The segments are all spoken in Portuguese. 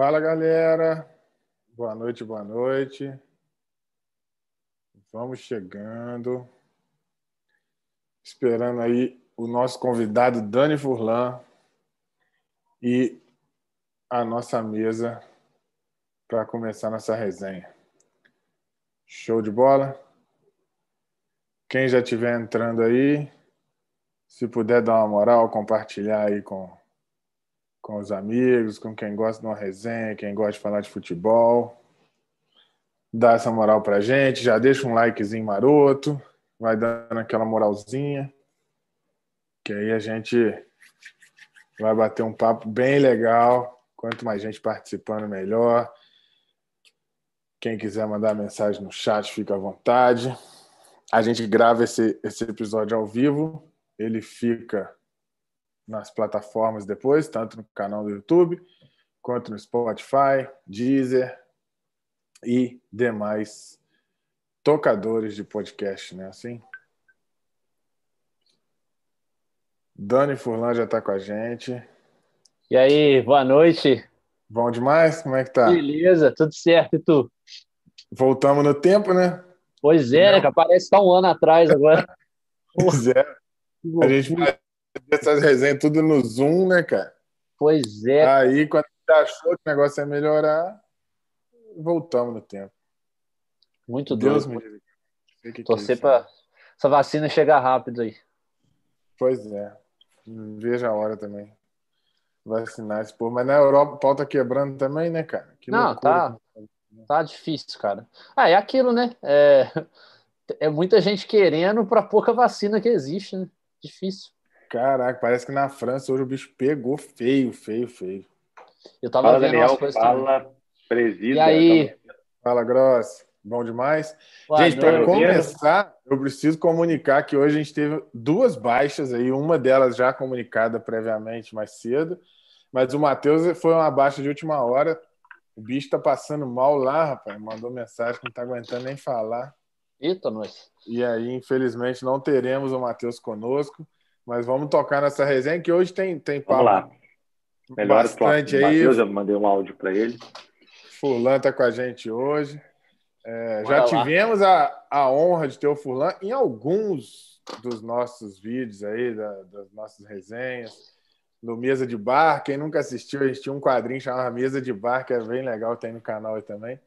Fala, galera. Boa noite, boa noite. Vamos chegando. Esperando aí o nosso convidado Dani Furlan e a nossa mesa para começar nossa resenha. Show de bola? Quem já estiver entrando aí, se puder dar uma moral, compartilhar aí com, com os amigos, com quem gosta de uma resenha, quem gosta de falar de futebol. Dá essa moral pra gente, já deixa um likezinho maroto, vai dando aquela moralzinha, que aí a gente vai bater um papo bem legal. Quanto mais gente participando, melhor. Quem quiser mandar mensagem no chat, fica à vontade. A gente grava esse, esse episódio ao vivo, ele fica nas plataformas depois, tanto no canal do YouTube, quanto no Spotify, Deezer e demais tocadores de podcast, né? Assim. Dani Furlan já está com a gente. E aí, boa noite. Bom demais? Como é que tá? Beleza, tudo certo, e tu? Voltamos no tempo, né? Pois é, né? Que parece que tá um ano atrás agora. pois é. A gente essas resenhas tudo no Zoom, né, cara? Pois é. Aí, quando a gente achou que o negócio ia melhorar, voltamos no tempo. Muito Deus doido. me livre. Torcer é para essa vacina chegar rápido aí. Pois é. Veja a hora também. Vacinar esse povo. Mas na Europa o pau tá quebrando também, né, cara? Que Não, loucura. tá. Tá difícil, cara. Ah, é aquilo, né? É, é muita gente querendo para pouca vacina que existe, né? Difícil. Caraca, parece que na França hoje o bicho pegou feio, feio, feio. Eu tava fala, vendo Daniel, fala, presida. E aí? Fala, Gross. Bom demais. Gente, para começar, eu preciso comunicar que hoje a gente teve duas baixas aí, uma delas já comunicada previamente mais cedo, mas o Matheus foi uma baixa de última hora. O bicho tá passando mal lá, rapaz. Mandou mensagem que não tá aguentando nem falar. Eita, nós. E aí, infelizmente, não teremos o Matheus conosco. Mas vamos tocar nessa resenha que hoje tem, tem papo. Vamos lá. Melhor bastante aí. Mateus, eu mandei um áudio para ele. Furlan está com a gente hoje. É, já lá. tivemos a, a honra de ter o Furlan em alguns dos nossos vídeos aí, da, das nossas resenhas. No Mesa de Bar, quem nunca assistiu, a gente tinha um quadrinho chamado Mesa de Bar, que é bem legal, tem no canal aí também.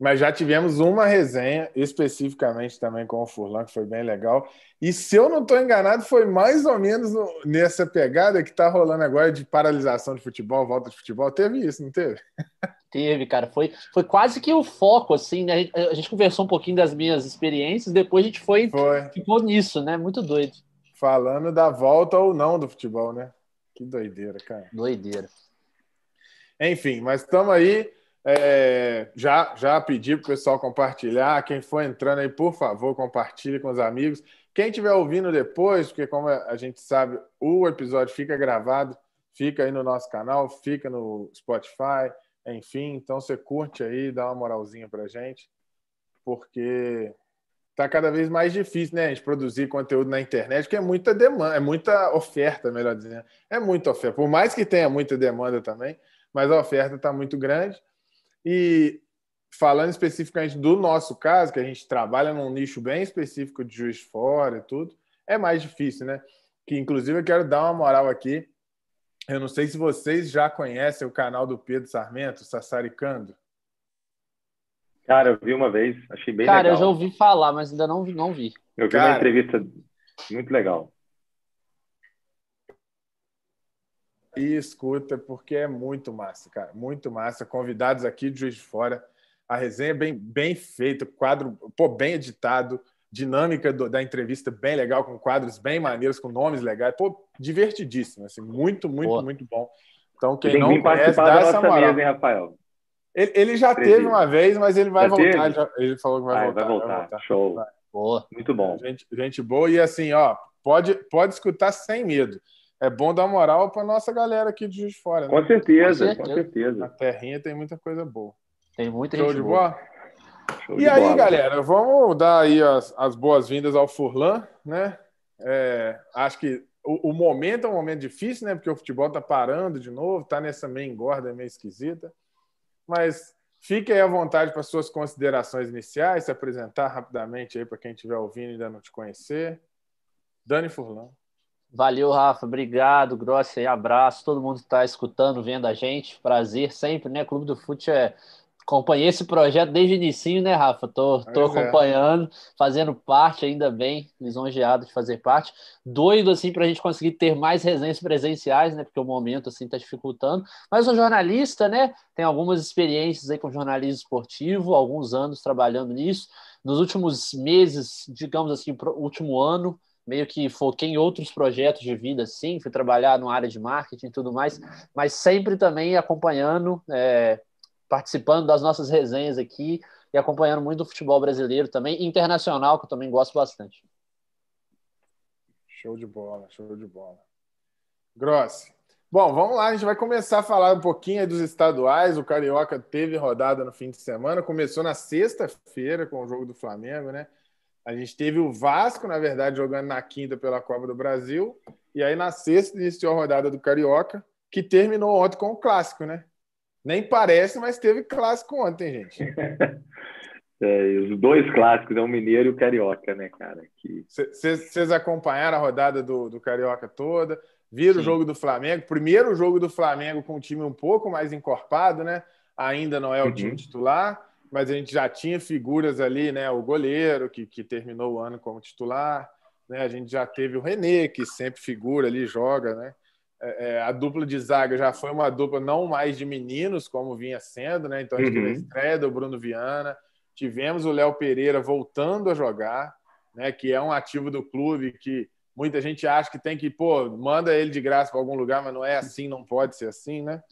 Mas já tivemos uma resenha especificamente também com o Furlan, que foi bem legal. E se eu não estou enganado, foi mais ou menos no, nessa pegada que está rolando agora de paralisação de futebol, volta de futebol. Teve isso, não teve? Teve, cara. Foi, foi quase que o foco, assim, né? A gente, a gente conversou um pouquinho das minhas experiências, depois a gente foi, foi, ficou nisso, né? Muito doido. Falando da volta ou não do futebol, né? Que doideira, cara. Doideira. Enfim, mas estamos aí. É, já, já pedi para o pessoal compartilhar. Quem for entrando aí, por favor, compartilhe com os amigos. Quem estiver ouvindo depois, porque como a gente sabe, o episódio fica gravado, fica aí no nosso canal, fica no Spotify, enfim. Então você curte aí, dá uma moralzinha para gente, porque tá cada vez mais difícil, né, a gente produzir conteúdo na internet, porque é muita demanda, é muita oferta, melhor dizendo. É muita oferta. Por mais que tenha muita demanda também, mas a oferta está muito grande. E falando especificamente do nosso caso, que a gente trabalha num nicho bem específico de juiz fora e tudo, é mais difícil, né? Que inclusive eu quero dar uma moral aqui. Eu não sei se vocês já conhecem o canal do Pedro Sarmento, Sassaricando. Cara, eu vi uma vez, achei bem Cara, legal. Cara, eu já ouvi falar, mas ainda não, não vi. Eu vi Cara, uma entrevista muito legal. E escuta, porque é muito massa, cara. Muito massa. Convidados aqui de Juiz de Fora. A resenha é bem, bem feita, quadro pô, bem editado, dinâmica do, da entrevista bem legal, com quadros bem maneiros, com nomes legais. Pô, divertidíssimo, assim, muito, muito, pô. muito bom. Então, quem Tem não conhece, dá essa moral. Mesa, hein, Rafael? Ele, ele já teve uma vez, mas ele vai já voltar. Ele, já, ele, falou que vai, voltar, vai, voltar, vai voltar. Show. Vai. Boa. Muito bom. Gente, gente boa. E assim, ó, pode, pode escutar sem medo é bom dar moral para nossa galera aqui de Juiz de Fora. Né? Com, certeza, com certeza, Na terrinha tem muita coisa boa. Tem muita Show gente de boa. Show e aí, bola. galera, vamos dar aí as, as boas-vindas ao Furlan, né? É, acho que o, o, momento é um momento difícil, né? Porque o futebol tá parando de novo, tá nessa meio engorda, meio esquisita. mas fique aí à vontade para suas considerações iniciais, se apresentar rapidamente aí para quem estiver ouvindo e ainda não te conhecer. Dani Furlan. Valeu, Rafa. Obrigado, Grossi. Abraço. Todo mundo que está escutando, vendo a gente. Prazer sempre, né? Clube do Fute é acompanhei esse projeto desde o início, né, Rafa? Tô, tô é. acompanhando, é. fazendo parte, ainda bem, lisonjeado de fazer parte. Doido, assim, para a gente conseguir ter mais resenhas presenciais, né? Porque o momento, assim, está dificultando. Mas o jornalista, né? Tem algumas experiências aí com jornalismo esportivo, alguns anos trabalhando nisso. Nos últimos meses, digamos assim, pro último ano, meio que foquei em outros projetos de vida, sim, fui trabalhar na área de marketing e tudo mais, mas sempre também acompanhando é, participando das nossas resenhas aqui e acompanhando muito o futebol brasileiro também, internacional, que eu também gosto bastante. Show de bola, show de bola. Grossi. Bom, vamos lá, a gente vai começar a falar um pouquinho dos estaduais. O Carioca teve rodada no fim de semana, começou na sexta-feira com o jogo do Flamengo, né? A gente teve o Vasco, na verdade, jogando na quinta pela Copa do Brasil, e aí na sexta iniciou a rodada do Carioca, que terminou ontem com o clássico, né? Nem parece, mas teve clássico ontem, gente. é, os dois clássicos, é o Mineiro e o Carioca, né, cara? Vocês acompanharam a rodada do, do Carioca toda, viram Sim. o jogo do Flamengo, primeiro jogo do Flamengo com o time um pouco mais encorpado, né? Ainda não é o uhum. time titular, mas a gente já tinha figuras ali, né? O goleiro, que, que terminou o ano como titular, né? A gente já teve o René, que sempre figura ali, joga, né? É, é, a dupla de zaga já foi uma dupla não mais de meninos, como vinha sendo, né? Então a gente uhum. teve a uhum. estreia do Bruno Viana, tivemos o Léo Pereira voltando a jogar, né? Que é um ativo do clube que muita gente acha que tem que, pô, manda ele de graça para algum lugar, mas não é assim, não pode ser assim, né?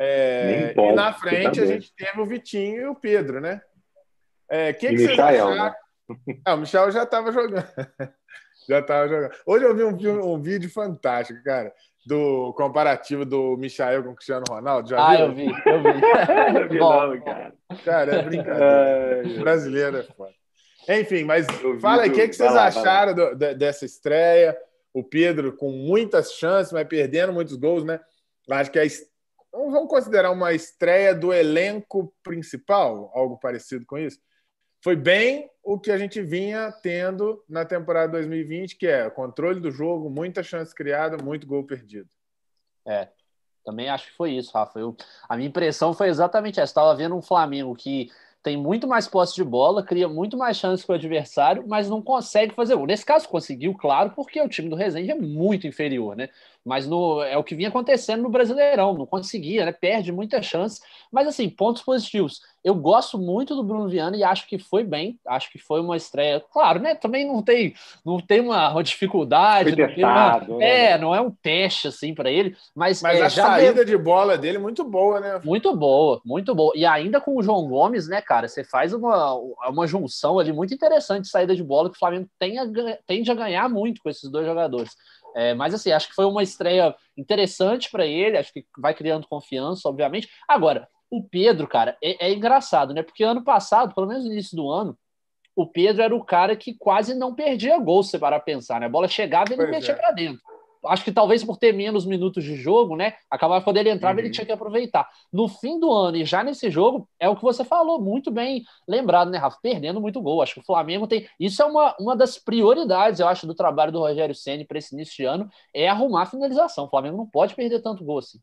É, pode, e na frente a gente teve o Vitinho e o Pedro, né? É, que, que vocês acharam? Né? Ah, o Michel já estava jogando. já estava jogando. Hoje eu vi um, um vídeo fantástico, cara do comparativo do Michael com o Cristiano Ronaldo? Já ah, viu? eu vi, eu vi. vi não, cara. cara, é brincadeira. É... Brasileiro é foda. Enfim, mas fala aí, o que, que vocês lá, acharam do, dessa estreia? O Pedro com muitas chances, mas perdendo muitos gols, né? Acho que é. Vamos considerar uma estreia do elenco principal, algo parecido com isso? foi bem o que a gente vinha tendo na temporada 2020, que é controle do jogo, muita chance criada, muito gol perdido. É, também acho que foi isso, Rafa. Eu, a minha impressão foi exatamente essa. Estava vendo um Flamengo que tem muito mais posse de bola, cria muito mais chances com o adversário, mas não consegue fazer gol. Nesse caso, conseguiu, claro, porque o time do Resende é muito inferior, né? Mas no, é o que vinha acontecendo no Brasileirão, não conseguia, né? Perde muita chance. Mas, assim, pontos positivos. Eu gosto muito do Bruno Viana e acho que foi bem, acho que foi uma estreia. Claro, né? Também não tem, não tem uma, dificuldade, não testado, uma, né? é, não é um teste assim para ele, mas, mas é, a saída de bola dele é muito boa, né? Muito boa, muito boa. E ainda com o João Gomes, né, cara? Você faz uma, uma junção ali muito interessante de saída de bola que o Flamengo tem a, tende a ganhar muito com esses dois jogadores. É, mas assim, acho que foi uma estreia interessante para ele, acho que vai criando confiança, obviamente. Agora, o Pedro, cara, é, é, engraçado, né? Porque ano passado, pelo menos no início do ano, o Pedro era o cara que quase não perdia gol, se parar pensar, né? A bola chegava e ele pois metia é. para dentro. Acho que talvez por ter menos minutos de jogo, né? Acabava quando ele entrava, uhum. ele tinha que aproveitar. No fim do ano e já nesse jogo, é o que você falou, muito bem lembrado, né, Rafa? Perdendo muito gol. Acho que o Flamengo tem. Isso é uma, uma das prioridades, eu acho, do trabalho do Rogério Senni para esse início de ano, é arrumar a finalização. O Flamengo não pode perder tanto gol assim.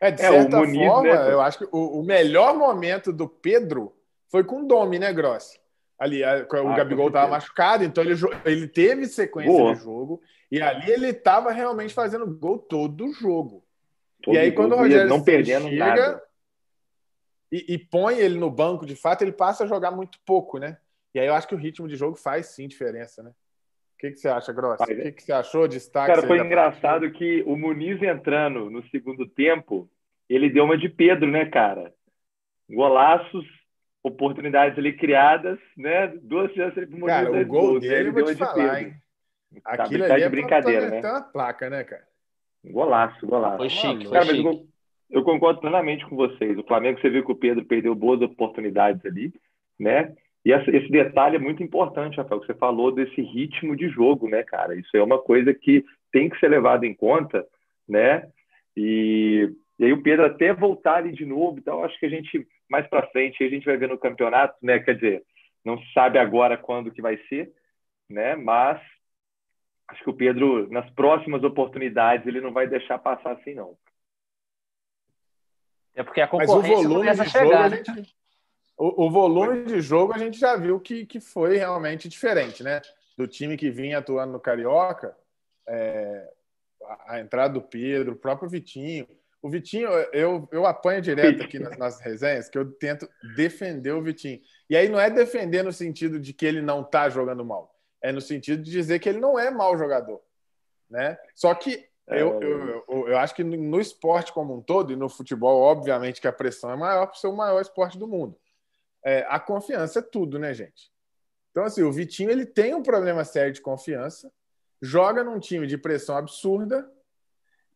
É, de é, certa Muniz, forma, né? eu acho que o, o, melhor momento do Pedro foi com o Domi, né, Grossi? Ali, o ah, Gabigol estava machucado, então ele, ele teve sequência Boa. de jogo e ali ele estava realmente fazendo gol todo o jogo. Todo e aí, quando o Rogério não perdendo chega nada. E, e, põe ele no banco, de fato, ele passa a jogar muito pouco, né? E aí eu acho que o ritmo de jogo faz sim diferença, né? O que, que você acha, Grossi? O que, que você achou? Destaque? Cara, foi engraçado partida? que o Muniz entrando no segundo tempo, ele deu uma de Pedro, né, cara? Golaços, oportunidades ali criadas, né? Duas chances ele Muniz. Cara, o gol gols, dele, ele deu uma de falar, Pedro. Hein? Aquilo tá, ali de é brincadeira, né? uma placa, né, cara? Golaço, golaço. Foi chique, cara, foi chique. Eu, eu concordo plenamente com vocês. O Flamengo, você viu que o Pedro perdeu boas oportunidades ali, né? E esse detalhe é muito importante, Rafael, que você falou desse ritmo de jogo, né, cara? Isso é uma coisa que tem que ser levado em conta, né? E E aí o Pedro até voltar ali de novo, então acho que a gente mais para frente a gente vai ver no campeonato, né? Quer dizer, não se sabe agora quando que vai ser, né? Mas acho que o Pedro nas próximas oportunidades ele não vai deixar passar assim não. É porque a concorrência Mas o volume de chegar, jogo, né? gente, o, o, volume de jogo a gente já viu que, que foi realmente diferente, né? Do time que vinha atuando no Carioca, é, a, a entrada do Pedro, o próprio Vitinho, o Vitinho, eu, eu apanho direto aqui nas, nas resenhas, que eu tento defender o Vitinho. E aí não é defender no sentido de que ele não está jogando mal. É no sentido de dizer que ele não é mau jogador. Né? Só que é, eu, eu, eu, eu, acho que no esporte como um todo, e no futebol, obviamente que a pressão é maior por ser o maior esporte do mundo. É, a confiança é tudo, né, gente? Então, assim, o Vitinho ele tem um problema sério de confiança, joga num time de pressão absurda,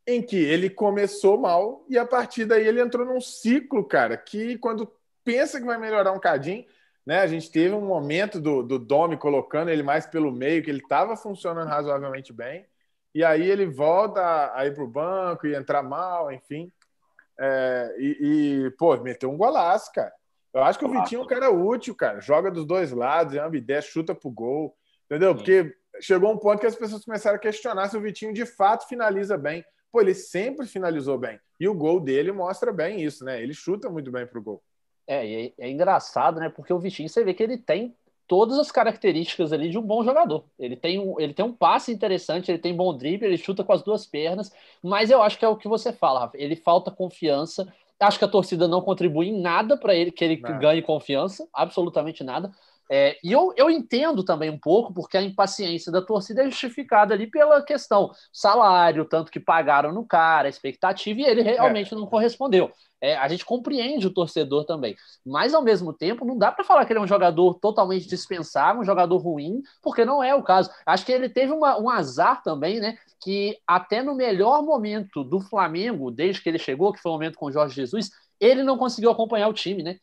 em que ele começou mal e a partir daí ele entrou num ciclo, cara, que quando pensa que vai melhorar um cadinho, né? A gente teve um momento do, do Domi colocando ele mais pelo meio, que ele estava funcionando razoavelmente bem, e aí ele volta a ir para o banco e entrar mal, enfim. É, e, e, pô, meteu um golaço, cara. Eu acho que o Vitinho é um cara útil, cara. Joga dos dois lados, é uma ideia, chuta pro gol. Entendeu? Porque chegou um ponto que as pessoas começaram a questionar se o Vitinho de fato finaliza bem pô, ele sempre finalizou bem. E o gol dele mostra bem isso, né? Ele chuta muito bem pro gol. É, é, é engraçado, né? Porque o Vitinho, você vê que ele tem todas as características ali de um bom jogador. Ele tem um, ele tem um passe interessante, ele tem bom drible, ele chuta com as duas pernas, mas eu acho que é o que você fala, Rafa. Ele falta confiança. Acho que a torcida não contribui em nada para ele que ele ganhe confiança, absolutamente nada. É, e eu, eu entendo também um pouco, porque a impaciência da torcida é justificada ali pela questão salário, tanto que pagaram no cara, a expectativa, e ele realmente é. não correspondeu. É, a gente compreende o torcedor também. Mas, ao mesmo tempo, não dá para falar que ele é um jogador totalmente dispensável, um jogador ruim, porque não é o caso. Acho que ele teve uma, um azar também, né? Que até no melhor momento do Flamengo, desde que ele chegou, que foi o momento com o Jorge Jesus, ele não conseguiu acompanhar o time, né?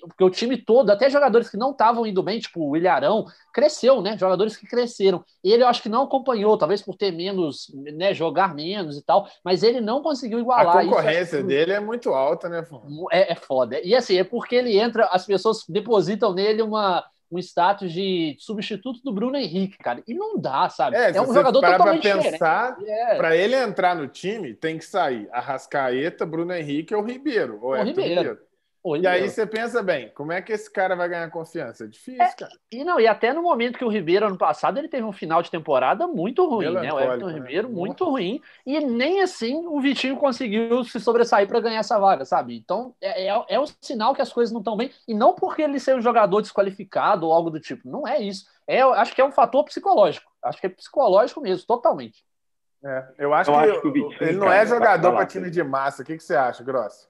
Porque o time todo, até jogadores que não estavam indo bem, tipo o Ilharão, cresceu, né? Jogadores que cresceram. Ele eu acho que não acompanhou, talvez por ter menos, né, jogar menos e tal, mas ele não conseguiu igualar. A concorrência isso, dele é muito alta, né? É, é foda. E assim, é porque ele entra, as pessoas depositam nele uma um status de substituto do Bruno Henrique, cara. E não dá, sabe? É, é um jogador totalmente pra pensar, é. para ele entrar no time, tem que sair Arrascaeta, Bruno Henrique ou Ribeiro. Ou o Ribeiro. Ribeiro e aí você pensa bem, como é que esse cara vai ganhar confiança? É difícil, é, cara. E não, e até no momento que o Ribeiro ano passado ele teve um final de temporada muito ruim, né? O Everton né? Ribeiro muito ruim e nem assim o Vitinho conseguiu se sobressair para ganhar essa vaga, sabe? Então é, é, é um sinal que as coisas não estão bem e não porque ele seja um jogador desqualificado ou algo do tipo. Não é isso. É, acho que é um fator psicológico. Acho que é psicológico mesmo, totalmente. É, eu acho eu que, acho que Vitinho, ele não é jogador para time de massa. O que, que você acha, Grosso?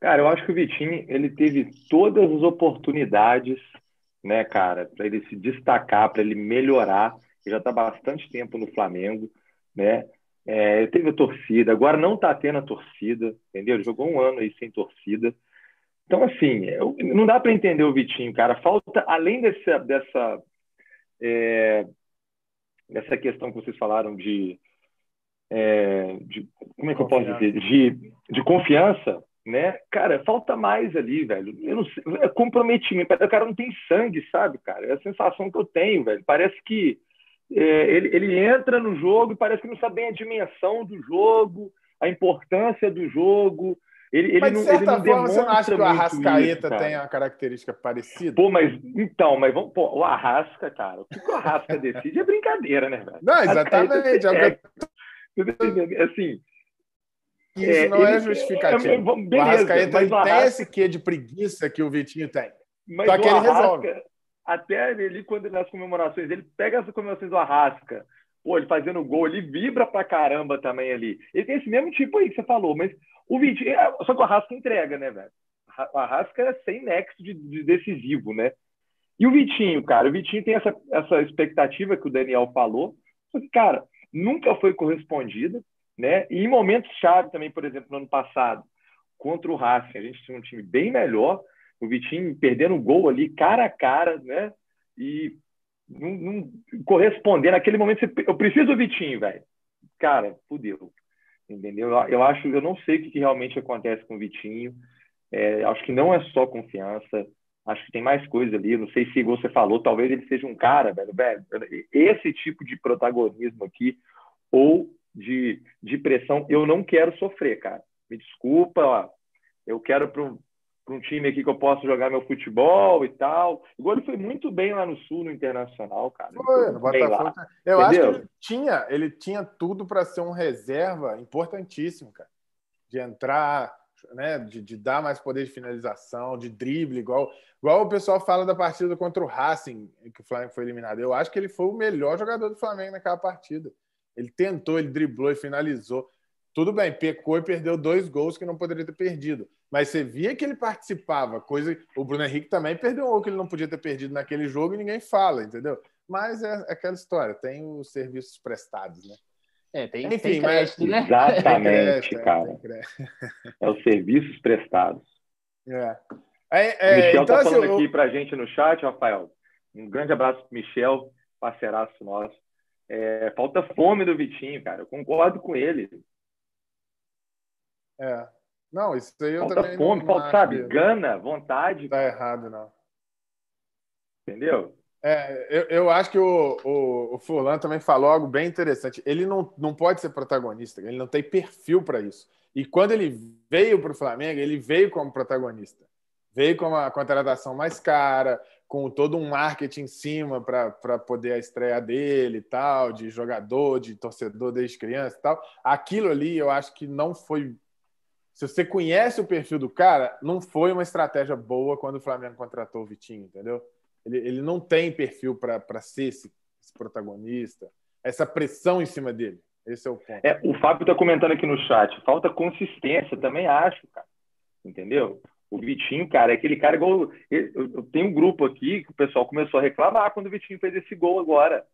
Cara, eu acho que o Vitinho ele teve todas as oportunidades, né, cara, para ele se destacar, para ele melhorar. Ele já está bastante tempo no Flamengo, né? É, teve a torcida, agora não está tendo a torcida, entendeu? Ele jogou um ano aí sem torcida. Então, assim, eu, não dá para entender o Vitinho, cara. Falta, além desse, dessa, é, dessa questão que vocês falaram de, é, de como é que eu posso dizer? De, de confiança, né? Cara, falta mais ali, velho. Eu não sei, é comprometimento. O cara não tem sangue, sabe, cara? É a sensação que eu tenho, velho. Parece que é, ele, ele entra no jogo e parece que não sabe bem a dimensão do jogo, a importância do jogo. Ele, ele mas, de certa não forma, você não acha que o Arrascaeta isso, tem uma característica parecida? Pô, mas então, mas vamos pô, o Arrasca, cara, o que o Arrasca decide é brincadeira, né, velho? Não, exatamente. É, é, assim, isso é, não é ele, é justificativo. É, é, beleza, o Arrascaeta Arrasca... esse quê de preguiça que o Vitinho tem. Mas Só que ele Arrasca, resolve. Até ele, quando nas comemorações, ele pega as comemorações do Arrasca, pô, ele fazendo gol, ele vibra pra caramba também ali. Ele tem esse mesmo tipo aí que você falou, mas o Vitinho. É, só que o Arrasca entrega, né, velho? O Arrasca é sem nexo de, de decisivo, né? E o Vitinho, cara, o Vitinho tem essa, essa expectativa que o Daniel falou, só que, cara, nunca foi correspondida. Né? E em momentos chave também, por exemplo, no ano passado, contra o Racing, a gente tinha um time bem melhor, o Vitinho perdendo o gol ali cara a cara, né? E não, não naquele momento, eu preciso do Vitinho, velho. Cara, fudeu. entendeu? Eu acho, eu não sei o que realmente acontece com o Vitinho. É, acho que não é só confiança. Acho que tem mais coisa ali. Não sei se você falou, talvez ele seja um cara, velho, velho. Esse tipo de protagonismo aqui ou de, de pressão, eu não quero sofrer, cara. Me desculpa, ó. eu quero para um, um time aqui que eu possa jogar meu futebol e tal. Igual ele foi muito bem lá no Sul, no Internacional, cara. Foi, no Botafogo. Eu Entendeu? acho que ele tinha, ele tinha tudo para ser um reserva importantíssimo, cara. De entrar, né, de, de, dar mais poder de finalização, de drible, igual, igual o pessoal fala da partida contra o Racing, que o Flamengo foi eliminado. Eu acho que ele foi o melhor jogador do Flamengo naquela partida. Ele tentou, ele driblou e finalizou. Tudo bem, pecou e perdeu dois gols que não poderia ter perdido. Mas você via que ele participava, coisa. O Bruno Henrique também perdeu um gol que ele não podia ter perdido naquele jogo e ninguém fala, entendeu? Mas é aquela história, tem os serviços prestados, né? É, tem, Enfim, tem crédito, mas... né? Exatamente, é, cara. É os serviços prestados. É. É, é, o Michel então, tá falando assim, aqui pra gente no chat, Rafael. Um grande abraço pro Michel, parceiraço nosso. É, falta fome do Vitinho, cara. Eu concordo com ele. É. Não, isso aí eu falta também fome, não falta, sabe? Gana, vontade. Tá errado, não. Entendeu? É, eu, eu acho que o, o, o Furlan também falou algo bem interessante. Ele não, não pode ser protagonista, ele não tem perfil para isso. E quando ele veio para o Flamengo, ele veio como protagonista. Veio com a contratação mais cara, com todo um marketing em cima para poder a estreia dele e tal, de jogador, de torcedor desde criança e tal. Aquilo ali eu acho que não foi. Se você conhece o perfil do cara, não foi uma estratégia boa quando o Flamengo contratou o Vitinho, entendeu? Ele, ele não tem perfil para ser esse, esse, protagonista, essa pressão em cima dele. Esse é o ponto. É, o Fábio está comentando aqui no chat, falta consistência, também acho, cara. Entendeu? O Vitinho, cara, é aquele cara igual. Eu, tenho um grupo aqui que o pessoal começou a reclamar quando o Vitinho fez esse gol agora.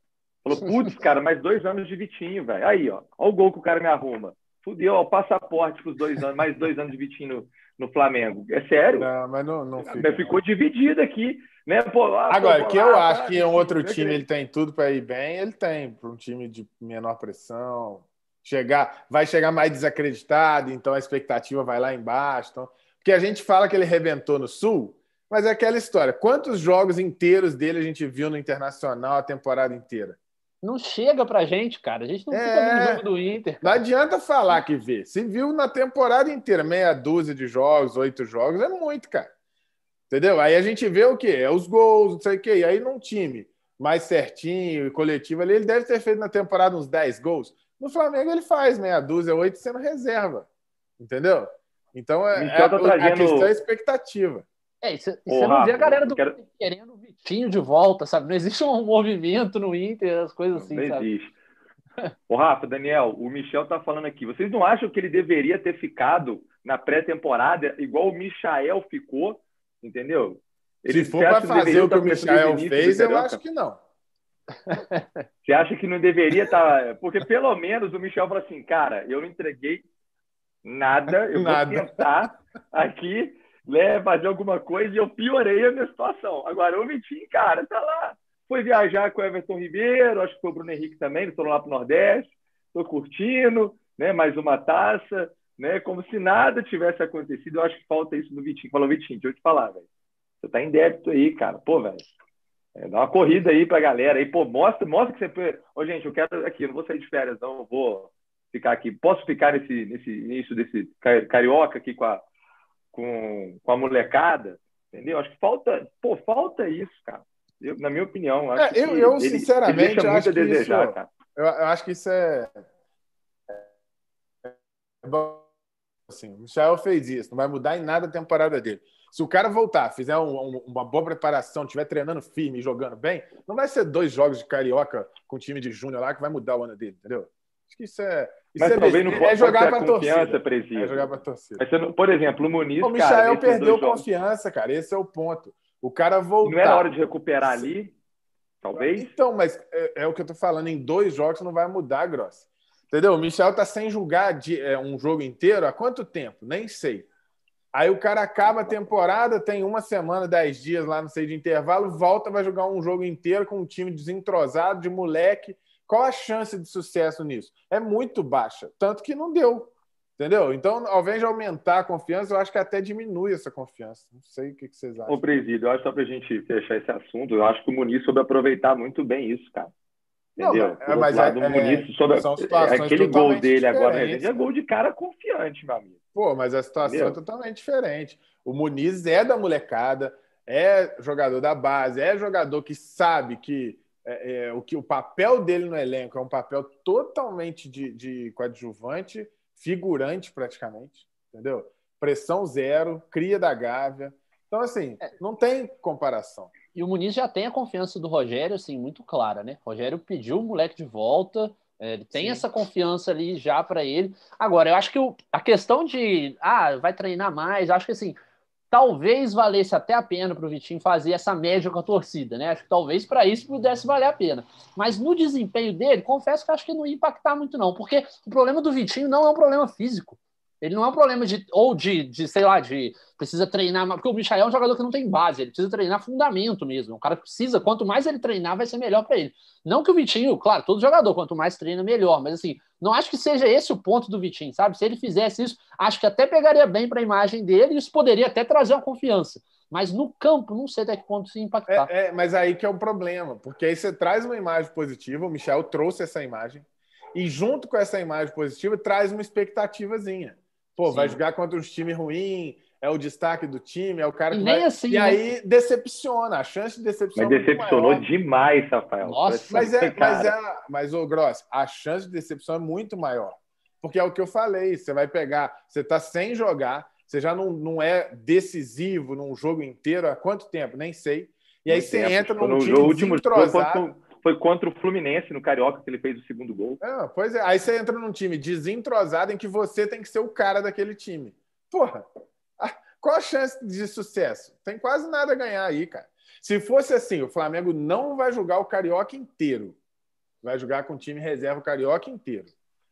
Falou, putz, cara, mais dois anos de Vitinho, velho. Aí, ó, olha o gol que o cara me arruma. Fudeu, ó, o passaporte com os dois anos, mais dois anos de Vitinho no, no Flamengo. É sério? Não, mas não, não fica. Ficou dividido aqui. Né? Pô, ah, Agora, pô, que lá, eu acho que um outro time ele tem tudo para ir bem, ele tem. Para um time de menor pressão, chegar, vai chegar mais desacreditado, então a expectativa vai lá embaixo. Então, porque a gente fala que ele rebentou no Sul, mas é aquela história. Quantos jogos inteiros dele a gente viu no Internacional a temporada inteira? Não chega pra gente, cara. A gente não é... fica vendo jogo do Inter. Cara. Não adianta falar que vê. Se viu na temporada inteira, meia dúzia de jogos, oito jogos, é muito, cara. Entendeu? Aí a gente vê o quê? É os gols, não sei o quê. E aí num time mais certinho e coletivo ali, ele deve ter feito na temporada uns 10 gols. No Flamengo ele faz meia dúzia, oito sendo reserva. Entendeu? Então é, é trazendo... a questão é a expectativa. É, e você não vê a galera do quero... querendo o Vitinho de volta, sabe? Não existe um movimento no Inter, as coisas assim, não sabe? existe. Ô, Rafa, Daniel, o Michel tá falando aqui. Vocês não acham que ele deveria ter ficado na pré-temporada igual o Michael ficou entendeu? Ele, Se for para fazer o que o Michael fez, eu acho que não. Você acha que não deveria estar. Tá... Porque pelo menos o Michel falou assim, cara, eu entreguei nada, eu nada. vou tentar aqui né, fazer alguma coisa e eu piorei a minha situação. Agora, o Vitinho, cara, tá lá. Foi viajar com o Everton Ribeiro, acho que foi o Bruno Henrique também, foram lá para o Nordeste, estou curtindo, né, mais uma taça né? Como se nada tivesse acontecido. Eu acho que falta isso no Vitinho. Falou, Vitinho, deixa eu te falar, velho. Você tá em débito aí, cara. Pô, velho. É, dá uma corrida aí pra galera aí, pô, mostra, mostra que você. Ô, gente, eu quero aqui, eu não vou sair de férias, não, eu vou ficar aqui. Posso ficar nesse, nesse início desse carioca aqui com a, com, com a molecada? Entendeu? Acho que falta, pô, falta isso, cara. Eu, na minha opinião, acho é, eu, eu ele, sinceramente ele acho que desejar, isso, eu, eu, acho que isso é, é bom Assim, o Michel fez isso, não vai mudar em nada a temporada dele. Se o cara voltar, fizer um, um, uma boa preparação, estiver treinando firme jogando bem, não vai ser dois jogos de carioca com time de júnior lá que vai mudar o ano dele, entendeu? Acho que isso é. Isso Mas é, talvez não é, é jogar para torcida. É jogar para torcida. Mas, por exemplo, o Muniz. O Michel perdeu confiança, cara. Esse é o ponto. O cara voltar. Não era hora de recuperar ali? Talvez? Então, mas é, é o que eu tô falando. Em dois jogos não vai mudar, Gross. Entendeu? O Michel tá sem julgar de, é, um jogo inteiro há quanto tempo? Nem sei. Aí o cara acaba a temporada, tem uma semana, dez dias lá, não sei, de intervalo, volta, vai jogar um jogo inteiro com um time desentrosado, de moleque, Qual a chance de sucesso nisso? É muito baixa, tanto que não deu. Entendeu? Então, ao invés de aumentar a confiança, eu acho que até diminui essa confiança. Não sei o que vocês acham. Ô, Presídio, eu acho só para a gente fechar esse assunto, eu acho que o Muniz soube aproveitar muito bem isso, cara. Entendeu? Não, é, mas lado, é, o Muniz é, sobre aquele gol dele agora é gol de cara confiante, meu amigo. Pô, mas a situação Entendeu? é totalmente diferente. O Muniz é da molecada, é jogador da base, é jogador que sabe que é, é, o que o papel dele no elenco é um papel totalmente de, de coadjuvante figurante praticamente, entendeu? Pressão zero, cria da Gávea. Então, assim, é. não tem comparação. E o Muniz já tem a confiança do Rogério, assim, muito clara, né? O Rogério pediu o moleque de volta, é, ele tem Sim. essa confiança ali já para ele. Agora, eu acho que o, a questão de, ah, vai treinar mais, acho que assim, talvez valesse até a pena para o Vitinho fazer essa média com a torcida, né? Acho que talvez para isso pudesse valer a pena. Mas no desempenho dele, confesso que acho que não ia impactar muito, não, porque o problema do Vitinho não é um problema físico. Ele não é um problema de, ou de, de sei lá, de precisa treinar, porque o Michael é um jogador que não tem base, ele precisa treinar fundamento mesmo. O cara precisa, quanto mais ele treinar, vai ser melhor para ele. Não que o Vitinho, claro, todo jogador, quanto mais treina, melhor, mas assim, não acho que seja esse o ponto do Vitinho, sabe? Se ele fizesse isso, acho que até pegaria bem para a imagem dele e isso poderia até trazer uma confiança. Mas no campo, não sei até que ponto se impactar. É, é, mas aí que é o problema, porque aí você traz uma imagem positiva, o Michel trouxe essa imagem, e junto com essa imagem positiva, traz uma expectativazinha. Pô, Sim. vai jogar contra um time ruim, é o destaque do time, é o cara que e vai... Assim, e né? aí decepciona, a chance de decepcionar. Mas decepcionou demais, Rafael. Nossa, mas é, mas é, mas o Gross, a chance de decepção é muito maior. Porque é o que eu falei, você vai pegar, você está sem jogar, você já não, não é decisivo num jogo inteiro há quanto tempo? Nem sei. E aí você entra num no time último desentrosado. Foi contra o Fluminense no Carioca que ele fez o segundo gol. É, pois é, aí você entra num time desentrosado em que você tem que ser o cara daquele time. Porra, qual a chance de sucesso? Tem quase nada a ganhar aí, cara. Se fosse assim, o Flamengo não vai jogar o Carioca inteiro. Vai jogar com o time reserva o Carioca inteiro.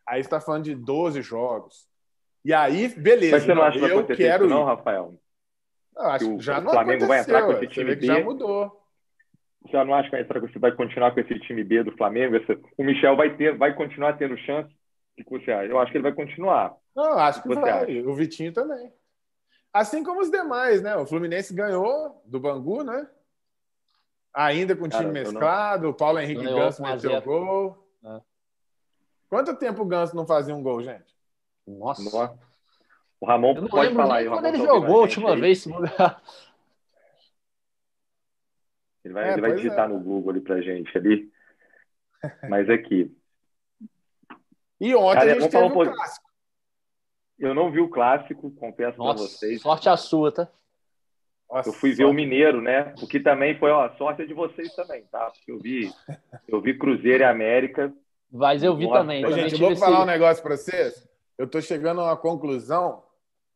Aí está falando de 12 jogos. E aí, beleza. Mas você não acha que eu quero isso, não, Rafael? Não, acho que já o Flamengo vai entrar com esse time B. Já mudou. Você não acha que você vai continuar com esse time B do Flamengo? o Michel vai ter, vai continuar tendo chance? O que você acha? Eu acho que ele vai continuar. Não, acho que, que vai. Acha? O Vitinho também. Assim como os demais, né? O Fluminense ganhou do Bangu, né? Ainda com o time Cara, mesclado, não... o Paulo Henrique Ganso meteu o gol. É. Quanto tempo o Ganso não fazia um gol, gente? Nossa. Nossa. O Ramon pode falar aí. Quando ele tá jogou a última vez, se Ele vai, é, ele vai digitar é. no Google ali pra gente ali. Mas aqui. E ontem Cara, a gente teve um clássico. Eu não vi o clássico, confesso para vocês. Sorte a sua, tá? Nossa, eu fui sorte. ver o Mineiro, né? O que também foi, ó, sorte é de vocês também, tá? Porque eu vi, eu vi Cruzeiro e América. Mas eu vi Nossa, também. Ô, gente, eu vou falar um negócio para vocês. Eu estou chegando a uma conclusão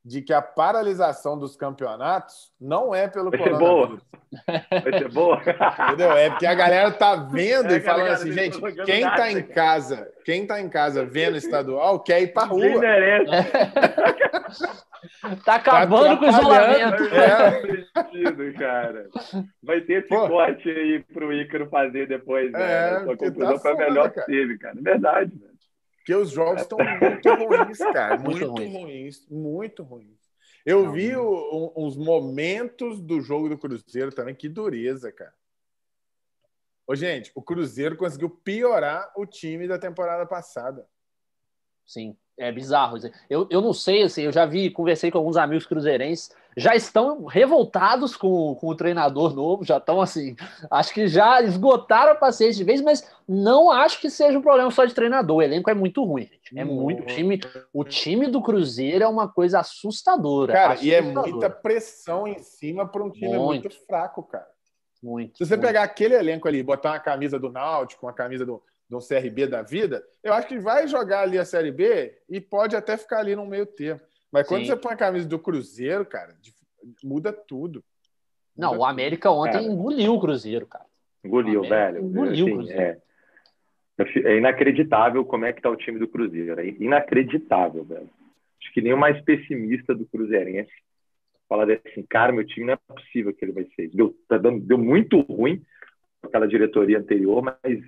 de que a paralisação dos campeonatos não é pelo Vai ser boa. Vai ser boa. Entendeu? É porque a galera tá vendo é, e falando assim, gente, quem tá em casa, quem tá em casa vendo estadual quer ir pra rua. Quem merece. tá acabando tá com o isolamento. É. Sentido, cara. Vai ter esse Pô. corte aí pro Ícaro fazer depois, né? É, a conclusão tá foi a melhor que teve, cara. Verdade, velho. Porque os jogos estão muito ruins, cara. Muito, muito ruins. Muito ruins. Eu Não, vi o, uns momentos do jogo do Cruzeiro também. Que dureza, cara. Ô, gente, o Cruzeiro conseguiu piorar o time da temporada passada. Sim. É bizarro. Eu, eu não sei, assim, eu já vi, conversei com alguns amigos cruzeirenses, já estão revoltados com, com o treinador novo, já estão assim, acho que já esgotaram a paciência de vez, mas não acho que seja um problema só de treinador. O elenco é muito ruim, gente. É muito. O time, o time do Cruzeiro é uma coisa assustadora. Cara, assustadora. e é muita pressão em cima para um time muito. muito fraco, cara. Muito. Se você muito. pegar aquele elenco ali, botar uma camisa do Náutico, uma camisa do, um CRB da vida, eu acho que vai jogar ali a Série B e pode até ficar ali no meio termo. Mas quando Sim. você põe a camisa do Cruzeiro, cara, muda tudo. Não, muda o América tudo. ontem cara, engoliu o Cruzeiro, cara. Engoliu, velho. Engoliu assim, o Cruzeiro. É, é inacreditável como é que tá o time do Cruzeiro. É inacreditável, velho. Acho que nem o mais pessimista do Cruzeirense fala assim, cara, meu time não é possível que ele vai ser. Deu, tá dando, deu muito ruim aquela diretoria anterior, mas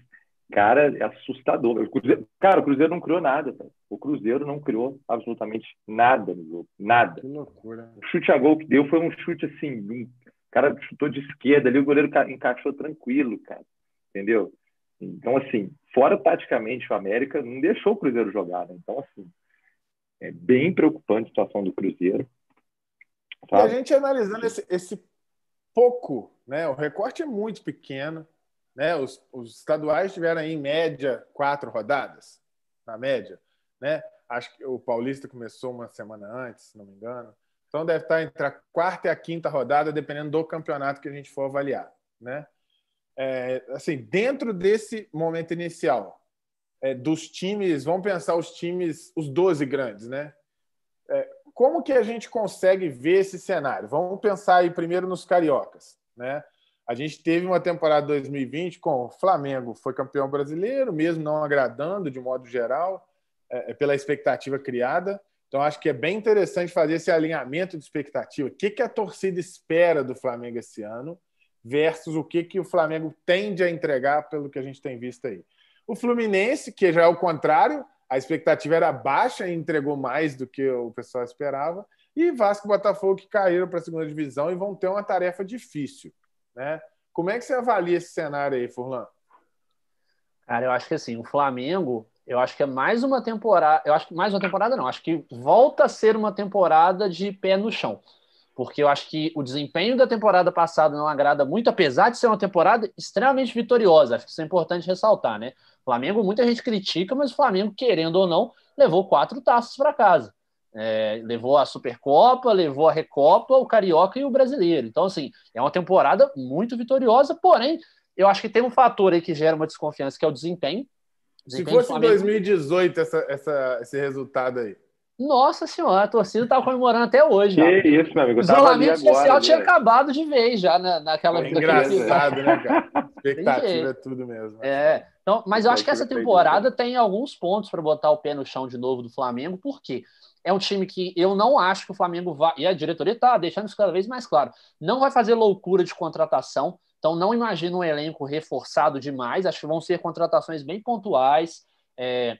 Cara, é assustador. O Cruzeiro, cara, o Cruzeiro não criou nada. Cara. O Cruzeiro não criou absolutamente nada no jogo. Nada. Que loucura. O chute a gol que deu foi um chute assim. Um, o cara chutou de esquerda ali, o goleiro encaixou tranquilo, cara. Entendeu? Então, assim, fora taticamente o América não deixou o Cruzeiro jogar. Né? Então, assim, é bem preocupante a situação do Cruzeiro. Sabe? E a gente analisando esse, esse pouco, né? O recorte é muito pequeno né? Os, os estaduais tiveram aí, em média quatro rodadas, na média. Né? Acho que o Paulista começou uma semana antes, se não me engano. Então deve estar entre a quarta e a quinta rodada, dependendo do campeonato que a gente for avaliar. Né? É, assim, dentro desse momento inicial, é, dos times, vamos pensar os times, os 12 grandes, né? É, como que a gente consegue ver esse cenário? Vamos pensar aí primeiro nos cariocas, né? A gente teve uma temporada 2020 com o Flamengo, foi campeão brasileiro, mesmo não agradando de modo geral, é, é, pela expectativa criada. Então, acho que é bem interessante fazer esse alinhamento de expectativa. O que, que a torcida espera do Flamengo esse ano versus o que, que o Flamengo tende a entregar pelo que a gente tem visto aí. O Fluminense, que já é o contrário, a expectativa era baixa e entregou mais do que o pessoal esperava. E Vasco e Botafogo que caíram para a segunda divisão e vão ter uma tarefa difícil. Né? Como é que você avalia esse cenário aí, Furlan? Cara, eu acho que assim, o Flamengo, eu acho que é mais uma temporada. Eu acho que mais uma temporada não, acho que volta a ser uma temporada de pé no chão. Porque eu acho que o desempenho da temporada passada não agrada muito, apesar de ser uma temporada extremamente vitoriosa. Acho que isso é importante ressaltar, né? O Flamengo, muita gente critica, mas o Flamengo, querendo ou não, levou quatro taças para casa. É, levou a Supercopa, levou a Recopa, o Carioca e o Brasileiro. Então, assim, é uma temporada muito vitoriosa, porém, eu acho que tem um fator aí que gera uma desconfiança, que é o desempenho. desempenho Se fosse em 2018 essa, essa, esse resultado aí. Nossa senhora, a torcida estava comemorando até hoje. Que já. isso, meu amigo. O isolamento social agora, tinha acabado de vez já na, naquela. É engraçado, né, cara? Expectativa é tudo mesmo. É. Então, mas eu acho que essa temporada tem alguns pontos para botar o pé no chão de novo do Flamengo, por quê? É um time que eu não acho que o Flamengo vai. E a diretoria está deixando isso cada vez mais claro. Não vai fazer loucura de contratação. Então, não imagino um elenco reforçado demais. Acho que vão ser contratações bem pontuais. É...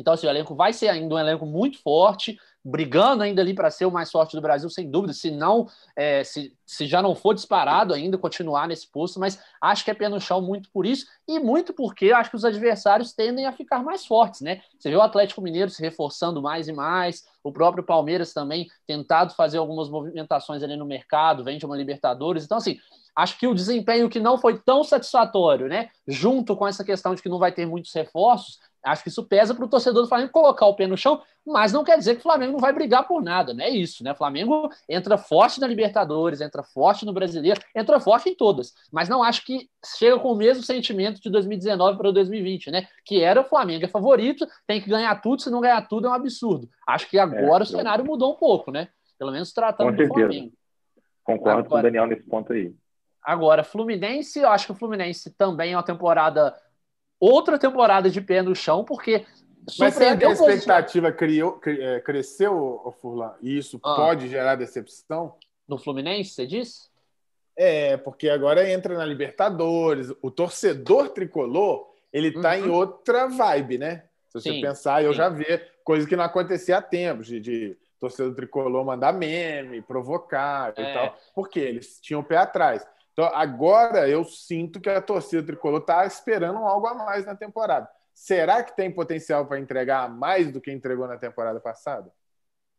Então, assim, o elenco vai ser ainda um elenco muito forte brigando ainda ali para ser o mais forte do Brasil, sem dúvida, se não, é, se, se já não for disparado ainda, continuar nesse posto, mas acho que é pé no chão muito por isso, e muito porque acho que os adversários tendem a ficar mais fortes, né? Você vê o Atlético Mineiro se reforçando mais e mais, o próprio Palmeiras também tentado fazer algumas movimentações ali no mercado, vende uma Libertadores, então assim, acho que o desempenho que não foi tão satisfatório, né? Junto com essa questão de que não vai ter muitos reforços, Acho que isso pesa para o torcedor do Flamengo colocar o pé no chão, mas não quer dizer que o Flamengo não vai brigar por nada, não é isso, né? O Flamengo entra forte na Libertadores, entra forte no Brasileiro, entra forte em todas, mas não acho que chega com o mesmo sentimento de 2019 para 2020, né? Que era o Flamengo é favorito, tem que ganhar tudo, se não ganhar tudo é um absurdo. Acho que agora é, o cenário mudou um pouco, né? Pelo menos tratando do Flamengo. Concordo agora, com o Daniel nesse ponto aí. Agora, Fluminense, eu acho que o Fluminense também é uma temporada outra temporada de pé no chão, porque mas será que a expectativa criou, é, cresceu, Furlan, e isso ah. pode gerar decepção? No Fluminense, você disse? É, porque agora entra na Libertadores. O torcedor tricolor, ele está uhum. em outra vibe, né? Se você sim, pensar, eu sim. já vi coisa que não acontecia há tempos, de, de torcedor tricolor mandar meme, provocar é. e tal, porque eles tinham o pé atrás. Então, agora eu sinto que a torcida tricolor está esperando algo a mais na temporada. Será que tem potencial para entregar mais do que entregou na temporada passada?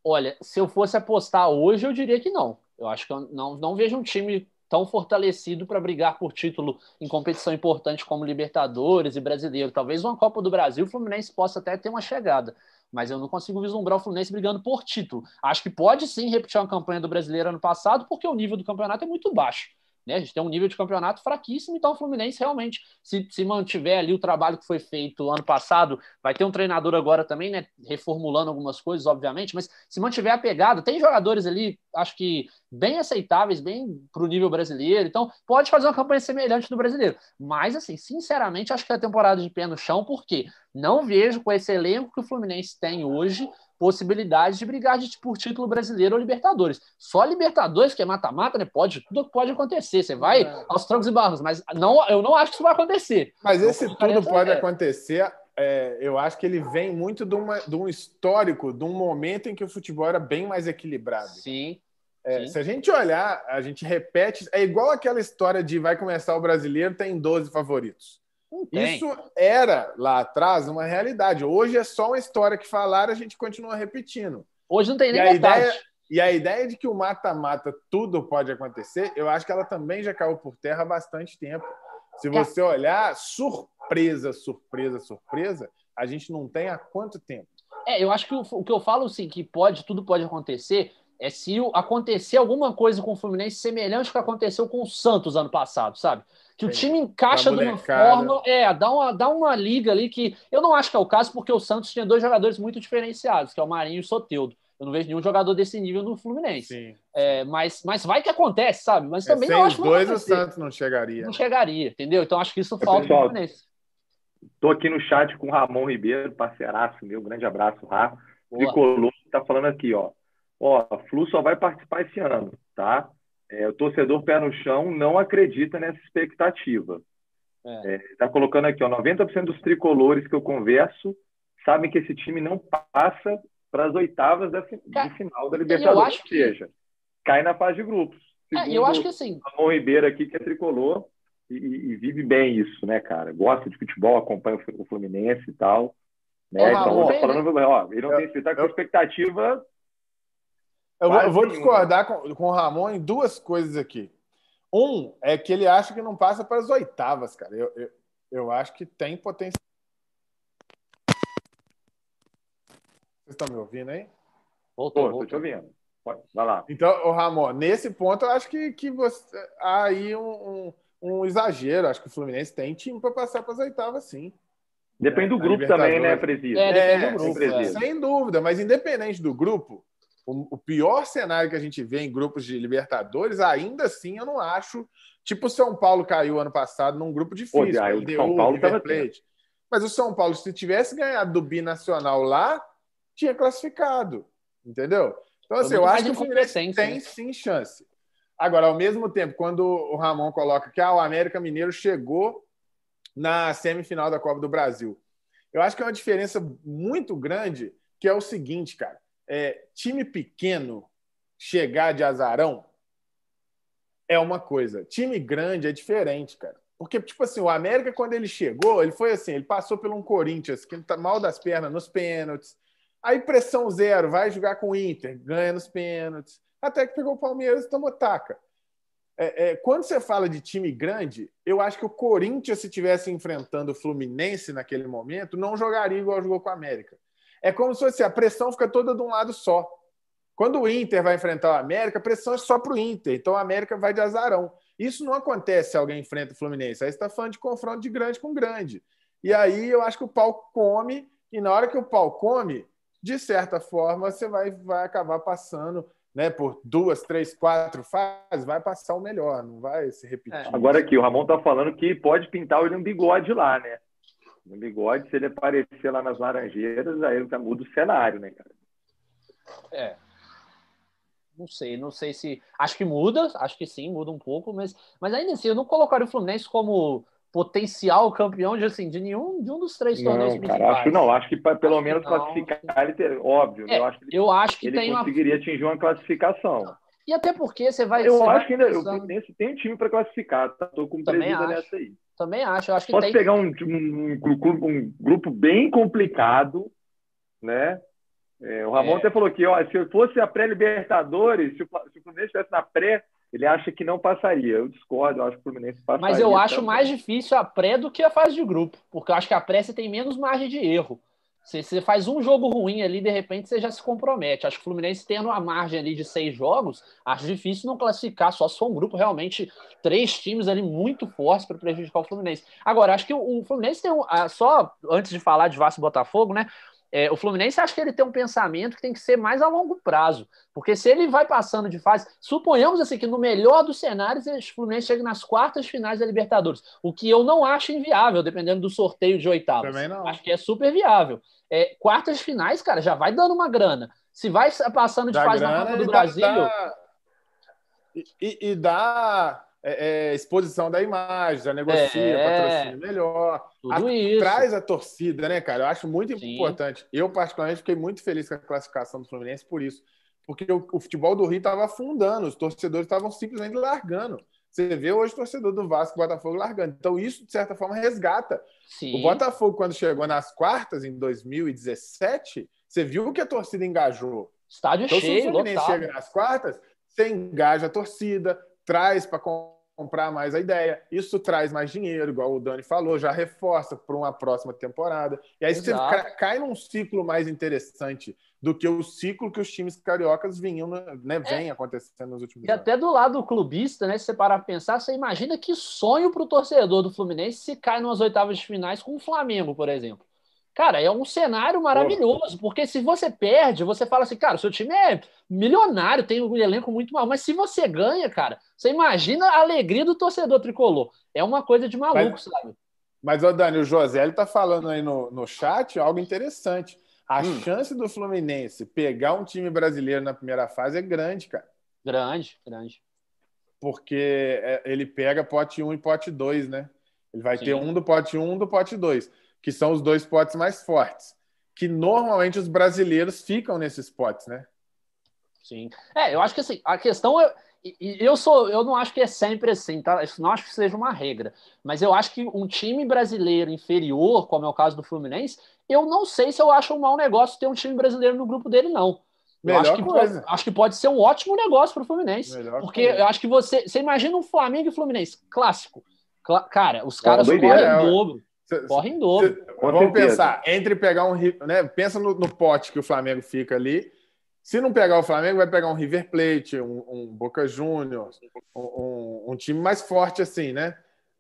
Olha, se eu fosse apostar hoje, eu diria que não. Eu acho que eu não, não vejo um time tão fortalecido para brigar por título em competição importante como Libertadores e Brasileiro. Talvez uma Copa do Brasil, o Fluminense possa até ter uma chegada, mas eu não consigo vislumbrar o Fluminense brigando por título. Acho que pode sim repetir uma campanha do Brasileiro ano passado, porque o nível do campeonato é muito baixo. Né? A gente tem um nível de campeonato fraquíssimo, então o Fluminense realmente, se, se mantiver ali o trabalho que foi feito ano passado, vai ter um treinador agora também, né? Reformulando algumas coisas, obviamente, mas se mantiver a pegada, tem jogadores ali, acho que bem aceitáveis, bem para o nível brasileiro, então pode fazer uma campanha semelhante do brasileiro. Mas, assim, sinceramente, acho que é a temporada de pé no chão, porque não vejo com esse elenco que o Fluminense tem hoje possibilidade de brigar de, por título brasileiro ou Libertadores. Só Libertadores, que é mata-mata, né? Pode, tudo pode acontecer. Você vai é. aos trancos e barros, mas não, eu não acho que isso vai acontecer. Mas esse tudo pode é. acontecer. É, eu acho que ele vem muito de, uma, de um histórico, de um momento em que o futebol era bem mais equilibrado. Sim. É, se a gente olhar, a gente repete, é igual aquela história de vai começar o brasileiro, tem 12 favoritos. Isso era lá atrás uma realidade. Hoje é só uma história que falaram, a gente continua repetindo. Hoje não tem nem e a ideia E a ideia de que o mata-mata tudo pode acontecer, eu acho que ela também já caiu por terra há bastante tempo. Se você olhar, surpresa, surpresa, surpresa, a gente não tem há quanto tempo? É, eu acho que o, o que eu falo, sim, que pode, tudo pode acontecer, é se acontecer alguma coisa com o Fluminense semelhante ao que aconteceu com o Santos ano passado, sabe? Que Sim, o time encaixa de uma forma, é, dá uma, dá uma liga ali que eu não acho que é o caso, porque o Santos tinha dois jogadores muito diferenciados, que é o Marinho e o Soteudo. Eu não vejo nenhum jogador desse nível no Fluminense. Sim. É, mas, mas vai que acontece, sabe? Mas é, também é, não acho que os dois o Santos não chegaria. Não chegaria, entendeu? Então acho que isso falta pessoal, no Fluminense. Estou aqui no chat com o Ramon Ribeiro, parceiraço meu, grande abraço, Rafa. Tricolor, está falando aqui, ó. Ó, a Flu só vai participar esse ano, tá? É, o torcedor pé no chão não acredita nessa expectativa. Está é. é, tá colocando aqui, ó, 90% dos tricolores que eu converso sabem que esse time não passa para as oitavas da, de final da Libertadores, ou seja, cai na fase de grupos. É, eu acho que assim. Ramon Ribeiro aqui, que é tricolor e, e, vive bem isso, né, cara? Gosta de futebol, acompanha o Fluminense e tal. Né? então, Ramon, tá falando, ó, ele não tem tá com expectativa eu vou, eu vou discordar com, com o Ramon em duas coisas aqui. Um é que ele acha que não passa para as oitavas, cara. Eu, eu, eu acho que tem potencial. Vocês estão me ouvindo aí? Voltou, Estou te ouvindo. Vai lá. Então, o Ramon, nesse ponto, eu acho que, que você, há aí um, um, um exagero. Acho que o Fluminense tem time para passar para as oitavas, sim. Depende é, do grupo também, né, Presídio? É, depende é, do grupo. É. Sem dúvida, mas independente do grupo, o, pior cenário que a gente vê em grupos de Libertadores, ainda assim, eu não acho. Tipo, o São Paulo caiu ano passado num grupo difícil. Pô, o São Paulo estava Mas o São Paulo, se tivesse ganhado do Binacional lá, tinha classificado. Entendeu? Então, assim, eu acho que o Fluminense tem né? sim chance. Agora, ao mesmo tempo, quando o Ramon coloca que ah, o América Mineiro chegou na semifinal da Copa do Brasil, eu acho que é uma diferença muito grande, que é o seguinte, cara é, time pequeno chegar de azarão é uma coisa. Time grande é diferente, cara. Porque, tipo assim, o América, quando ele chegou, ele foi assim: ele passou pelo um Corinthians que tá mal das pernas nos pênaltis. Aí, pressão zero, vai jogar com o Inter, ganha nos pênaltis. Até que pegou o Palmeiras e tomou taca. É, é, quando você fala de time grande, eu acho que o Corinthians, se tivesse enfrentando o Fluminense naquele momento, não jogaria igual jogou com o América. É como se fosse, a pressão fica toda de um lado só. Quando o Inter vai enfrentar o América, a pressão é só para o Inter. Então o América vai de azarão. Isso não acontece se alguém enfrenta o Fluminense. Aí você está falando de confronto de grande com grande. E aí eu acho que o pau come, e na hora que o pau come, de certa forma, você vai, vai acabar passando né, por duas, três, quatro fases, vai passar o melhor, não vai se repetir. É. Agora aqui, o Ramon está falando que pode pintar ele um bigode lá, né? No bigode, se ele aparecer lá nas Laranjeiras, aí já muda o cenário, né, cara? É. Não sei, não sei se. Acho que muda, acho que sim, muda um pouco, mas, mas ainda assim, eu não colocaria o Fluminense como potencial campeão de, assim, de nenhum de um dos três torneios não, cara, Acho que não, acho que pra, pelo acho menos classificar ele ter, óbvio. É, eu acho que ele, eu acho que ele conseguiria uma... atingir uma classificação. E até porque você vai. Eu você acho vai que ainda o Fluminense tem time para classificar, tá? Tô com presida nessa aí. Também acho. Eu acho que Posso tem... pegar um, um, um, um, grupo bem complicado, né? É, o Ramon é. até falou que ó, se fosse a pré-Libertadores, se, se o Fluminense estivesse na pré, ele acha que não passaria. Eu discordo, eu acho que o Fluminense passaria. Mas eu acho também. mais difícil a pré do que a fase de grupo, porque eu acho que a pré você tem menos margem de erro. Você, você faz um jogo ruim ali, de repente você já se compromete. Acho que o Fluminense tendo uma margem ali de seis jogos, acho difícil não classificar, só se for um grupo realmente, três times ali muito fortes para prejudicar o Fluminense. Agora, acho que o, Fluminense tem um. Só antes de falar de Vasco e Botafogo, né? É, o Fluminense acha que ele tem um pensamento que tem que ser mais a longo prazo, porque se ele vai passando de fase, suponhamos assim que no melhor dos cenários o Fluminense chega nas quartas finais da Libertadores, o que eu não acho inviável, dependendo do sorteio de oitavas. Também não. Acho que é super viável. É, quartas finais, cara, já vai dando uma grana. Se vai passando de Dá fase na grana Copa do dá- Brasil, dá- E, e- e dá é, é, exposição da imagem, já negocia, É. patrocínio melhor. tudo A- isso. Traz a torcida, né, cara? Eu acho muito Sim. importante. Eu, particularmente, fiquei muito feliz com a classificação do Fluminense por isso. Porque o, o futebol do Rio estava afundando, os torcedores estavam simplesmente largando. Você vê hoje o torcedor do Vasco e Botafogo largando. Então, isso, de certa forma, resgata. Sim. O Botafogo, quando chegou nas quartas, em 2017, você viu que a torcida engajou. Estádio Então, se o cheio, Fluminense lotado. chega nas quartas, você engaja a torcida, traz para comprar mais a ideia. Isso traz mais dinheiro, igual o Dani falou, já reforça para uma próxima temporada. E aí você Exato. ca- cai num ciclo mais interessante do que o ciclo que os times cariocas vinham, né, vem acontecendo nos últimos E anos. até do lado clubista, né? Se você parar pra pensar, você imagina que sonho pro torcedor do Fluminense se cai nas oitavas de finais com o Flamengo, por exemplo. Cara, é um cenário maravilhoso, porque se você perde, você fala assim, cara, o seu time é milionário, tem um elenco muito mal, mas se você ganha, cara, você imagina a alegria do torcedor tricolor. É uma coisa de maluco, Mas- sabe? Mas, ô Dani, o José ele tá falando aí no, no chat algo interessante. A Hum. chance do Fluminense pegar um time brasileiro na primeira fase é grande, cara. Grande, grande. porque é, ele pega pote 1 e pote 2, né? Ele vai Sim. ter um do pote 1 um do pote 2, que são os dois potes mais fortes. Que normalmente os brasileiros ficam nesses potes, né? Sim. É, eu acho que assim, a questão é. Eu sou, eu não acho que é sempre assim, tá? Eu não acho que seja uma regra. Mas eu acho que um time brasileiro inferior, como é o caso do Fluminense, eu não sei se eu acho um mau negócio ter um time brasileiro no grupo dele, não. Eu Melhor acho que, coisa. acho que pode ser um ótimo negócio para o Fluminense. Melhor porque coisa. eu acho que você. Você imagina um Flamengo e Fluminense, clássico. Cla- cara, os caras doideira, correm é, em dobro. Cê- Correm em dobro. cê- vamos certeza. pensar, entre pegar um. Né? Pensa no, no pote que o Flamengo fica ali. Se não pegar o Flamengo, vai pegar um River Plate, um, um Boca Juniors, um, um- um time mais forte assim, né?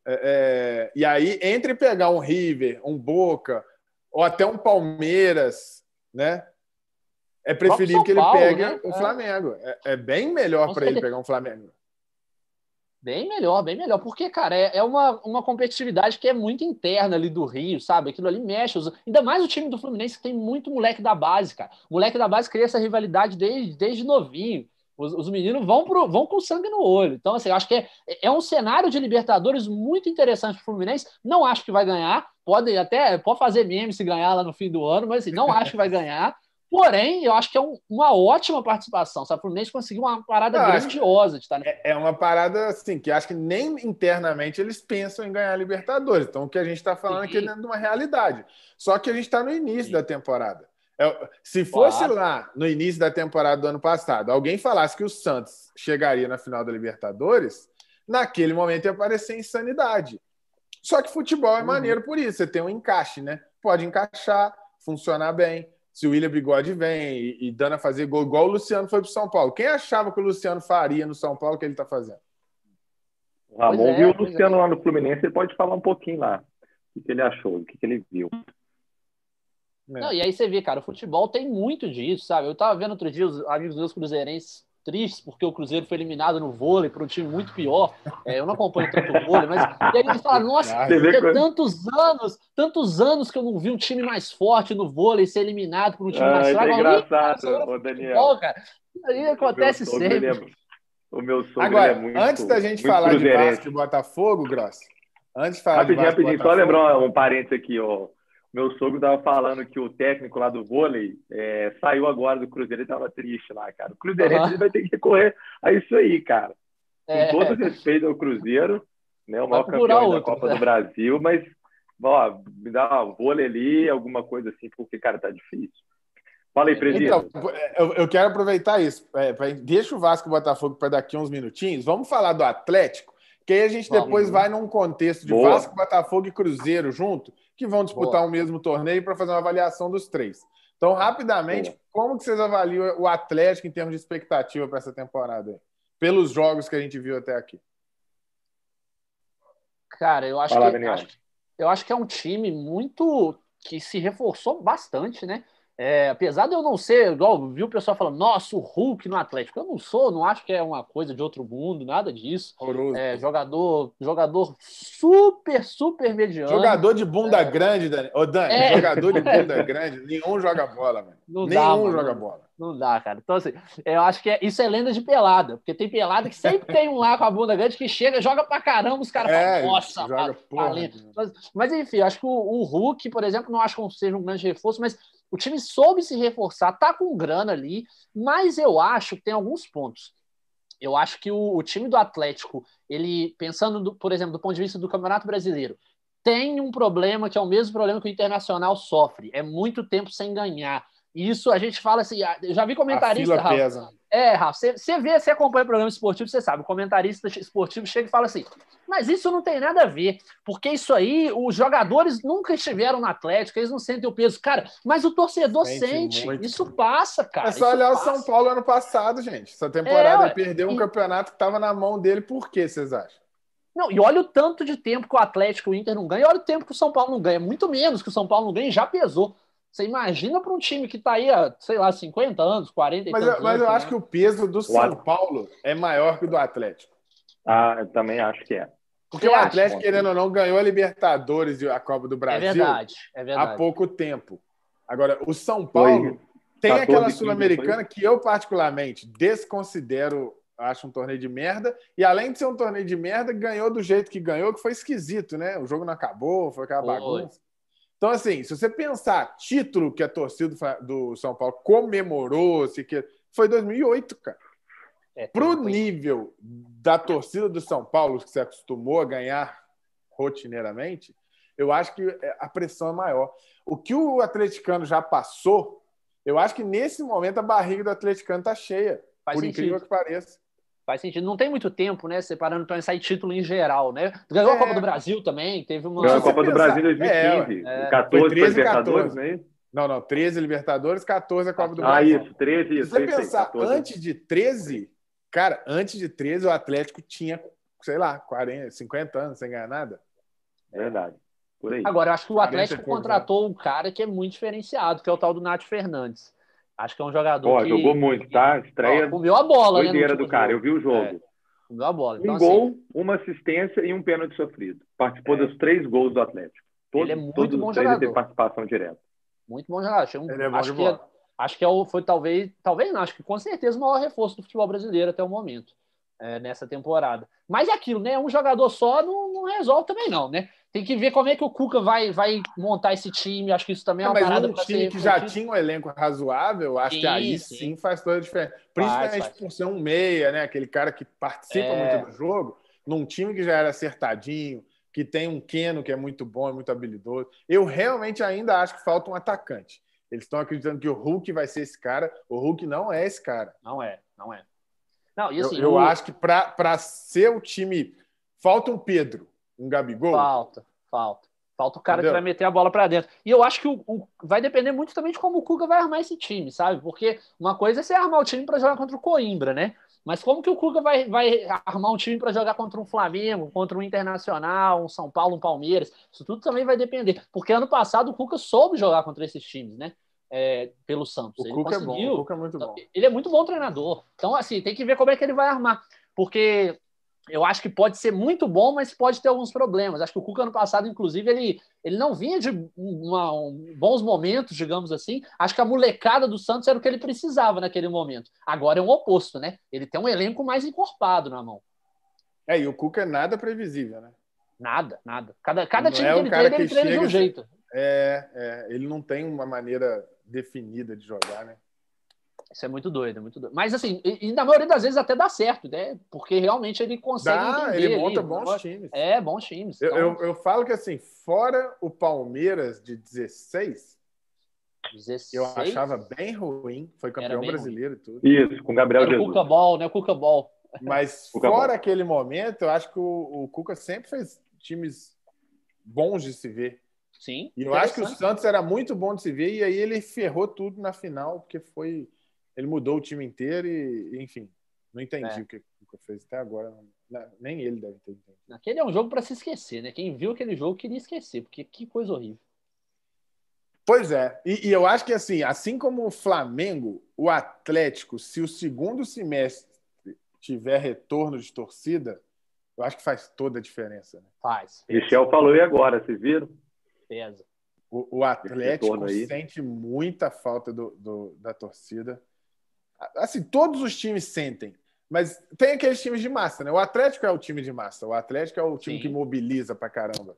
É, é, e aí, entre pegar um River, um Boca, ou até um Palmeiras, né? É preferível que ele Paulo, pegue né? o É. Flamengo. É, é bem melhor para ele pegar um Flamengo. Bem melhor, bem melhor. Porque, cara, é, é uma, uma competitividade que é muito interna ali do Rio, sabe? Aquilo ali mexe. os- Ainda mais o time do Fluminense, que tem muito moleque da base, cara. O moleque da base cria essa rivalidade desde, desde novinho. Os, os meninos vão, pro, vão com sangue no olho. Então, assim, eu acho que é, é um cenário de Libertadores muito interessante para o Fluminense. Não acho que vai ganhar. Pode até pode fazer meme se ganhar lá no fim do ano, mas assim, não acho que vai ganhar. Porém, eu acho que é um- uma ótima participação. Sabe? O Fluminense conseguiu uma parada Eu grandiosa de estar É, é uma parada assim que acho que nem internamente eles pensam em ganhar a Libertadores. Então, o que a gente está falando aqui é Sim. dentro de uma realidade. Só que a gente está no início da temporada. É, se fosse Claro. lá no início da temporada do ano passado, alguém falasse que o Santos chegaria na final da Libertadores, naquele momento ia parecer insanidade. Só que futebol é Uhum. maneiro por isso. Você tem um encaixe, né? Pode encaixar, funcionar bem. Se o William Bigode vem e, e dando a fazer gol, igual o Luciano foi para o São Paulo. Quem achava que o Luciano faria no São Paulo o que ele está fazendo? O Ramon é, viu o Luciano lá no Fluminense, ele pode falar um pouquinho lá. O que que ele achou, o que que ele viu. É. Não, e aí você vê, cara, o futebol tem muito disso, sabe? Eu tava vendo outro dia os amigos meus cruzeirenses tristes porque o Cruzeiro foi eliminado no vôlei por um time muito pior. É, eu não acompanho tanto o vôlei, mas e aí eles falam, nossa, tantos anos, tantos anos que eu não vi um time mais forte no vôlei ser eliminado por um time Ah, mais é fraco. Eu falei, "Ih, cara, engraçado, agora é ô, Daniel. futebol, cara. Isso aí acontece sogro, sempre. é- O meu sogro Agora, ele é muito, antes da gente falar de. Vasco e Botafogo, Gross, antes de falar Rapidinho, de Vasco rapidinho, só Botafogo, lembrar um parênteses aqui, ó. Meu sogro estava falando que o técnico lá do vôlei é, saiu agora do Cruzeiro e estava triste lá, cara. O Cruzeirense ele vai ter que recorrer a isso aí, cara. Com É, todo respeito ao Cruzeiro, né, o maior campeão da outro, Copa né? do Brasil, mas ó, me dá um vôlei ali, alguma coisa assim, porque, cara, tá difícil. Fala aí, presidente. Então, eu, eu quero aproveitar isso. É, pra- deixa o Vasco e o Botafogo para daqui uns minutinhos. Vamos falar do Atlético, que aí a gente Vamos. depois vai num contexto de Boa. Vasco, Botafogo e Cruzeiro junto, que vão disputar o mesmo torneio para fazer uma avaliação dos três. Então, rapidamente, Boa. como que vocês avaliam o Atlético em termos de expectativa para essa temporada? aí? Pelos jogos que a gente viu até aqui. Cara, eu acho, Fala, que, acho- eu acho que é um time muito que se reforçou bastante, né? É, apesar de eu não ser, igual viu o pessoal falando, nossa, o Hulk no Atlético. Eu não sou, não acho que é uma coisa de outro mundo, nada disso. Horroroso. É, jogador, jogador super, super mediano. Jogador de bunda grande, Dani. Ô, Dani, É. jogador de bunda grande, nenhum joga bola, mano. Não nenhum dá, mano. joga bola. Não dá, cara. Então, assim, eu acho que é- isso é lenda de pelada, porque tem pelada que sempre tem um lá com a bunda grande que chega, joga pra caramba, os caras É, falam, nossa, joga va- porra. valendo. Mas, mas, enfim, eu acho que o, o Hulk, por exemplo, não acho que seja um grande reforço, mas o time soube se reforçar, tá com grana ali, mas eu acho que tem alguns pontos. Eu acho que o, o time do Atlético, ele, pensando, do- por exemplo, do ponto de vista do Campeonato Brasileiro, tem um problema que é o mesmo problema que o Internacional sofre. É muito tempo sem ganhar. Isso a gente fala assim, ah, eu já vi A comentarista, fila Rafa, pesa. é, Rafa, você, você vê, você acompanha o programa esportivo, você sabe, o comentarista esportivo chega e fala assim, mas isso não tem nada a ver, porque isso aí, os jogadores nunca estiveram no Atlético, eles não sentem o peso. Cara, mas o torcedor Sente sente, isso passa, cara. É só olhar o. São Paulo ano passado, gente. Essa temporada É, perdeu um e- campeonato que estava na mão dele. Por quê, vocês acham? Não, e olha o tanto de tempo que o Atlético e o Inter não ganham, e olha o tempo que o São Paulo não ganha, muito menos que o São Paulo não ganha, e já pesou. Você imagina para um time que está aí há, sei lá, 50 anos, 40 e Mas, tantos eu, mas anos, eu né? acho que o peso do São Paulo é maior que o do Atlético. Ah, eu também acho que é. Porque Você o acha? Atlético, querendo ou não, ganhou a Libertadores e a Copa do É Brasil verdade, é há verdade. pouco tempo. Agora, o São Paulo Foi tem 14, aquela 15, Sul-Americana que eu, particularmente, desconsidero, acho um torneio de merda. E além de ser um torneio de merda, ganhou do jeito que ganhou, que foi esquisito, né? O jogo não acabou, foi aquela Foi. bagunça. Então, assim, se você pensar título que a torcida do São Paulo comemorou, se que foi 2008, cara. É, Pro foi- nível da torcida do São Paulo, que se acostumou a ganhar rotineiramente, eu acho que é, a pressão é maior. O que o atleticano já passou, eu acho que nesse momento a barriga do atleticano tá cheia, Faz por sentido. incrível que pareça. Faz sentido. Não tem muito tempo, né? Separando para pensar em título em geral, né? Ganhou É. a Copa do Brasil também, teve uma. Ganhou a Se você Copa do Brasil em 2015. É, é. 14 Foi foi 13 e Libertadores, 14. não é isso? Não, não, 13 Libertadores, 14 a Copa do Ah, Brasil. isso, 13, Se isso. você isso aí, pensar 14. antes de 13, cara, antes de 13 o Atlético tinha, sei lá, 40, 50 anos sem ganhar nada. Verdade. Por aí. Agora, eu acho que o 40 Atlético poucos, contratou um cara que é muito diferenciado, que é o tal do Nath Fernandes. Acho que é um jogador Ó, que. jogou muito, tá? Ó, Estreia comeu a bola, né? doideira último do cara. Eu jogo. vi o jogo. Comeu a bola. Um Então, assim, gol, uma assistência e um pênalti sofrido. Participou É. dos três gols do Atlético. Todos, Ele é muito todos bom os três ele jogador. teve participação direta. muito bom jogador. Achei um- Ele é bom acho de que bola. Acho que é o, foi talvez, talvez não, acho que com certeza o maior reforço do futebol brasileiro até o momento, é, nessa temporada. Mas é aquilo, né? Um jogador só não, não resolve também, não, né? Tem que ver como é que o Cuca vai, vai montar esse time. Acho que isso também é uma mas parada um time que já tinha um elenco razoável, acho Sim, que aí sim. sim. faz toda a diferença. Principalmente faz. por ser um meia, né? Aquele cara que participa É. muito do jogo, num time que já era acertadinho, que tem um Keno que é muito bom, é muito habilidoso. Eu realmente ainda acho que falta um atacante. Eles estão acreditando que o Hulk vai ser esse cara. O Hulk não é esse cara. Não é, não é. Não, e Eu, assim, eu o- acho que para ser o time. Falta um Pedro, um Gabigol. Falta, falta. Falta o cara Entendeu? que vai meter a bola para dentro. E eu acho que o, o- vai depender muito também de como o Cuca vai armar esse time, sabe? Porque uma coisa é você armar o time para jogar contra o Coimbra, né? Mas como que o Cuca vai, vai armar um time para jogar contra um Flamengo, contra um Internacional, um São Paulo, um Palmeiras? Isso tudo também vai depender. Porque ano passado o Cuca soube jogar contra esses times, né? É, pelo Santos. O Ele Cuca é bom. O Cuca é muito bom. Ele é muito bom treinador. Então, assim, tem que ver como é que ele vai armar. Porque eu acho que pode ser muito bom, mas pode ter alguns problemas. Acho que o Cuca, ano passado, inclusive, ele, ele não vinha de uma- um- bons momentos, digamos assim. Acho que a molecada do Santos era o que ele precisava naquele momento. Agora é um oposto, né? Ele tem um elenco mais encorpado na mão. É, e o Cuca é nada previsível, né? Nada, nada. Cada, cada Não time é que ele treina, ele treina de um jeito. É, é, ele não tem uma maneira definida de jogar, né? Isso é muito doido, é muito doido. Mas, assim, e, e na maioria das vezes até dá certo, né? Porque realmente ele consegue Dá, entender ele ali, monta o bons negócio. times. É, bons times. Eu, Então, eu, eu falo que assim, fora o Palmeiras de 16, 16. eu achava bem ruim, foi campeão brasileiro e tudo. Isso, com o Gabriel Era o Jesus. Cuca Ball, né? O Cuca Ball. Mas Cuca fora bom. aquele momento, eu acho que o, o Cuca sempre fez times bons de se ver. Sim. E eu acho que o. Santos era muito bom de se ver, e aí ele ferrou tudo na final, porque foi. Ele mudou o time inteiro e, enfim, não entendi É. o que o Cuca fez até agora. Não- nem ele deve ter entendido. Aquele é um jogo para se esquecer, né? Quem viu aquele jogo queria esquecer, porque que coisa horrível. Pois é, e, e, eu acho que assim, assim como o Flamengo, o Atlético, se o segundo semestre tiver retorno de torcida, eu acho que faz toda a diferença. Né? Faz. Michel falou e agora, vocês viram? Pesa. O, o Atlético sente muita falta do, do, da torcida. Assim, todos os times sentem. Mas tem aqueles times de massa, né? O Atlético é o time de massa. O Atlético é o time Sim. que mobiliza pra caramba.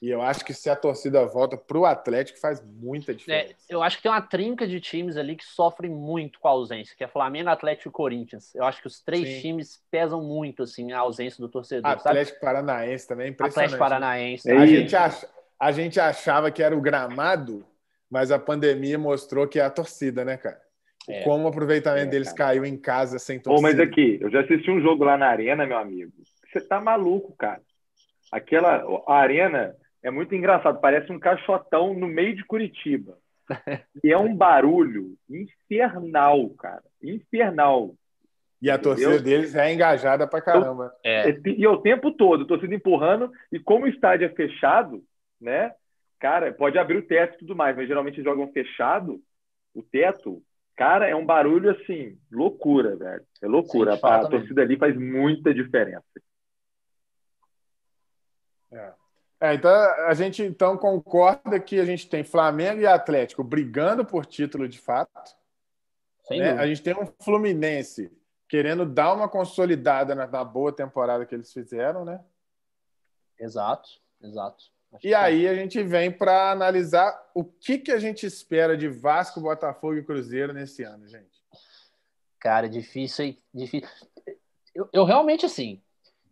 E eu acho que se a torcida volta para o Atlético, faz muita diferença. É, eu acho que tem uma trinca de times ali que sofrem muito com a ausência, que é Flamengo, Atlético e Corinthians. Eu acho que os três Sim. times pesam muito assim a ausência do torcedor. Atlético sabe? Paranaense também, impressionante. Atlético Paranaense. A gente, ach, a gente achava que era o gramado, mas a pandemia mostrou que é a torcida, né, cara? É. Como o aproveitamento é, deles cara. caiu em casa sem torcida. Pô, mas aqui, eu já assisti um jogo lá na Arena, meu amigo. Você tá maluco, cara. Aquela a Arena é muito engraçado, parece um caixotão no meio de Curitiba. e é um barulho infernal, cara. Infernal. E a torcida Entendeu? deles é engajada pra caramba. É. E o tempo todo, torcida empurrando, e como o estádio é fechado, né? Cara, pode abrir o teto e tudo mais, mas geralmente jogam fechado, o teto, cara, é um barulho assim, loucura, velho. É loucura. Sim, a, a torcida ali faz muita diferença. É. É, então a gente então concorda que a gente tem Flamengo e Atlético brigando por título de fato. Né? A gente tem um Fluminense querendo dar uma consolidada na, na boa temporada que eles fizeram, né? Exato, exato. E aí a gente vem para analisar o que, que a gente espera de Vasco, Botafogo e Cruzeiro nesse ano, gente. Cara, difícil, difícil. Eu, eu realmente assim,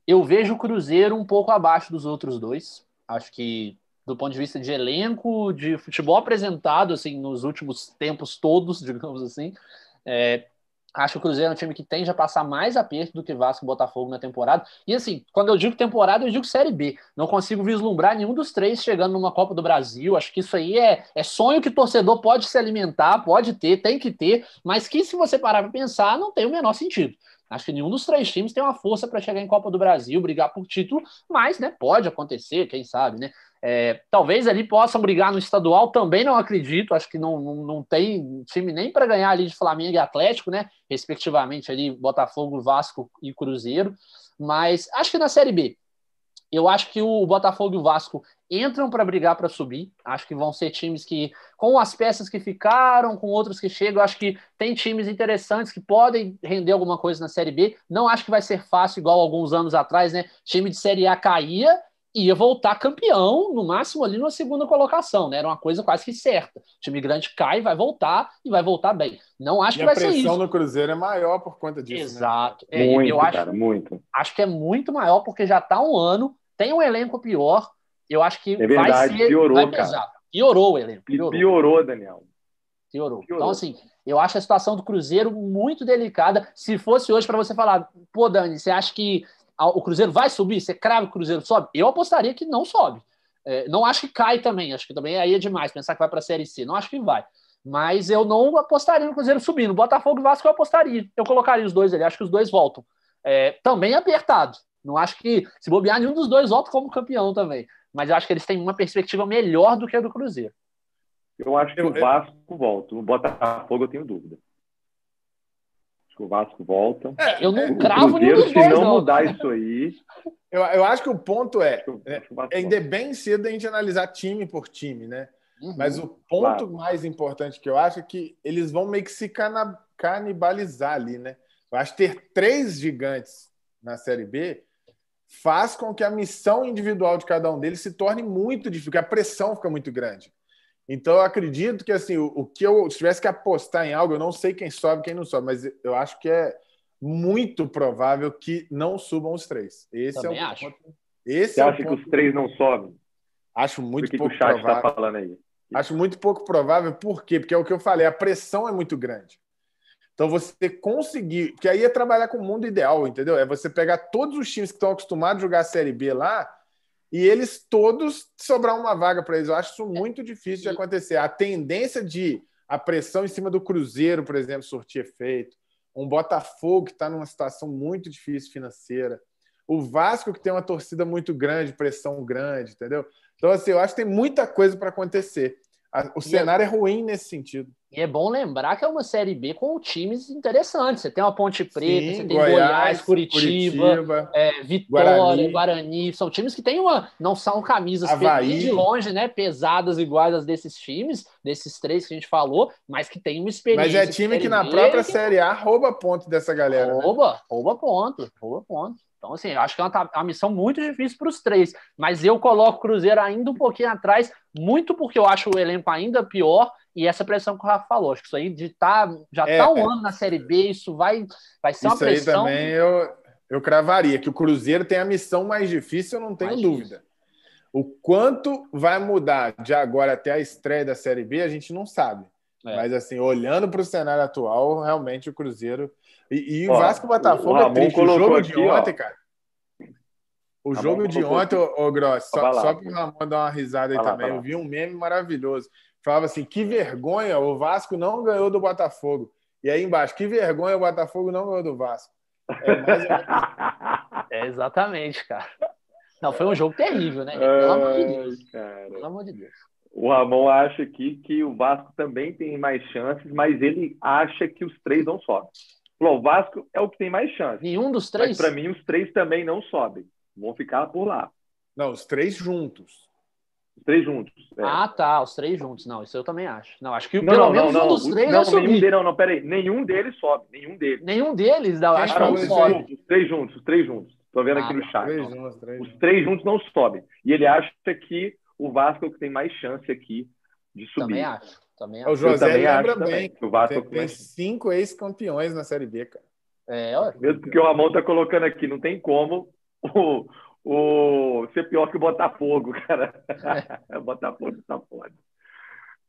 eu vejo o Cruzeiro um pouco abaixo dos outros dois. Acho que do ponto de vista de elenco, de futebol apresentado assim nos últimos tempos todos, digamos assim, é, acho que o Cruzeiro é um time que tende a passar mais aperto do que Vasco e Botafogo na temporada. E assim, quando eu digo temporada, eu digo Série B. Não consigo vislumbrar nenhum dos três chegando numa Copa do Brasil. Acho que isso aí é, é sonho que torcedor pode se alimentar, pode ter, tem que ter, mas que se você parar para pensar, não tem o menor sentido. Acho que nenhum dos três times tem uma força para chegar em Copa do Brasil, brigar por título, mas né, pode acontecer, quem sabe, né? É, talvez ali possam brigar no estadual, também não acredito. Acho que não, não, não tem time nem para ganhar ali de Flamengo e Atlético, né? Respectivamente, ali Botafogo, Vasco e Cruzeiro. Mas acho que na Série B, eu acho que o Botafogo e o Vasco entram para brigar para subir. Acho que vão ser times que, com as peças que ficaram, com outros que chegam, acho que tem times interessantes que podem render alguma coisa na Série B. Não acho que vai ser fácil, igual alguns anos atrás, né? Time de Série A caía ia voltar campeão, no máximo ali na segunda colocação, né? Era uma coisa quase que certa. O time grande cai, vai voltar e vai voltar bem. Não acho e que vai ser isso. A pressão no Cruzeiro é maior por conta disso. Né? Exato. Né? Muito, eu acho, cara, muito. Acho que é muito maior porque já está um ano, tem um elenco pior eu acho que é verdade, vai ser, piorou, vai. Cara. Piorou o elenco. Piorou. piorou, Daniel. Piorou. piorou. Então, assim, eu acho a situação do Cruzeiro muito delicada. Se fosse hoje para você falar, pô, Dani, você acha que o Cruzeiro vai subir? Você crava que o Cruzeiro sobe? Eu apostaria que não sobe. É, não acho que cai também. Acho que também aí é demais pensar que vai para a Série C. Não acho que vai. Mas eu não apostaria no Cruzeiro subindo. Botafogo e Vasco eu apostaria. Eu colocaria os dois ali. Acho que os dois voltam. É, também apertado. Não acho que, se bobear, nenhum dos dois volta como campeão também mas eu acho que eles têm uma perspectiva melhor do que a do Cruzeiro. Eu acho que eu, o Vasco eu... volta. O Botafogo eu tenho dúvida. Que o Vasco volta. É, eu não o cravo nenhum dos dois, se não, não mudar isso aí. Eu, eu acho que o ponto é, é ainda é bem cedo a gente analisar time por time, né? Uhum, Mas o ponto claro. mais importante que eu acho é que eles vão meio que se canibalizar ali, né? Eu acho que ter três gigantes na Série B faz com que a missão individual de cada um deles se torne muito difícil, a pressão fica muito grande. Então, eu acredito que assim, o, o, que eu se tivesse que apostar em algo, eu não sei quem sobe, quem não sobe, mas eu acho que é muito provável que não subam os três. Esse Também é o acho. Ponto. Esse Você é acha que os três não sobem? Acho muito que pouco que o chat tá provável. Tá falando aí? Acho muito pouco provável, por quê? Porque é o que eu falei, a pressão é muito grande. Então, você conseguir. Que aí é trabalhar com o mundo ideal, entendeu? É você pegar todos os times que estão acostumados a jogar a Série B lá e eles todos sobrar uma vaga para eles. Eu acho isso muito difícil de acontecer. A tendência de a pressão em cima do Cruzeiro, por exemplo, surtir efeito. Um Botafogo que está numa situação muito difícil financeira. O Vasco que tem uma torcida muito grande, pressão grande, entendeu? Então, assim, eu acho que tem muita coisa para acontecer. O cenário é... é ruim nesse sentido. E é bom lembrar que é uma Série B com times interessantes. Você tem uma Ponte Preta, Sim, você tem Goiás, Goiás Curitiba, Curitiba é, Vitória, Guarani. Guarani. São times que têm uma. Não são camisas de longe, né? Pesadas iguais as desses times, desses três que a gente falou, mas que tem uma experiência. Mas é time que na própria Série A rouba ponto dessa galera. Né? Rouba, né? rouba ponto, rouba ponto. Então, assim, acho que é uma, uma missão muito difícil para os três. Mas eu coloco o Cruzeiro ainda um pouquinho atrás, muito porque eu acho o elenco ainda pior e essa pressão que o Rafa falou. Acho que isso aí de tá, já está é, um é. ano na Série B, isso vai, vai ser uma pressão. Isso aí também eu, eu cravaria, que o Cruzeiro tem a missão mais difícil, eu não tenho mais dúvida. Difícil. O quanto vai mudar de agora até a estreia da Série B, a gente não sabe. É. Mas, assim, olhando para o cenário atual, realmente o Cruzeiro e, e o Vasco Botafogo é triste. O jogo aqui, de ontem, ó. cara. O Ramon jogo de ontem, ô, Gross, só, só para o Ramon dar uma risada aí vai também, lá, eu vi um meme maravilhoso. Falava assim: que vergonha, o Vasco não ganhou do Botafogo. E aí embaixo, que vergonha, o Botafogo não ganhou do Vasco. É, mais... é exatamente, cara. Não, foi um jogo terrível, né? Pelo amor de Deus. Cara. Pelo amor de Deus. O Ramon acha aqui que o Vasco também tem mais chances, mas ele acha que os três não sobem. O Vasco é o que tem mais chance. Nenhum dos três? Para mim, os três também não sobem. Vão ficar por lá. Não, os três juntos. Os três juntos. É. Ah, tá. Os três juntos. Não, isso eu também acho. Não, acho que não, pelo não, menos não, um dos três não, nenhum deles, não, não, peraí. Nenhum deles sobe. Nenhum deles. Nenhum deles? Não, acho que não sobe. Os três juntos, os três juntos. Estou vendo ah, aqui no chat. Três três os três juntos não sobem. E ele acha que o Vasco é o que tem mais chance aqui de subir. Também acho. Também acho. O José lembra bem. O Vasco tem, tem cinco ex-campeões na Série B, cara. É, ó. Mesmo porque o Ramon está colocando aqui, não tem como o, o ser pior que o Botafogo, cara. É. Botafogo tá foda.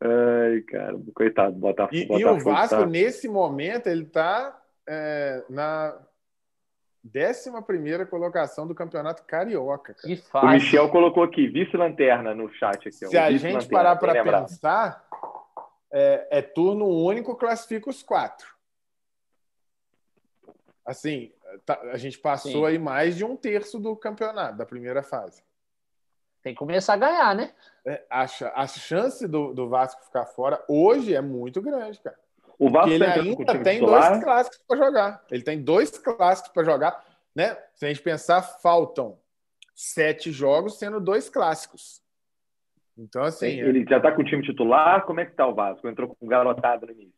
Ai, cara, coitado, Botafogo. E, Botafogo e o Vasco, tá... nesse momento, ele está é, na 11 colocação do Campeonato Carioca. Que fácil. O Michel colocou aqui, vice-lanterna no chat. Aqui, Se a gente parar para pensar, é, é turno único, classifica os quatro. Assim, tá, a gente passou Sim. aí mais de um terço do campeonato, da primeira fase. Tem que começar a ganhar, né? É, a, a chance do, do Vasco ficar fora hoje é muito grande, cara. O Vasco ele ainda tem dois clássicos para jogar. Ele tem dois clássicos para jogar, né? Se a gente pensar, faltam sete jogos, sendo dois clássicos. Então, assim. Ele já está com o time titular? Como é que tá o Vasco? Entrou com garotado no início.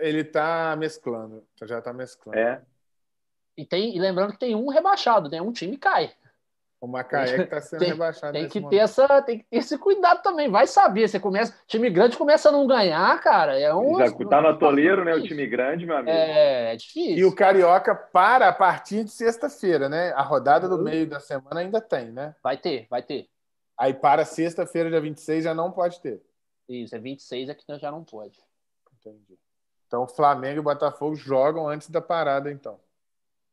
Ele está mesclando. Já está mesclando. É. E, tem, e lembrando que tem um rebaixado, tem um time cai. O Macaé que está sendo tem, rebaixado. Tem que, ter essa, tem que ter esse cuidado também. Vai saber. Você começa. Time grande começa a não ganhar, cara. É um. Já tá no atoleiro, né? O time grande, meu amigo. É, é difícil. E o Carioca para a partir de sexta-feira, né? A rodada do uhum. meio da semana ainda tem, né? Vai ter, vai ter. Aí para sexta-feira, dia 26, já não pode ter. Isso, é 26 é que já não pode. Entendi. Então, Flamengo e Botafogo jogam antes da parada, então.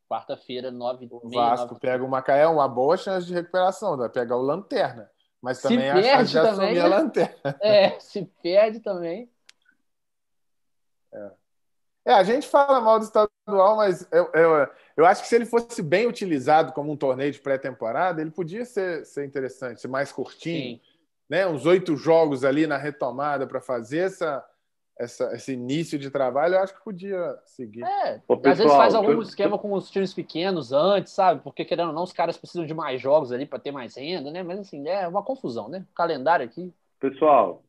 Quarta-feira, nove O Vasco 9... pega o Macaé, uma boa chance de recuperação, vai pegar o Lanterna. Mas também se a chance de também, a Lanterna. É, se perde também. É. é. a gente fala mal do estadual, mas eu, eu, eu acho que se ele fosse bem utilizado como um torneio de pré-temporada, ele podia ser, ser interessante, ser mais curtinho. Sim. Né? Uns oito jogos ali na retomada para fazer essa, essa, esse início de trabalho, eu acho que podia seguir. É, Ô, pessoal, às vezes faz algum eu... esquema com os times pequenos antes, sabe? Porque, querendo ou não, os caras precisam de mais jogos ali para ter mais renda, né? Mas, assim, é uma confusão, né? O calendário aqui. Pessoal,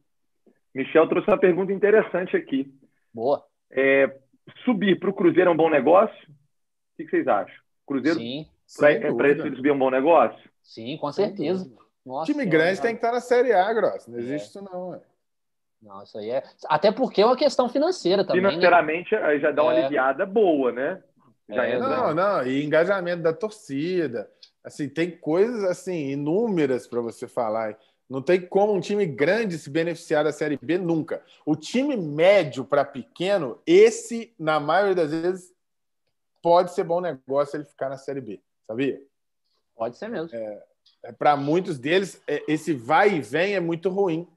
Michel trouxe uma pergunta interessante aqui. Boa. É, subir para o Cruzeiro é um bom negócio? O que vocês acham? Cruzeiro, Sim. para eles subir é um bom negócio? Sim, com certeza. Nossa, time grande é, tem que estar na Série A, Gross. Não existe é. isso, não. Não, isso aí é. Até porque é uma questão financeira também. Né? Financeiramente, né? já dá uma é. aliviada boa, né? Já é, não, não, e engajamento da torcida. Assim, tem coisas assim inúmeras para você falar. Não tem como um time grande se beneficiar da Série B nunca. O time médio para pequeno, esse, na maioria das vezes, pode ser bom negócio ele ficar na Série B, sabia? Pode ser mesmo. É, é para muitos deles, é, esse vai e vem é muito ruim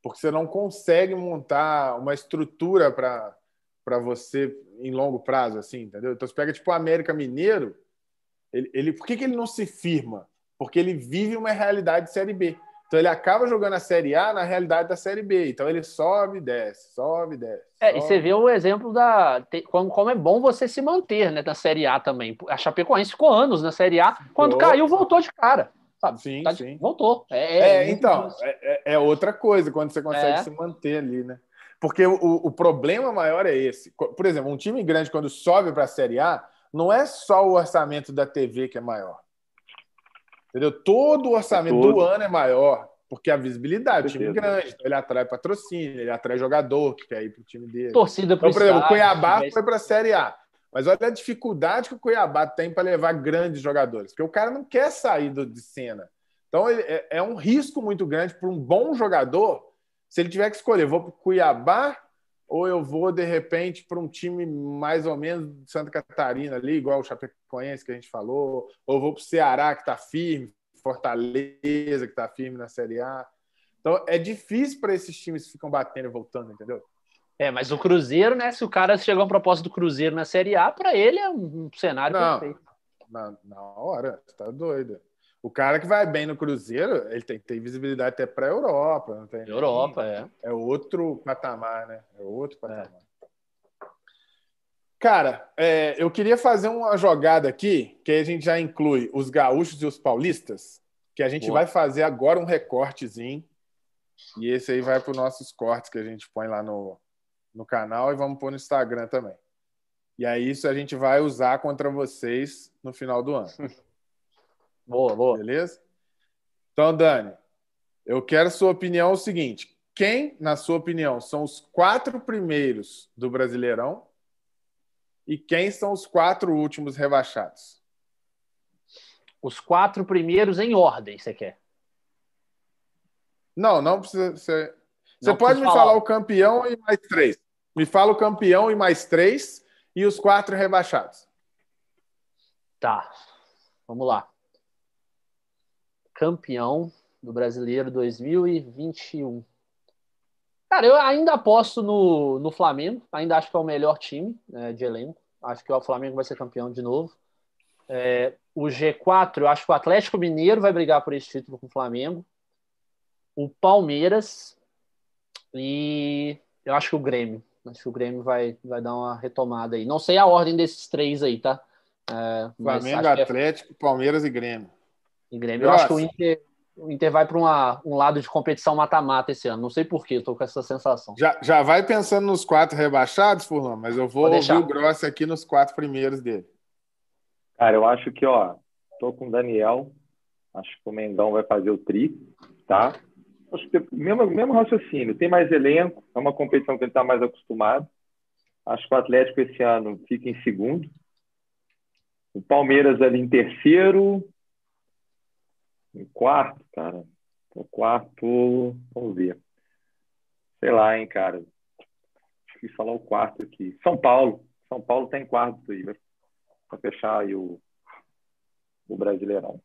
porque você não consegue montar uma estrutura para você em longo prazo, assim, entendeu? Então você pega tipo o América Mineiro, ele, ele, por que, que ele não se firma? Porque ele vive uma realidade de Série B. Então ele acaba jogando a Série A na realidade da Série B. Então ele sobe e desce, sobe e desce. É, sobe. e você vê o exemplo da. Como, como é bom você se manter né, na Série A também. A Chapecoense ficou anos na Série A. Quando caiu, voltou de cara. Sabe? Sim, Tá de- sim. Voltou. É, É, é então, difícil. é, é- é outra coisa quando você consegue É. se manter ali, né? Porque o, o problema maior é esse. Por exemplo, um time grande, quando sobe para a Série A, não é só o orçamento da TV que é maior. Entendeu? Todo o orçamento Todo. do ano é maior, porque a visibilidade, o time grande, então ele atrai patrocínio, ele atrai jogador que quer ir para o time dele. Torcida Então, por exemplo, o Cuiabá foi para a Série A. Mas olha a dificuldade que o Cuiabá tem para levar grandes jogadores, porque o cara não quer sair do, de cena. Então ele- é, é um risco muito grande para um bom jogador, se ele tiver que escolher, vou para o Cuiabá ou eu vou, de repente, para um time mais ou menos de Santa Catarina ali, igual o Chapecoense que a gente falou, ou vou para o Ceará, que está firme, Fortaleza, que está firme na Série A. Então é difícil para esses times que ficam batendo e voltando, entendeu? É, mas o Cruzeiro, né? Se o cara chegou a uma proposta do Cruzeiro na Série A, para ele é um, um cenário Não. perfeito. Na, na hora, você tá doido. O cara que vai bem no Cruzeiro, ele tem que ter visibilidade até para a Europa. Não tem nem- Europa, é. É outro patamar, né? É outro patamar. Cara, é, eu queria fazer uma jogada aqui, que a gente já inclui os gaúchos e os paulistas, que a gente Boa. vai fazer agora um recortezinho. E esse aí vai para os nossos cortes que a gente põe lá no, no canal e vamos pôr no Instagram também. E aí isso a gente vai usar contra vocês no final do ano. Boa, boa. Beleza? Então, Dani, eu quero sua opinião é o seguinte: quem, na sua opinião, são os quatro primeiros do Brasileirão e quem são os quatro últimos rebaixados? Os quatro primeiros em ordem, você quer? Não, não precisa. Você Não pode me falar. falar. o campeão e mais três. Me fala o campeão e mais três e os quatro rebaixados. Tá. Vamos lá. Campeão do Brasileiro 2021. Cara, eu ainda aposto no, no Flamengo. Ainda acho que é o melhor time né, de elenco. Acho que o Flamengo vai ser campeão de novo. É, o G4, eu acho que o Atlético Mineiro vai brigar por esse título com o Flamengo. O Palmeiras. E eu acho que o Grêmio. Acho que o Grêmio vai, vai dar uma retomada aí. Não sei a ordem desses três aí, tá? É, Flamengo, é- Atlético, Palmeiras e Grêmio. E Grêmio. Eu acho que o. Inter, o Inter vai para um lado de competição mata-mata esse ano. Não sei porquê, eu tô com essa sensação. Já, já vai pensando nos quatro rebaixados, Furlan, mas eu vou Vou ouvir deixar. o Grossi aqui nos quatro primeiros dele. Cara, eu acho que, ó, tô com o Daniel. Acho que o Mengão vai fazer o tri, tá? Acho que mesmo, mesmo raciocínio, tem mais elenco, é uma competição que ele está mais acostumado. Acho que o Atlético esse ano fica em segundo. O Palmeiras ali em terceiro. Em quarto, cara. O quarto, vamos ver. Sei lá, hein, cara. Que falar o quarto aqui. São Paulo. São Paulo tá em quarto aí, vai para fechar aí o, o Brasileirão.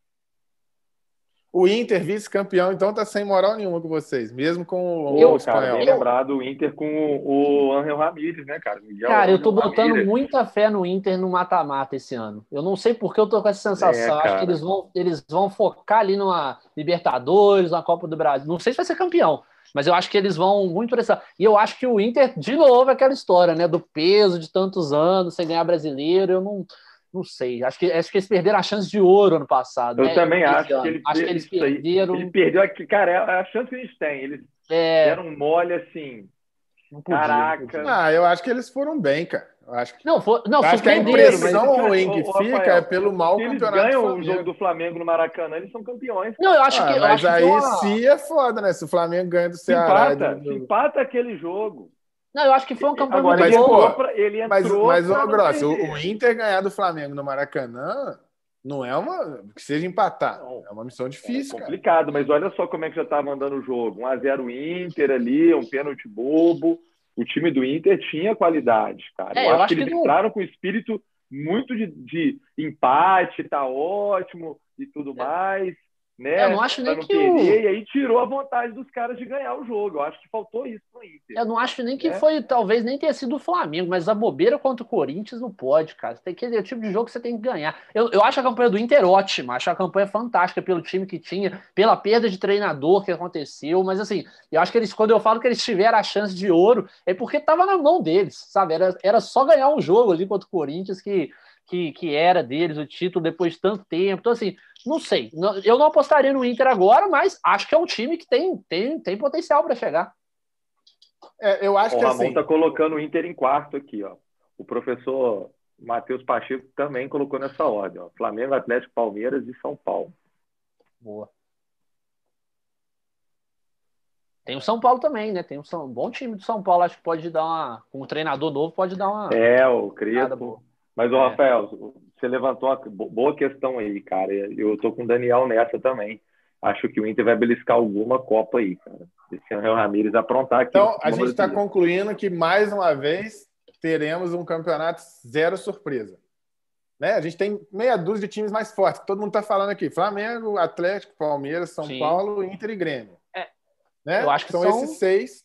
O Inter, vice-campeão, então tá sem moral nenhuma com vocês, mesmo com o, Eu- o cara, bem lembrado o Inter com o, o Angel Ramírez, né, cara? Miguel Cara, eu Ángel tô botando Ramírez. muita fé no Inter no mata-mata esse ano. Eu não sei por que eu tô com essa sensação. É, Acho que eles vão, eles vão focar ali numa Libertadores, na Copa do Brasil. Não sei se vai ser campeão, mas eu acho que eles vão muito por essa. E eu acho que o Inter, de novo, é aquela história, né? Do peso de tantos anos sem ganhar brasileiro. Eu não, não sei. Acho que, acho que eles perderam a chance de ouro ano passado. Eu né? também acho que, ele, acho que eles perderam. Ele perdeu aqui, cara, é a chance que eles têm. Eles É, deram um mole assim. não podia, Caraca. Ah, eu acho que eles foram bem, cara. Eu acho que, Não, foi, não acho que a impressão mas- ruim que fica Rafael, é pelo mau Se eles campeonato ganham o jogo do Flamengo no Maracanã, eles são campeões. Não, eu acho Ah, que. Eu mas acho que aí uma- se é foda, né? Se o Flamengo ganha do Se Ceará. empata, do- se empata aquele jogo. Não, eu acho que foi um campeão Agora, muito ele mas, bom. pô, ele Mas, entrou mas pra ô, Grosso, o, o Inter ganhar do Flamengo no Maracanã não é uma. Que seja empatar. Não. É uma missão É difícil, cara. complicado, mas olha só como é que já estava andando o jogo. 1x0 Inter ali, um pênalti bobo. O time do Inter tinha qualidade, cara. É, eu, eu acho acho que eles não- entraram com espírito muito de, de empate, tá ótimo e tudo É. mais. Né? Eu não acho nem não que o... E aí tirou a vontade dos caras de ganhar o jogo. Eu acho que faltou isso no Inter. Eu não acho nem que É. foi, talvez nem ter sido o Flamengo, mas a bobeira contra o Corinthians não pode, cara. Tem que, é o tipo de jogo que você tem que ganhar. Eu, eu acho a campanha do Inter ótima, acho a campanha fantástica pelo time que tinha, pela perda de treinador que aconteceu, mas assim, eu acho que eles, quando eu falo que eles tiveram a chance de ouro, é porque tava na mão deles, sabe? Era, era só ganhar um jogo ali contra o Corinthians que, que, que era deles o título depois de tanto tempo. Então, assim, não sei. Eu não apostaria no Inter agora, mas acho que é um time que tem, tem, tem potencial para chegar. É, eu acho O que Ramon assim. tá colocando o Inter em quarto aqui, ó. O professor Matheus Pacheco também colocou nessa ordem, ó. Flamengo, Atlético, Palmeiras e São Paulo. Boa. Tem o São Paulo também, né? Tem um São- bom time do São Paulo, acho que pode dar uma. Com um treinador novo, pode dar uma. É, o Crespo. Mas, o É. Rafael, você levantou uma bo- boa questão aí, cara. Eu tô com o Daniel nessa também. Acho que o Inter vai beliscar alguma Copa aí, cara. Esse ano é o Ramires aprontar aqui. Então, a gente está concluindo que, mais uma vez, teremos um campeonato zero surpresa. Né? A gente tem meia dúzia de times mais fortes. Todo mundo está falando aqui: Flamengo, Atlético, Palmeiras, São Sim. Paulo, Inter e Grêmio. É. Né? Eu acho que são, são- esses seis,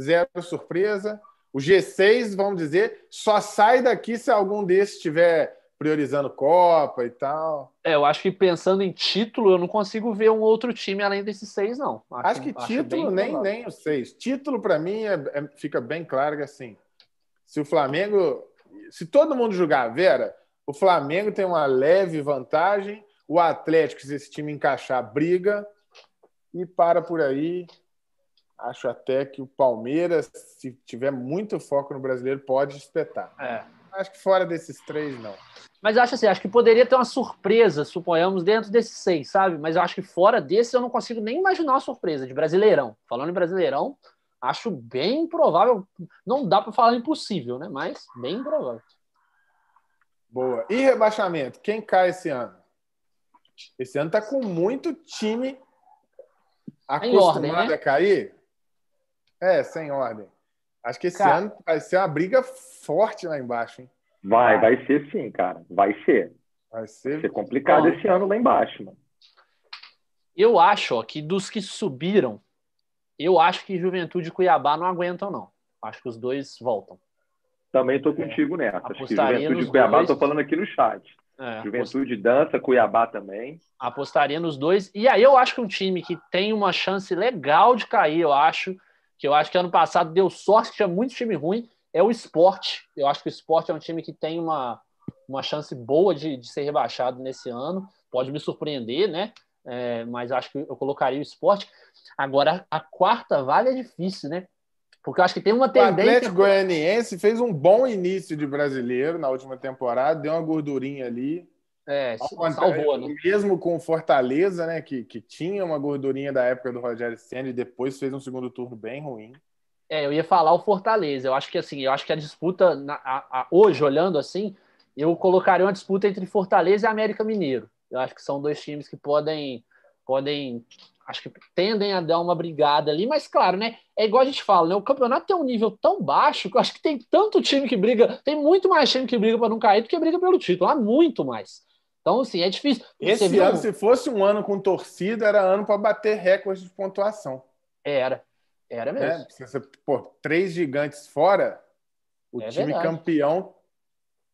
zero surpresa. O G6, vamos dizer, só sai daqui se algum desses estiver priorizando Copa e tal. É, eu acho que pensando em título, eu não consigo ver um outro time além desses seis, não. Acho que título, bem nem, nem os seis. Título, para mim, é- é- fica bem claro que assim, se o Flamengo. Se todo mundo jogar a Vera, o Flamengo tem uma leve vantagem, o Atlético, se esse time encaixar, briga e para por aí. Acho até que o Palmeiras, se tiver muito foco no brasileiro, pode espetar. É. Acho que fora desses três, não. Mas acho assim, acho que poderia ter uma surpresa, suponhamos, dentro desses seis, sabe? Mas eu acho que fora desses eu não consigo nem imaginar uma surpresa de Brasileirão. Falando em Brasileirão, acho bem provável. Não dá para falar impossível, né? Mas bem provável. Boa. E rebaixamento? Quem cai esse ano? Esse ano tá com muito time Em ordem, acostumado né? a cair. É, sem ordem. Acho que esse Cara- ano vai ser uma briga forte lá embaixo, hein? Vai, vai ser sim, cara. Vai ser. Vai Vai ser. ser complicado Ó. esse ano lá embaixo, mano. Eu acho ó, que dos que subiram, eu acho que Juventude e Cuiabá não aguentam, não. Acho que os dois voltam. Também tô contigo nessa. Acho que Apostaria Juventude e Cuiabá, dois. tô falando aqui no chat. É, Juventude dança, Cuiabá também. apostaria nos dois. E aí eu acho que um time que tem uma chance legal de cair, eu acho, que eu acho que ano passado deu sorte, que tinha muito time ruim, é o esporte. Eu acho que o esporte é um time que tem uma, uma chance boa de, de ser rebaixado nesse ano. Pode me surpreender, né? É, mas acho que eu colocaria o esporte. Agora, a quarta vaga é difícil, né? Porque eu acho que tem uma O tendência. Atlético Goianiense fez um bom início de brasileiro na última temporada, deu uma gordurinha ali. É, Ao salvou, né? Mesmo com o Fortaleza, né, que, que tinha uma gordurinha da época do Rogério Senna e depois fez um segundo turno bem ruim. É, eu ia falar o Fortaleza. Eu acho que assim, eu acho que a disputa na- a- a- hoje, olhando assim, eu colocaria uma disputa entre Fortaleza e América Mineiro. Eu acho que são dois times que podem, podem, acho que tendem a dar uma brigada ali, mas claro, né? É igual a gente fala, né? O campeonato tem um nível tão baixo que eu acho que tem tanto time que briga, tem muito mais time que briga para não cair do que briga pelo título, há muito mais. Então, assim, é difícil. Esse viu- ano, se fosse um ano com torcida, era ano para bater recorde de pontuação. Era, era mesmo. Né? Se você, pô, três gigantes fora, o É time verdade. campeão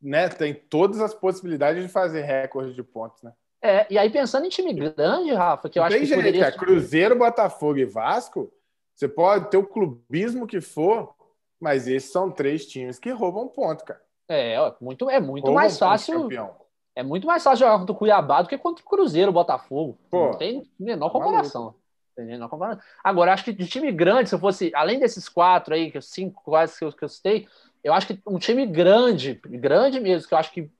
né, tem todas as possibilidades de fazer recorde de pontos. Né? É, e aí pensando em time grande, Rafa, que eu Não acho tem que jeito, poderia... cara. Cruzeiro, Botafogo e Vasco, você pode ter o clubismo que for, mas esses são três times que roubam ponto, cara. É, muito, é muito Roubam mais fácil. campeão. É muito mais fácil jogar contra o Cuiabá do que contra o Cruzeiro, o Botafogo. Pô, não tem menor tá comparação. Tem menor comparação. Agora, acho que de time grande, se eu fosse, além desses quatro aí, que cinco quase que eu, que eu citei, eu acho que um time grande, grande mesmo, que eu acho que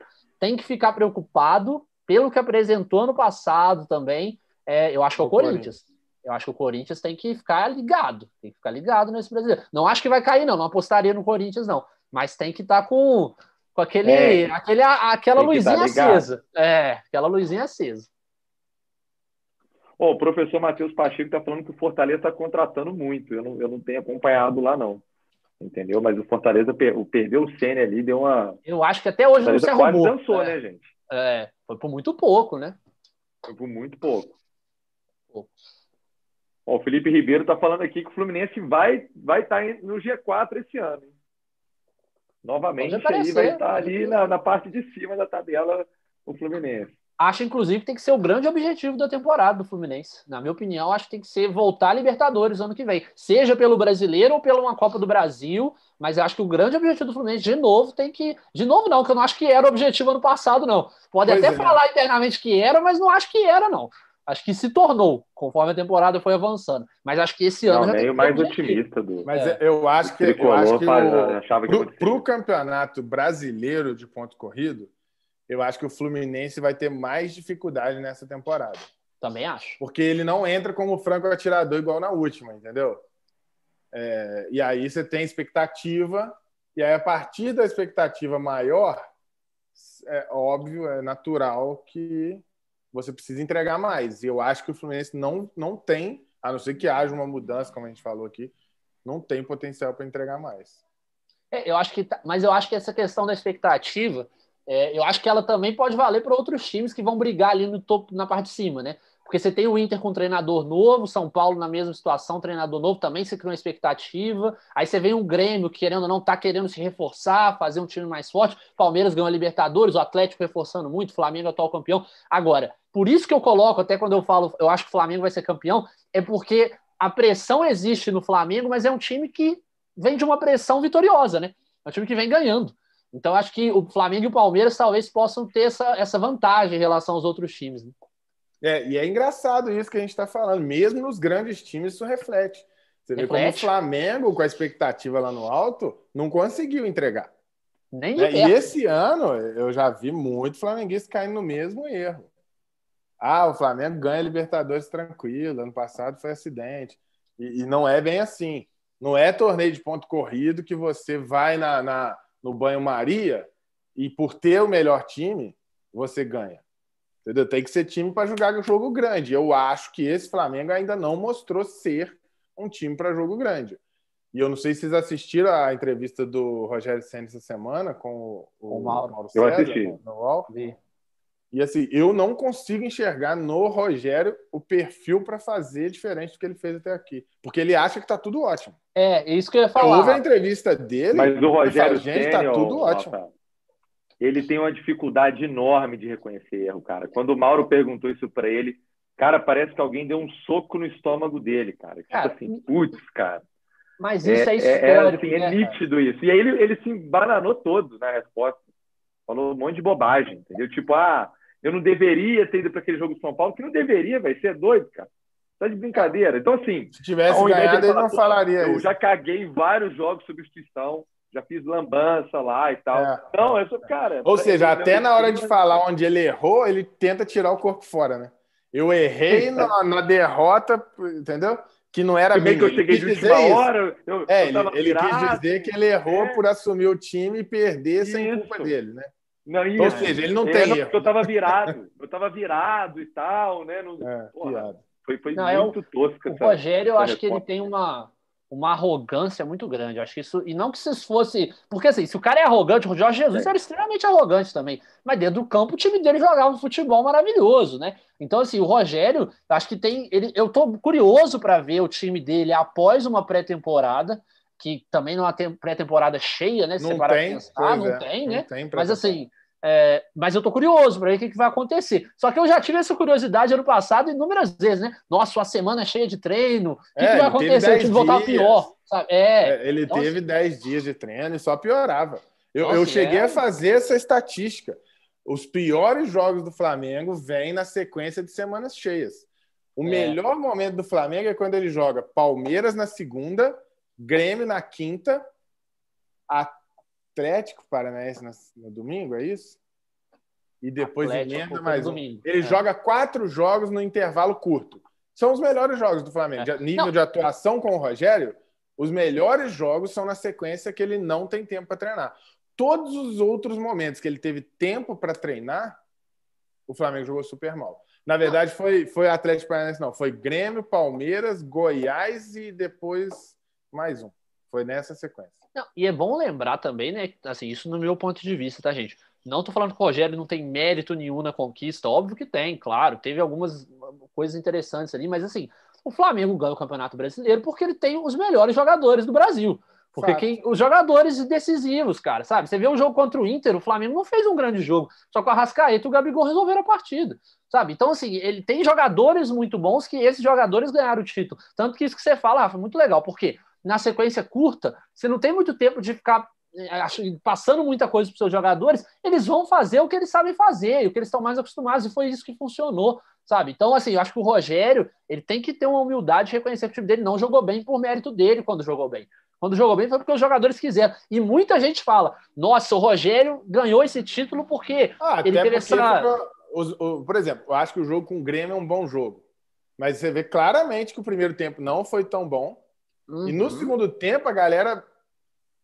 tem que ficar preocupado pelo que apresentou ano passado também, é, eu acho que é o O Corinthians. Eu acho que o Corinthians tem que ficar ligado, tem que ficar ligado nesse brasileiro. Não acho que vai cair, não, não apostaria no Corinthians, não. Mas tem que estar com, com aquele, É. aquele, aquela tá luzinha acesa. É, aquela luzinha acesa. Ô, o professor Matheus Pacheco está falando que o Fortaleza está contratando muito. Eu não, eu não tenho acompanhado lá, não. Entendeu? Mas o Fortaleza per- o- perdeu o Senna ali, deu uma. Eu acho que até hoje O não se Fortaleza quase arrumou. dançou, é, né, gente? é, foi por muito pouco, né? Foi por muito pouco. o Felipe Ribeiro está falando aqui que o Fluminense vai vai estar tá no G4 esse ano. Hein? Novamente, aí vai estar ali na, na parte de cima da tabela o Fluminense. Acho, inclusive, que tem que ser o grande objetivo da temporada do Fluminense. Na minha opinião, acho que tem que ser voltar a Libertadores ano que vem. Seja pelo brasileiro ou pela uma Copa do Brasil. Mas acho que o grande objetivo do Fluminense, de novo, tem que. De novo, não, que eu não acho que era o objetivo ano passado, não. Pode pois até é. falar internamente que era, mas não acho que era, não. Acho que se tornou, conforme a temporada foi avançando. Mas acho que esse ano. Não, nem o mais otimista do. Mas é. eu acho que. Eu acho que para o campeonato brasileiro de ponto corrido eu acho que o Fluminense vai ter mais dificuldade nessa temporada. Também acho. Porque ele não entra como franco atirador igual na última, entendeu? É, e aí você tem expectativa, e aí a partir da expectativa maior, é óbvio, é natural que você precisa entregar mais. E eu acho que o Fluminense não, não tem, a não ser que haja uma mudança, como a gente falou aqui, não tem potencial para entregar mais. É, eu acho que, tá, mas eu acho que essa questão da expectativa é, eu acho que ela também pode valer para outros times que vão brigar ali no topo, na parte de cima, né? Porque você tem o Inter com um treinador novo, São Paulo na mesma situação, treinador novo também, você cria uma expectativa. Aí você vem um Grêmio, querendo ou não, tá querendo se reforçar, fazer um time mais forte. Palmeiras ganhou a Libertadores, o Atlético reforçando muito, Flamengo é atual campeão. Agora, por isso que eu coloco, até quando eu falo, eu acho que o Flamengo vai ser campeão, é porque a pressão existe no Flamengo, mas é um time que vem de uma pressão vitoriosa, né? É um time que vem ganhando. Então, acho que o Flamengo e o Palmeiras talvez possam ter essa, essa vantagem em relação aos outros times. Né? É, e é engraçado isso que a gente está falando. Mesmo nos grandes times, isso reflete. Você reflete. vê como o Flamengo, com a expectativa lá no alto, não conseguiu entregar. Nem é, E esse ano, eu já vi muito flamenguista caindo no mesmo erro. Ah, o Flamengo ganha Libertadores tranquilo. Ano passado foi acidente. E, e não é bem assim. Não é torneio de ponto corrido que você vai na, na no banho-maria e por ter o melhor time, você ganha. Entendeu? Tem que ser time para jogar jogo grande. Eu acho que esse Flamengo ainda não mostrou ser um time para jogo grande. E eu não sei se vocês assistiram a entrevista do Rogério Senna essa semana com o, o Mauro, Mauro César, eu assisti. No, no e assim, eu não consigo enxergar no Rogério o perfil para fazer diferente do que ele fez até aqui. Porque ele acha que está tudo ótimo. É, isso que eu ia falar. Houve a entrevista dele. Mas o Rogério gente, tá tudo ótimo. Ele tem uma dificuldade enorme de reconhecer erro, cara. Quando o Mauro perguntou isso para ele, cara, parece que alguém deu um soco no estômago dele, cara. Tipo cara, assim, putz, cara. Mas isso é, é histórico, é, é, assim, é né, nítido isso. E aí ele, ele se embananou todo na resposta. Falou um monte de bobagem, entendeu? Tipo, ah, eu não deveria ter ido para aquele jogo de São Paulo, que não deveria, vai ser é doido, cara. Tá de brincadeira. Então, assim. Se tivesse ganhado, ele não falaria eu isso. Eu já caguei em vários jogos de substituição, já fiz lambança lá e tal. É. Não, eu sou, cara. Ou seja, até na hora de falar onde ele errou, ele tenta tirar o corpo fora, né? Eu errei na, na derrota, entendeu? Que não era bem que eu cheguei de última hora. Eu, é, eu ele, ele quis dizer que ele errou é. por assumir o time e perder isso. sem culpa dele, né? Não, isso. Ou seja, ele não é, tem. Não, eu tava virado, eu tava virado e tal, né? Não, é, porra, foi, foi não, muito é o, tosco. O essa, Rogério, eu acho resposta. que ele tem uma, uma arrogância muito grande. Eu acho que isso. E não que se fosse. Porque assim, se o cara é arrogante, o Jorge Jesus é. era extremamente arrogante também. Mas dentro do campo, o time dele jogava um futebol maravilhoso, né? Então, assim, o Rogério, acho que tem. Ele, eu tô curioso para ver o time dele após uma pré-temporada que também numa pré-temporada cheia, né? Se não tem, pensar, não é. tem, né? Não tem Mas assim, é, mas eu tô curioso para ver o que, que, vai acontecer. Só que eu já tive essa curiosidade ano passado inúmeras vezes, né? Nossa, uma semana cheia de treino. O que, é, que vai acontecer? O time voltar pior. Sabe? É, é ele teve 10 dias de treino e só piorava. Eu, Nossa, eu cheguei é. a fazer essa estatística. Os piores jogos do Flamengo vêm na sequência de semanas cheias. O é. melhor momento do Flamengo é quando ele joga Palmeiras na segunda, Grêmio na quinta, Atlético Paranaense no, no domingo, é isso? E depois emenda mais um. Domingo. Ele é. joga quatro jogos no intervalo curto. São os melhores jogos do Flamengo. É. Nível não. de atuação com o Rogério, os melhores jogos são na sequência que ele não tem tempo para treinar. Todos os outros momentos que ele teve tempo para treinar, o Flamengo jogou super mal. Na verdade, foi, foi Atlético Paranaense, não. Foi Grêmio, Palmeiras, Goiás e depois mais um. Foi nessa sequência. Não, e é bom lembrar também, né? Assim, isso no meu ponto de vista, tá, gente? Não tô falando que o Rogério não tem mérito nenhum na conquista, óbvio que tem, claro. Teve algumas coisas interessantes ali, mas assim, o Flamengo ganha o Campeonato Brasileiro porque ele tem os melhores jogadores do Brasil. Porque quem, os jogadores decisivos, cara, sabe? Você vê o jogo contra o Inter, o Flamengo não fez um grande jogo, só com a Rascaeta e o Gabigol resolveram a partida, sabe? Então, assim, ele tem jogadores muito bons que esses jogadores ganharam o título. Tanto que isso que você fala, Rafa, é muito legal, porque na sequência curta, você não tem muito tempo de ficar é, passando muita coisa para os seus jogadores, eles vão fazer o que eles sabem fazer, o que eles estão mais acostumados, e foi isso que funcionou, sabe? Então, assim, eu acho que o Rogério, ele tem que ter uma humildade de reconhecer que o time dele não jogou bem por mérito dele quando jogou bem. Quando jogou bem foi porque os jogadores quiseram. E muita gente fala: nossa, o Rogério ganhou esse título porque ah, ele teve essa. por exemplo, eu acho que o jogo com o Grêmio é um bom jogo. Mas você vê claramente que o primeiro tempo não foi tão bom. Uhum. E no uhum. segundo tempo, a galera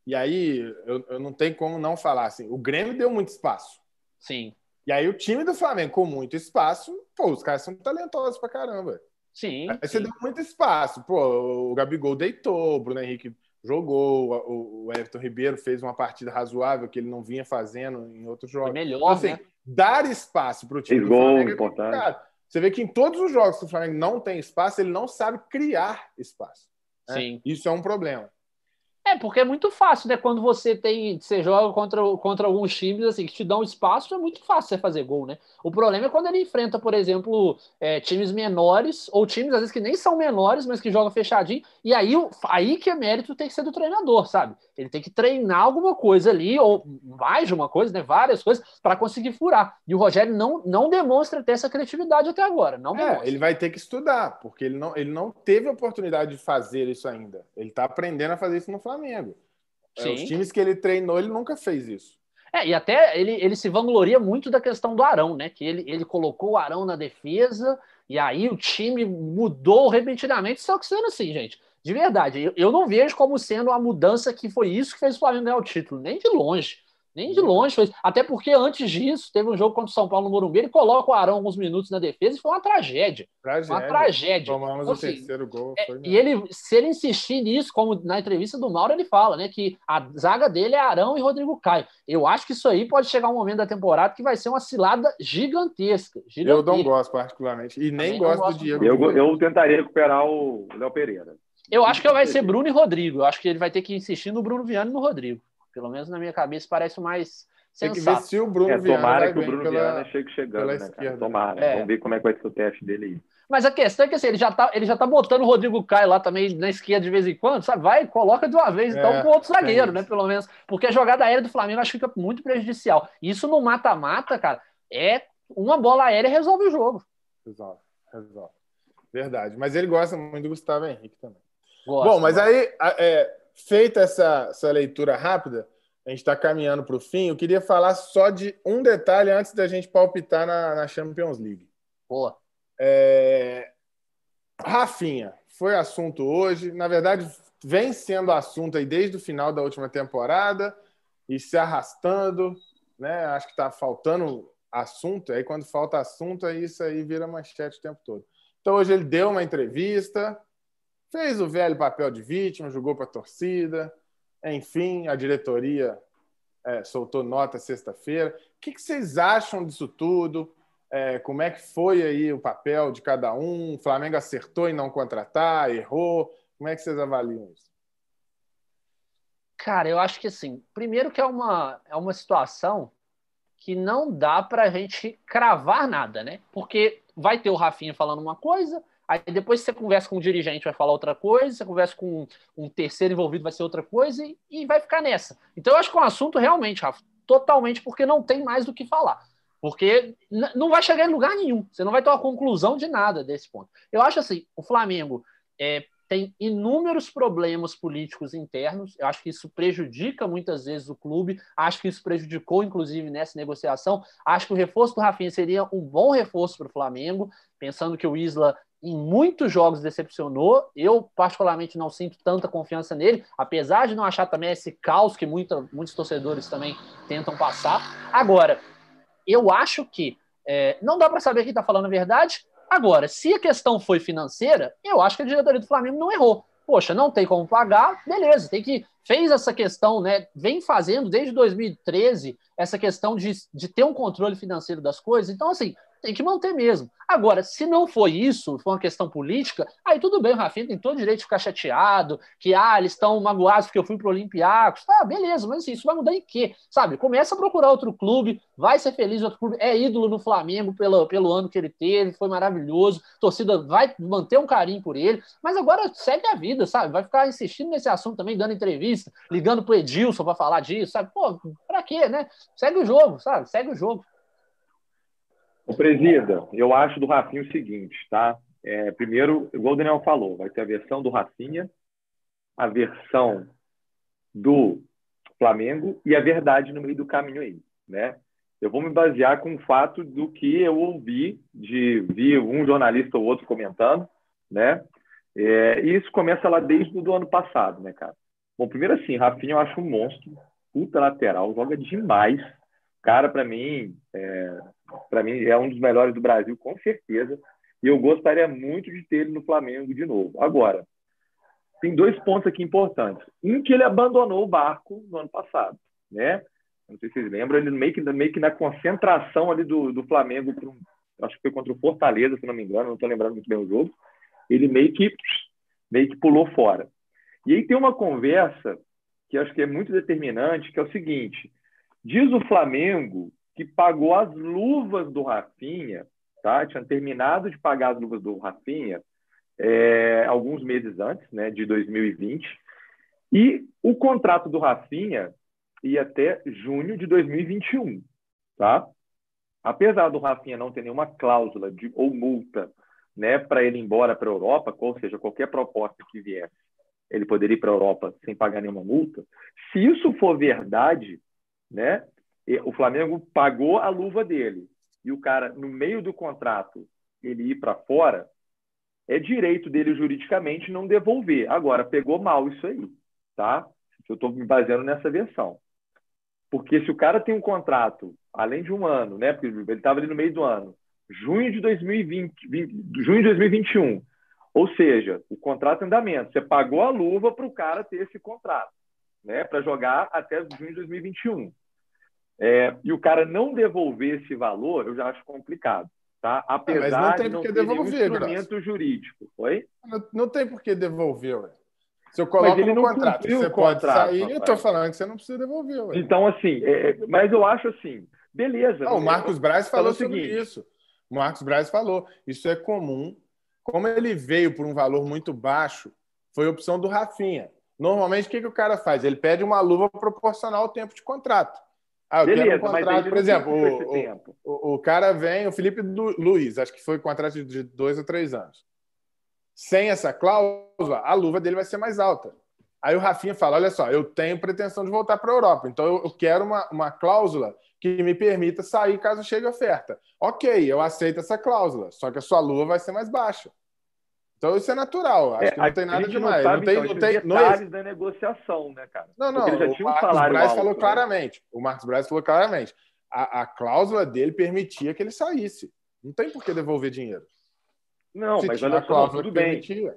e aí eu, eu não tenho como não falar assim. O Grêmio deu muito espaço. Sim. E aí o time do Flamengo com muito espaço, pô, os caras são talentosos pra caramba. Sim. Aí sim. você deu muito espaço. Pô, o Gabigol deitou, o Bruno Henrique jogou, o, Everton Ribeiro fez uma partida razoável que ele não vinha fazendo em outros jogos. Foi melhor, então, assim, né? dar espaço para o time do Flamengo é importante. Você vê que em todos os jogos que o Flamengo não tem espaço, ele não sabe criar espaço. Né? Sim. Isso é um problema. É, porque é muito fácil, né? Quando você tem. Você joga contra, contra alguns times assim, que te dão espaço, é muito fácil você fazer gol, né? O problema é quando ele enfrenta, por exemplo, é, times menores, ou times, às vezes, que nem são menores, mas que jogam fechadinho. E aí, aí que é mérito tem que ser do treinador, sabe? Ele tem que treinar alguma coisa ali, ou mais de uma coisa, né? Várias coisas, para conseguir furar. E o Rogério não, não demonstra ter essa criatividade até agora. Não é, ele vai ter que estudar, porque ele não, ele não teve oportunidade de fazer isso ainda. Ele está aprendendo a fazer isso no Flamengo. É, os times que ele treinou, ele nunca fez isso. É, e até ele, ele se vangloria muito da questão do Arão, né? Que ele, ele colocou o Arão na defesa e aí o time mudou repentinamente. Só que sendo assim, gente, de verdade, eu, eu não vejo como sendo a mudança que foi isso que fez o Flamengo ganhar o título, nem de longe. Nem de longe foi. Até porque antes disso, teve um jogo contra o São Paulo no Morumbi, ele coloca o Arão alguns minutos na defesa e foi uma tragédia. tragédia. Uma tragédia. Tomamos então, o assim, terceiro gol. É, e ele, se ele insistir nisso, como na entrevista do Mauro, ele fala, né? Que a zaga dele é Arão e Rodrigo Caio. Eu acho que isso aí pode chegar um momento da temporada que vai ser uma cilada gigantesca. gigantesca. Eu não gosto, particularmente. E nem gosto, gosto, do Diego. Eu, eu tentaria recuperar o Léo Pereira. Eu acho que vai ser Bruno e Rodrigo. Eu acho que ele vai ter que insistir no Bruno Viana e no Rodrigo. Pelo menos na minha cabeça parece o mais Tem que ver se o Bruno é, Viana Tomara que o Bruno pela, Viana chegue chegando, né, esquerda. Tomara. É. Vamos ver como é que vai ser o teste dele aí. Mas a questão é que assim, ele já tá, ele já tá botando o Rodrigo Caio lá também na esquerda de vez em quando, sabe? Vai, coloca de uma vez, então, é, com outro zagueiro, é né? Pelo menos. Porque a jogada aérea do Flamengo acho que fica muito prejudicial. Isso no mata-mata, cara, é uma bola aérea resolve o jogo. Resolve, resolve. Verdade. Mas ele gosta muito do Gustavo Henrique também. Gosta, Bom, mas gosta. aí, é, feita essa, essa leitura rápida, a gente está caminhando para o fim. Eu queria falar só de um detalhe antes da gente palpitar na, na Champions League. Boa. É... Rafinha, foi assunto hoje. Na verdade, vem sendo assunto aí desde o final da última temporada e se arrastando. Né? Acho que está faltando assunto. Aí, quando falta assunto, aí isso aí vira manchete o tempo todo. Então, hoje ele deu uma entrevista, fez o velho papel de vítima, jogou para a torcida enfim, a diretoria é, soltou nota sexta-feira. O que, que, vocês acham disso tudo? É, como é que foi aí o papel de cada um? O Flamengo acertou em não contratar, errou? Como é que vocês avaliam isso? Cara, eu acho que assim, primeiro que é uma, é uma situação que não dá para a gente cravar nada, né? Porque vai ter o Rafinha falando uma coisa, Aí depois você conversa com o dirigente, vai falar outra coisa, você conversa com um terceiro envolvido, vai ser outra coisa, e, e vai ficar nessa. Então eu acho que é um assunto realmente, Rafa, totalmente porque não tem mais do que falar. Porque não vai chegar em lugar nenhum. Você não vai ter uma conclusão de nada desse ponto. Eu acho assim, o Flamengo é, tem inúmeros problemas políticos internos. Eu acho que isso prejudica muitas vezes o clube. Acho que isso prejudicou, inclusive, nessa negociação. Acho que o reforço do Rafinha seria um bom reforço para o Flamengo, pensando que o Isla em muitos jogos decepcionou. Eu, particularmente, não sinto tanta confiança nele, apesar de não achar também esse caos que muita, muitos torcedores também tentam passar. Agora, eu acho que é, não dá para saber quem está falando a verdade. Agora, se a questão foi financeira, eu acho que a diretoria do Flamengo não errou. Poxa, não tem como pagar, beleza, tem que. Fez essa questão, né? Vem fazendo desde 2013 essa questão de, de ter um controle financeiro das coisas. Então, assim, tem que manter mesmo. Agora, se não foi isso, foi uma questão política, aí tudo bem, o Rafinha tem todo o direito de ficar chateado, que ah, eles estão magoados porque eu fui pro Olympiacos. Tá, beleza, mas assim, isso vai mudar em quê? Sabe? Começa a procurar outro clube, vai ser feliz outro clube, é ídolo no Flamengo pelo, pelo ano que ele teve, foi maravilhoso, torcida vai manter um carinho por ele, mas agora segue a vida, sabe? Vai ficar insistindo nesse assunto também, dando entrevista, ligando pro Edilson para falar disso, sabe? Pô, pra quê, né? Segue o jogo, sabe? Segue o jogo. O presida, eu acho do Rafinha o seguinte, tá? É, primeiro, igual o Daniel falou, vai ter a versão do Rafinha, a versão do Flamengo e a verdade no meio do caminho aí, né? Eu vou me basear com o fato do que eu ouvi, de vi um jornalista ou outro comentando, né? É, e isso começa lá desde o ano passado, né, cara? Bom, primeiro assim, Rafinha eu acho um monstro, puta lateral, joga demais. Cara, para mim, é, para mim é um dos melhores do Brasil, com certeza. E eu gostaria muito de ter ele no Flamengo de novo. Agora, tem dois pontos aqui importantes. Um que ele abandonou o barco no ano passado, né? Não sei se vocês lembram, ele meio que, meio que na concentração ali do, do Flamengo, um, acho que foi contra o Fortaleza, se não me engano, não estou lembrando muito bem o jogo. Ele meio que meio que pulou fora. E aí tem uma conversa que acho que é muito determinante, que é o seguinte: diz o Flamengo que pagou as luvas do Rafinha, tá? Tinha terminado de pagar as luvas do Rafinha é, alguns meses antes, né, de 2020. E o contrato do Rafinha ia até junho de 2021, tá? Apesar do Rafinha não ter nenhuma cláusula de, ou multa né, para ele ir embora para a Europa, ou seja, qualquer proposta que viesse, ele poderia ir para a Europa sem pagar nenhuma multa. Se isso for verdade, né, o Flamengo pagou a luva dele e o cara, no meio do contrato, ele ir para fora, é direito dele juridicamente não devolver. Agora, pegou mal isso aí, tá? Eu estou me baseando nessa versão. Porque se o cara tem um contrato, além de um ano, né? Porque ele estava ali no meio do ano, junho de 2020, 20, junho de 2021. Ou seja, o contrato em andamento. Você pagou a luva para o cara ter esse contrato, né? Para jogar até junho de 2021. É, e o cara não devolver esse valor, eu já acho complicado. Tá? Apesar não tem de não ter devolver, instrumento graças. jurídico. Oi? Não, não, tem por que devolver, ué. Se eu coloco no contrato, você pode contrato, sair, rapaz. eu estou falando que você não precisa devolver. Ué. Então, assim, é, é, mas eu acho assim, beleza. Não, o Marcos Braz falou o seguinte, isso. O Marcos Braz falou, isso é comum. Como ele veio por um valor muito baixo, foi opção do Rafinha. Normalmente, o que, que o cara faz? Ele pede uma luva proporcional ao tempo de contrato. Ah, eu Beleza, quero um contrato, por exemplo, o, o, o, cara vem, o Felipe Luiz, acho que foi contrato de dois ou três anos. Sem essa cláusula, a luva dele vai ser mais alta. Aí o Rafinha fala: olha só, eu tenho pretensão de voltar para a Europa, então eu, eu quero uma, uma cláusula que me permita sair caso chegue oferta. Ok, eu aceito essa cláusula, só que a sua luva vai ser mais baixa. Então isso é natural, acho é, que não tem nada demais. Não, não tem, então, não tem detalhes da negociação, né, cara? Não, não. Ele já tinha o Marcos um Braz falou né? claramente. O Marcos Braz falou claramente. A, a, cláusula dele permitia que ele saísse. Não tem por que devolver dinheiro. Não, se mas olha só, tudo bem. Permitia.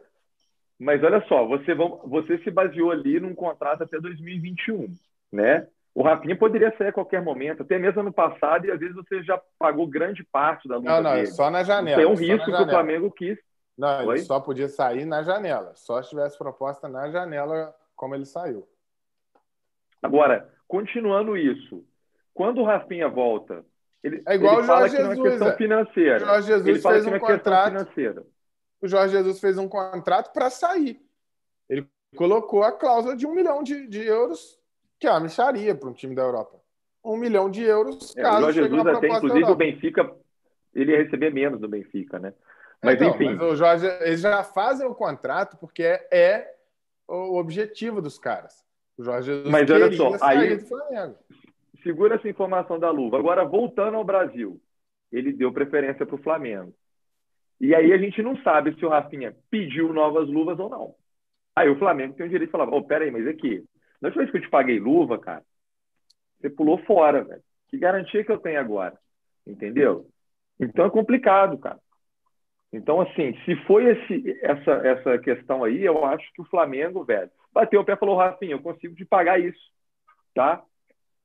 Mas olha só, você, você se baseou ali num contrato até 2021, né? O Rafinha poderia sair a qualquer momento, até mesmo ano passado, e às vezes você já pagou grande parte da luta Não, não, dele. só na janela. Tem um risco que o Flamengo quis não, Oi? ele só podia sair na janela. Só se tivesse proposta na janela, como ele saiu. Agora, continuando isso, quando o Rafinha volta, ele, é igual ele o fala Jorge que não é questão é. financeira. O Jorge Jesus ele fala fez que um não é contrato. financeira. O Jorge Jesus fez um contrato para sair. Ele colocou a cláusula de um milhão de, de euros, que é uma micharia para um time da Europa. Um milhão de euros, é, caso o Jorge Jesus até, inclusive, o Benfica, ele ia receber menos do Benfica, né? Mas então, enfim. Mas o Jorge, eles já fazem o contrato porque é, é o objetivo dos caras. O Jorge Jesus Mas olha só, aí segura essa informação da luva. Agora, voltando ao Brasil, ele deu preferência para o Flamengo. E aí a gente não sabe se o Rafinha pediu novas luvas ou não. Aí o Flamengo tem o direito de falar, ô, oh, peraí, mas aqui, na última vez que eu te paguei luva, cara, você pulou fora, velho. Que garantia que eu tenho agora? Entendeu? Então é complicado, cara. Então, assim, se foi esse, essa, essa questão aí, eu acho que o Flamengo, velho, bateu o pé e falou, Rafinha, eu consigo te pagar isso, tá?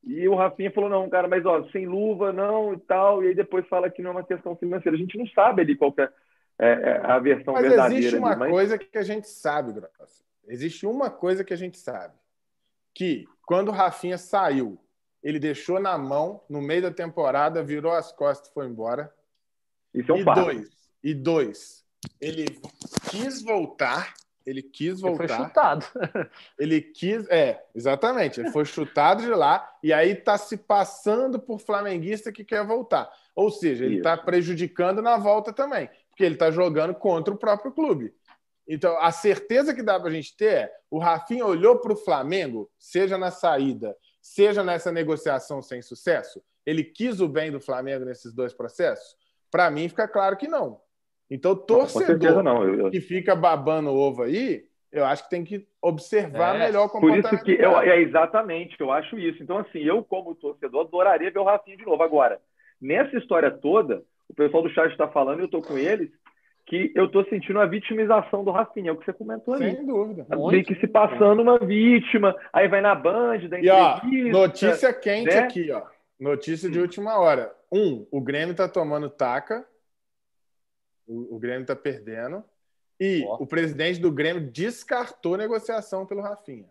E o Rafinha falou, não, cara, mas ó, sem luva, não, e tal. E aí depois fala que não é uma questão financeira. A gente não sabe ali qual é, é, é a versão mas verdadeira. Existe uma ali, mas... coisa que a gente sabe, Grossa. Existe uma coisa que a gente sabe. Que quando o Rafinha saiu, ele deixou na mão, no meio da temporada, virou as costas e foi embora. Isso é um e fato. dois, e dois, ele quis voltar ele quis voltar. Ele foi chutado. Ele quis. É, exatamente. Ele foi chutado de lá e aí está se passando por flamenguista que quer voltar. Ou seja, ele está prejudicando na volta também, porque ele está jogando contra o próprio clube. Então, a certeza que dá para a gente ter é: o Rafinha olhou para o Flamengo, seja na saída, seja nessa negociação sem sucesso, ele quis o bem do Flamengo nesses dois processos? Para mim, fica claro que não. Então, torcedor não, eu, eu... que fica babando ovo aí, eu acho que tem que observar é, melhor o comportamento. Por isso que eu, é exatamente, eu acho isso. Então, assim, eu, como torcedor, adoraria ver o Rafinha de novo. Agora, nessa história toda, o pessoal do chat está falando, e eu estou com eles, que eu estou sentindo a vitimização do Rafinha, é o que você comentou ali. Sem dúvida. Tem que se passando uma vítima, aí vai na Band, da e, ó, notícia quente né? aqui, ó. Notícia de última hora. Um, o Grêmio está tomando taca o, o Grêmio está perdendo. E oh. o presidente do Grêmio descartou negociação pelo Rafinha.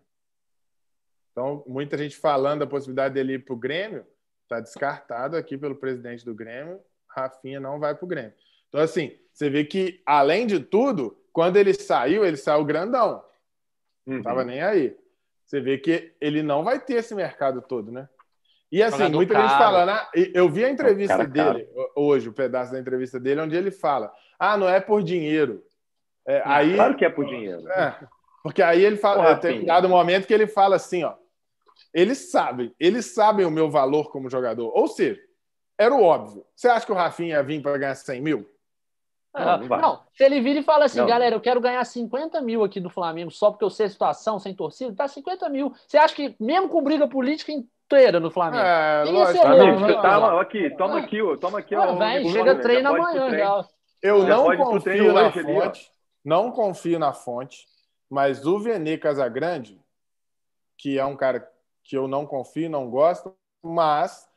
Então, muita gente falando da possibilidade dele ir para o Grêmio, está descartado aqui pelo presidente do Grêmio. Rafinha não vai para o Grêmio. Então, assim, você vê que, além de tudo, quando ele saiu, ele saiu grandão. Não estava uhum. nem aí. Você vê que ele não vai ter esse mercado todo, né? E assim, Jogador muita caro. gente falando, ah, eu vi a entrevista cara, dele cara. hoje, o um pedaço da entrevista dele, onde ele fala: ah, não é por dinheiro. É, aí, claro que é por dinheiro. É, porque aí ele fala, Porra, tem dado momento que ele fala assim, ó. Eles sabem, eles sabem o meu valor como jogador. Ou seja, era o óbvio. Você acha que o Rafinha ia vir para ganhar 100 mil? Não, não, não, se ele vira e fala assim, não. galera, eu quero ganhar 50 mil aqui do Flamengo só porque eu sei a situação, sem torcida, tá 50 mil. Você acha que, mesmo com briga política, inteira no Flamengo. É, lógico. Amigo, tá, aqui, toma aqui, toma aqui. Ah, vem, chega treino amanhã já. Eu não confio na fonte, não confio na fonte, mas o Vene Casagrande, que é um cara que eu não confio, não gosto, mas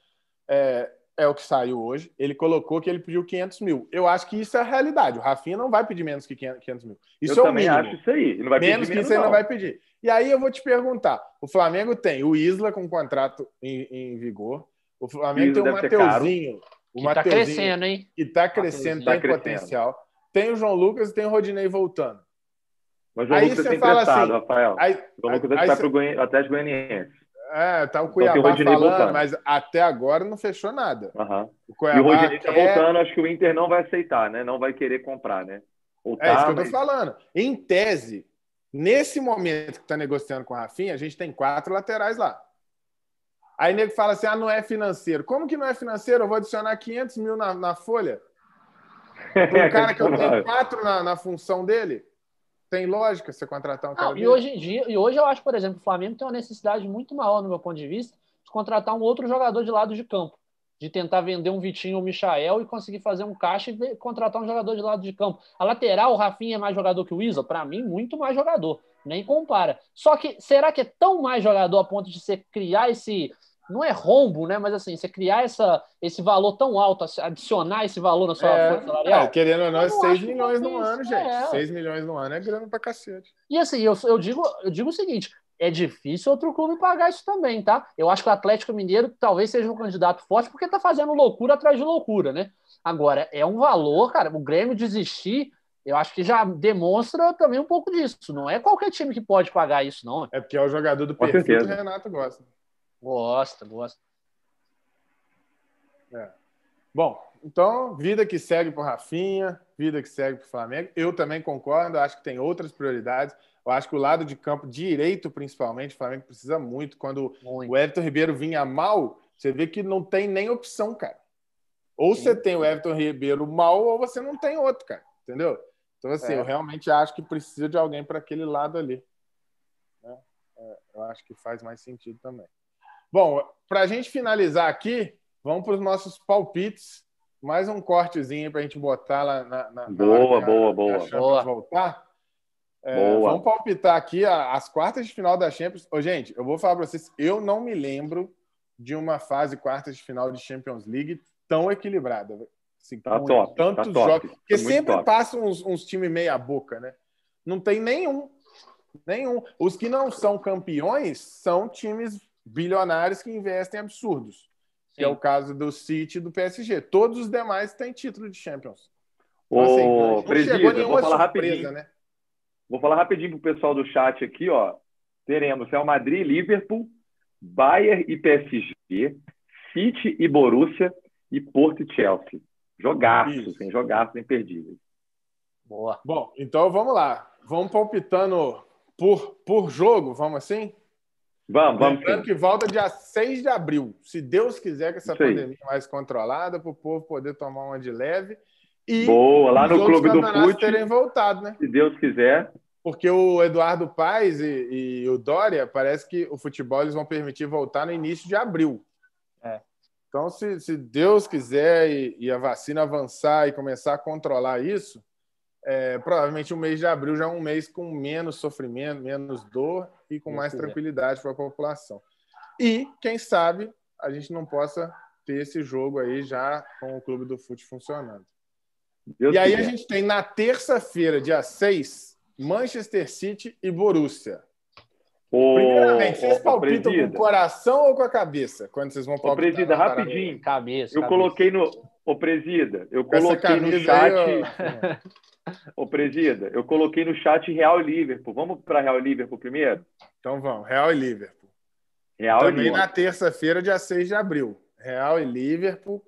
é, é o que saiu hoje. Ele colocou que ele pediu 500 mil. Eu acho que isso é a realidade. O Rafinha não vai pedir menos que 500 mil. Isso eu é o mínimo. acho isso aí. menos que menos isso ele não vai pedir. E aí eu vou te perguntar: o Flamengo tem o Isla com contrato em, em vigor, o Flamengo tem o Mateuzinho. O que tá crescendo, hein? Que tá crescendo, tá tem crescendo. potencial. Tem o João Lucas e tem o Rodinei voltando. Mas o João aí Lucas tem emprestado, assim, Rafael. Aí, o João Lucas aí, vai para o Atlético Goianiense. É, tá o Cuiabá então, o falando, voltando. mas até agora não fechou nada. Uhum. O Cuiabá e o Rodinei tá quer... voltando, acho que o Inter não vai aceitar, né? Não vai querer comprar, né? É tá, isso que eu tô mas... falando. Em tese, Nesse momento que está negociando com o Rafinha, a gente tem quatro laterais lá. Aí o nego fala assim: ah, não é financeiro. Como que não é financeiro? Eu vou adicionar 500 mil na, na folha? Para um cara que eu tenho quatro na, na função dele? Tem lógica você contratar um cara não, e hoje em dia, e hoje eu acho, por exemplo, o Flamengo tem uma necessidade muito maior, no meu ponto de vista, de contratar um outro jogador de lado de campo de tentar vender um Vitinho ou um Michael e conseguir fazer um caixa e contratar um jogador de lado de campo. A lateral, o Rafinha é mais jogador que o Isla? Para mim, muito mais jogador. Nem compara. Só que será que é tão mais jogador a ponto de você criar esse. Não é rombo, né? Mas assim, você criar essa, esse valor tão alto, adicionar esse valor na sua é, salarial. É, querendo ou não, é 6 milhões no ano, gente. É. 6 milhões no ano é grana pra cacete. E assim, eu, eu, digo, eu digo o seguinte: é difícil outro clube pagar isso também, tá? Eu acho que o Atlético Mineiro talvez seja um candidato forte porque tá fazendo loucura atrás de loucura, né? Agora, é um valor, cara, o Grêmio desistir, eu acho que já demonstra também um pouco disso. Não é qualquer time que pode pagar isso, não. É porque é o jogador do perfil que o Renato gosta. Gosta, gosta. É. Bom, então, vida que segue para Rafinha, vida que segue para o Flamengo. Eu também concordo, acho que tem outras prioridades. Eu acho que o lado de campo direito, principalmente, o Flamengo precisa muito. Quando muito. o Everton Ribeiro vinha mal, você vê que não tem nem opção, cara. Ou Sim. você tem o Everton Ribeiro mal, ou você não tem outro, cara. Entendeu? Então, assim, é. eu realmente acho que precisa de alguém para aquele lado ali. Né? É, eu acho que faz mais sentido também. Bom, para a gente finalizar aqui, vamos para os nossos palpites. Mais um cortezinho para a gente botar lá na. na boa, na, boa, boa. boa. voltar. É, vamos palpitar aqui as quartas de final da Champions. Ô, gente, eu vou falar para vocês, eu não me lembro de uma fase quartas de final de Champions League tão equilibrada. Assim, tá top. Tantos tá top, jogos. Porque tá sempre top. passam uns, uns times meia-boca, né? Não tem nenhum. Nenhum. Os que não são campeões são times bilionários que investem absurdos. Que é Sim. o caso do City e do PSG. Todos os demais têm título de Champions. Ô, Então, assim, não Presida, chegou vou nenhuma falar surpresa, rapidinho. né? Vou falar rapidinho pro pessoal do chat aqui, ó. Teremos Real Madrid, Liverpool, Bayern e PSG, City e Borussia e Porto e Chelsea. Jogaços, Isso. hein? Jogaços imperdíveis. Boa. Bom, então vamos lá. Vamos palpitando por, por jogo, vamos assim? Vamos, vamos Lembrando sim. que volta dia 6 de abril. Se Deus quiser que essa Isso aí. pandemia mais controlada, para o povo poder tomar uma de leve. E Boa, lá no Clube do Fute, terem voltado, né? se Deus quiser. Porque o Eduardo Paes e, e o Dória, parece que o futebol eles vão permitir voltar no início de abril. É. Então, se, se Deus quiser e, e a vacina avançar e começar a controlar isso, é, provavelmente o mês de abril já é um mês com menos sofrimento, menos dor e com mais tranquilidade para a população. E, quem sabe, a gente não possa ter esse jogo aí já com o Clube do Fute funcionando. Deus E aí a gente tem na terça-feira, dia 6, Manchester City e Borussia. Ô, Primeiramente, vocês ô, palpitam com Presida, o coração ou com a cabeça? Quando vocês vão Ô, palpitar? Presida, na parada? rapidinho. Cabeça. Eu cabeça. coloquei no. Ô, Presida, eu coloquei no chat. ó. Ô, Presida, eu coloquei no chat Real e Liverpool. Vamos para Real e Liverpool primeiro? Então vamos, Real e Liverpool. Real e Também na Liverpool. terça-feira, dia 6 de abril. Real e Liverpool.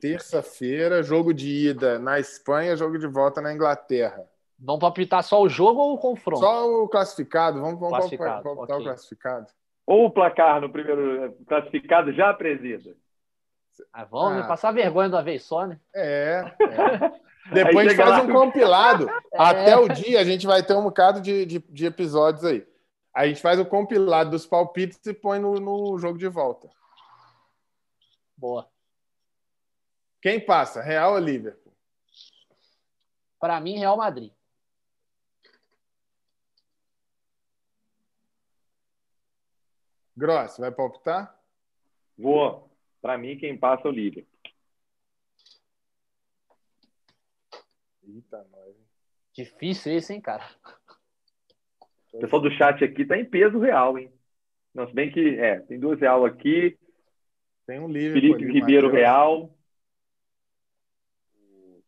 Terça-feira, jogo de ida na Espanha, jogo de volta na Inglaterra. Vamos palpitar só o jogo ou o confronto? Só o classificado, vamos, vamos Classificado, palpitar ok. o classificado. Ou o placar no primeiro classificado já, Presida? Ah, vamos Ah. né? passar vergonha de uma vez só, né? É. é. Depois a gente faz lá- um compilado. É. Até o dia a gente vai ter um bocado de, de, de episódios aí. A gente faz o compilado dos palpites e põe no, no jogo de volta. Boa. Quem passa? Real ou Liverpool? Para mim, Real Madrid. Gross, vai palpitar? Vou. Para mim, quem passa é o Liverpool. Eita, nós. Difícil esse, hein, cara? O pessoal do chat aqui tá em peso real, hein? Não, se bem que, é, tem duas real aqui. Tem um Liverpool. Felipe ali, Ribeiro Matheus. real.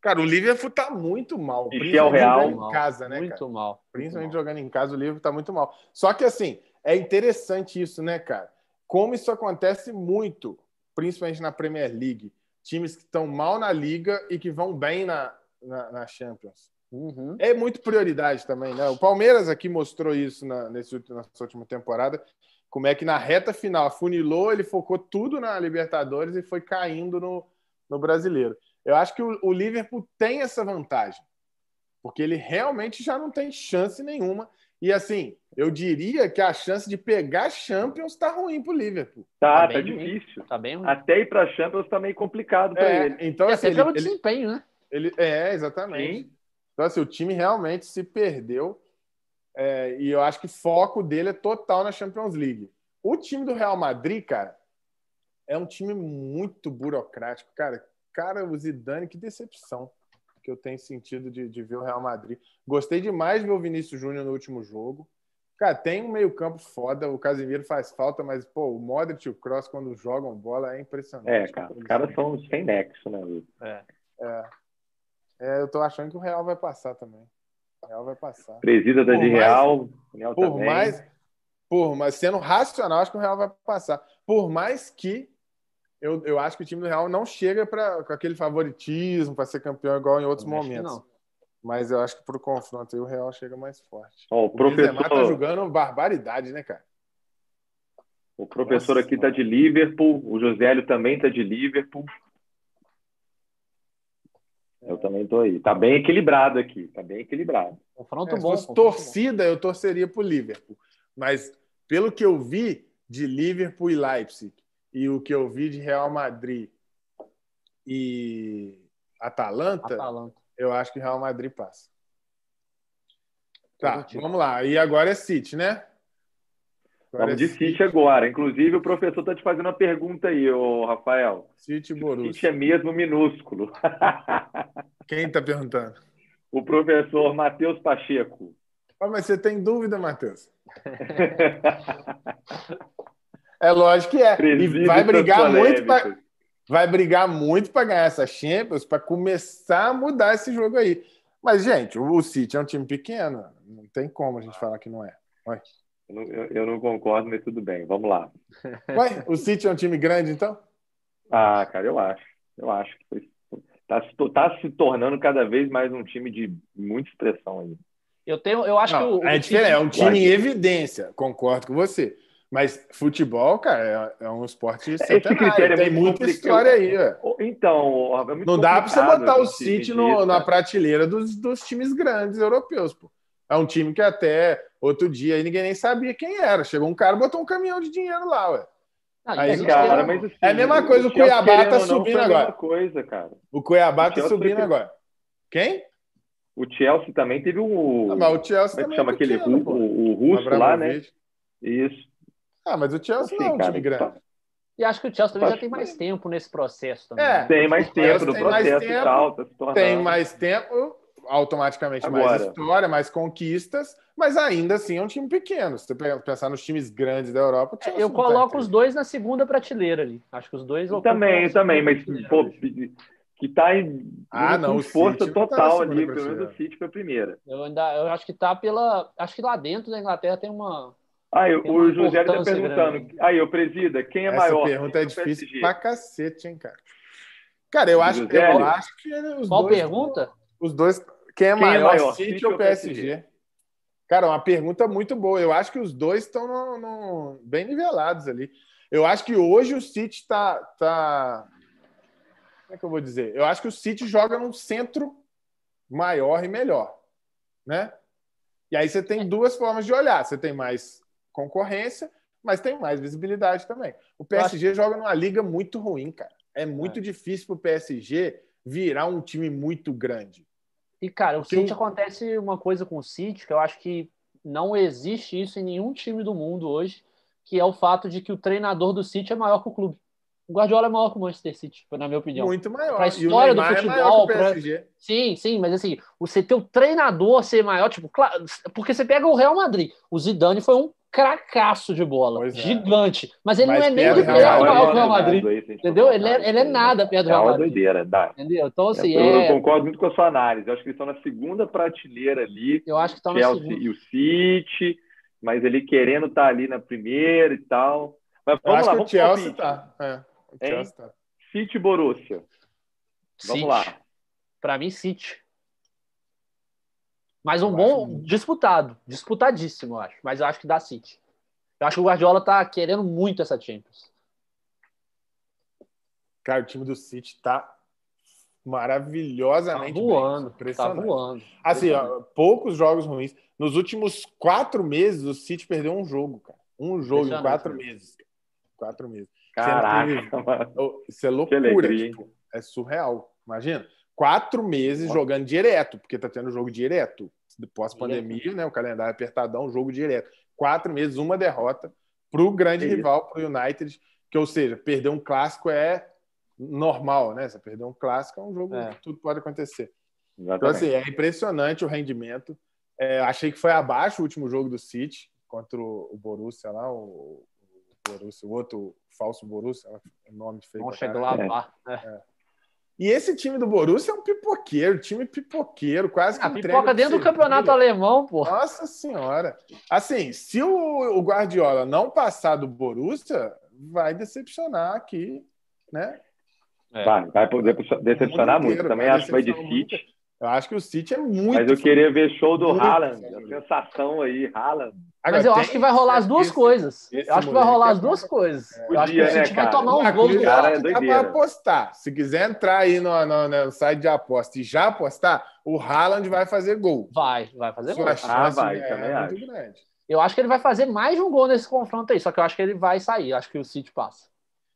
Cara, o Liverpool tá muito mal. Michel principalmente Real. jogando em Mal. casa, né, Muito cara? mal. Principalmente Muito mal. jogando em casa, o Liverpool tá muito mal. Só que, assim, é interessante isso, né, cara? Como isso acontece muito, principalmente na Premier League. Times que estão mal na Liga e que vão bem na, na, na Champions. Uhum. É muito prioridade também, né? O Palmeiras aqui mostrou isso na, nesse, último- nessa última temporada. Como é que na reta final funilou, ele focou tudo na Libertadores e foi caindo no, no brasileiro. Eu acho que o, o Liverpool tem essa vantagem, porque ele realmente já não tem chance nenhuma. E assim, eu diria que a chance de pegar Champions tá ruim pro Liverpool. Tá, Tá tá, difícil. Tá bem ruim. Até ir pra Champions tá meio complicado para É, ele. então, E assim, até ele, pelo ele- desempenho, né? ele- é, exatamente. Sim. Então, assim, o time realmente se perdeu. é, e eu acho que o foco dele é total na Champions League. O time do Real Madrid, cara, é um time muito burocrático. Cara, cara, o Zidane, que decepção que eu tenho sentido de, de ver o Real Madrid. Gostei demais de ver o Vinícius Júnior no último jogo. Cara, tem um meio-campo foda. O Casemiro faz falta, mas, pô, o Modric e o Cross, quando jogam bola, é impressionante. É, cara, os caras são sem nexo, né? Lu? É. É. É, eu tô achando que o Real vai passar também. O Real vai passar. Presida da de mais- Real. Real Por também. mais, por mais sendo racional, acho que o Real vai passar. Por mais que eu, eu acho que o time do Real não chega pra, com aquele favoritismo para ser campeão igual em outros momentos. Mas eu acho que pro confronto aí o Real chega mais forte. Ó, o O Benzema professor, tá jogando barbaridade, né, cara? o professor Nossa aqui tá Senhora. de Liverpool. O Josélio também tá de Liverpool. Eu também tô aí. Tá bem equilibrado aqui. Tá bem equilibrado. Confronto É, se bom. fosse confronto torcida, eu torceria pro Liverpool. Mas pelo que eu vi de Liverpool e Leipzig e o que eu vi de Real Madrid e. Atalanta, Atalanta. eu acho que Real Madrid passa. Tá, vamos lá. E agora é City, né? Agora Vamos é de City agora. Inclusive, o professor está te fazendo uma pergunta aí, ô Rafael. City Borussia. City é mesmo minúsculo. Quem está perguntando? O professor Matheus Pacheco. Ah, mas você tem dúvida, Matheus? é lógico que é. e vai brigar muito para vai brigar muito para ganhar essa Champions, para começar a mudar esse jogo aí. Mas, gente, o City é um time pequeno. Não tem como a gente falar que não é. Vai. Eu não, eu não concordo, mas tudo bem. Vamos lá. Ué, o City é um time grande, então? Ah, cara, eu acho. Eu acho que está tá se tornando cada vez mais um time de muita expressão aí. Eu tenho, eu acho não, que o, é é um time em evidência, concordo com você. Mas futebol, cara, é, é um esporte centenário. É Tem muita história aí. Ué. Então, é não dá para você botar o City no, na prateleira dos, dos times grandes europeus. Pô. É um time que até outro dia aí ninguém nem sabia quem era. Chegou um cara botou um caminhão de dinheiro lá, ué. Aí, cara, mas assim, é a mesma coisa, o, o Cuiabá tá subindo agora. Coisa, cara. O Cuiabá o tá subindo agora. Quem? O Chelsea também teve um. Ah, mas o Chelsea Como é que chama aquele o, o, russo lá, né? Isso. Ah, mas o Chelsea assim, não é um cara, time grande. Tá... E acho que o Chelsea também já tem mais tempo nesse processo também. É, tem mais tempo no processo e tal. Tá tem mais tempo, automaticamente Agora. mais história, mais conquistas, mas ainda assim é um time pequeno. Se você pensar nos times grandes da Europa, é, eu coloco os dois na segunda prateleira ali. Acho que os dois. Também, também, mas pô, que está em ah, não, força tá total tá ali, pelo menos o City foi a primeira. Eu ainda, eu acho que está pela, acho que lá dentro da Inglaterra tem uma Aí, o José está perguntando. Grande. Aí, o presida, quem é Essa maior? Essa pergunta é difícil PSG? pra cacete, hein, cara. Cara, eu acho, eu acho que os Qual dois. pergunta? Os dois. Quem é, quem maior, é maior, City, City ou PSG? PSG? Cara, uma pergunta muito boa. Eu acho que os dois estão no, no, bem nivelados ali. Eu acho que hoje o City está. Tá... Como é que eu vou dizer? Eu acho que o City joga num centro maior e melhor. Né? E aí você tem duas formas de olhar. Você tem mais concorrência, mas tem mais visibilidade também. O PSG acho... joga numa liga muito ruim, cara. É muito é. difícil para o PSG virar um time muito grande. E, cara, o City acontece uma coisa com o City que eu acho que não existe isso em nenhum time do mundo hoje, que é o fato de que o treinador do City é maior que o clube. O Guardiola é maior que o Manchester City, na minha opinião. Muito maior. Para a história do é futebol. É pra... Sim, sim, mas assim, você ter o treinador ser maior, tipo, claro, porque você pega o Real Madrid. O Zidane foi um cracaço de bola, pois é. gigante. É. Mas ele mas não é nem de perto do Real Madrid. entendeu? Ele é, ele é nada perto do Real Madrid. doideira, dá. Entendeu? Então, assim, eu, é... eu concordo muito com a sua análise. Eu acho que eles estão na segunda prateleira ali. Eu acho que estão na segunda. e o City, mas ele querendo estar tá ali na primeira e tal. Mas vamos eu lá, vamos o Chelsea tá. É, o Chelsea tá. City Borussia. Vamos City. lá. Para mim, City. Mas um bom disputado, disputadíssimo, eu acho. Mas eu acho que dá City. Eu acho que o Guardiola tá querendo muito essa Champions. Cara, o time do City tá maravilhosamente tá voando, bem. Tá voando. Assim, ó, poucos jogos ruins. Nos últimos quatro meses, o City perdeu um jogo, cara. Um jogo em quatro meses. Quatro meses. Caraca, Isso é loucura. Tipo, é surreal. Imagina quatro meses jogando direto, porque tá tendo jogo direto. Pós-pandemia, né? O calendário é apertadão, jogo direto. Quatro meses, uma derrota para o grande rival, para o United, que, ou seja, perder um clássico é normal, né? Você perder um clássico é um jogo é. que tudo pode acontecer. Exatamente. Então, assim, é impressionante o rendimento. É, achei que foi abaixo o último jogo do City contra o Borussia lá, o, o Borussia, o outro falso Borussia, o nome feio. Mönchengladbach. É. É. E esse time do Borussia é um pipoqueiro, time pipoqueiro, quase que ah, pipoca dentro do campeonato alemão, pô. Nossa senhora. Assim, se o, o Guardiola não passar do Borussia, vai decepcionar aqui, né? É. Vai, vai decepcionar muito. Também acho que vai de City. Eu acho que o City é muito. Mas eu queria ver show do Haaland. A sensação aí, Haaland. Mas eu acho que vai rolar as duas esse, coisas. Esse eu acho que vai rolar as duas coisas. É. Eu acho que o City né, vai tomar uns gols do cara. É dá para apostar. Se quiser entrar aí no, no, no, site de aposta e já apostar, o Haaland vai fazer gol. Vai, vai fazer Sua gol. Ah, vai, é também acho. Grande. Eu acho que ele vai fazer mais de um gol nesse confronto aí, só que eu acho que ele vai sair. Eu acho que o City passa.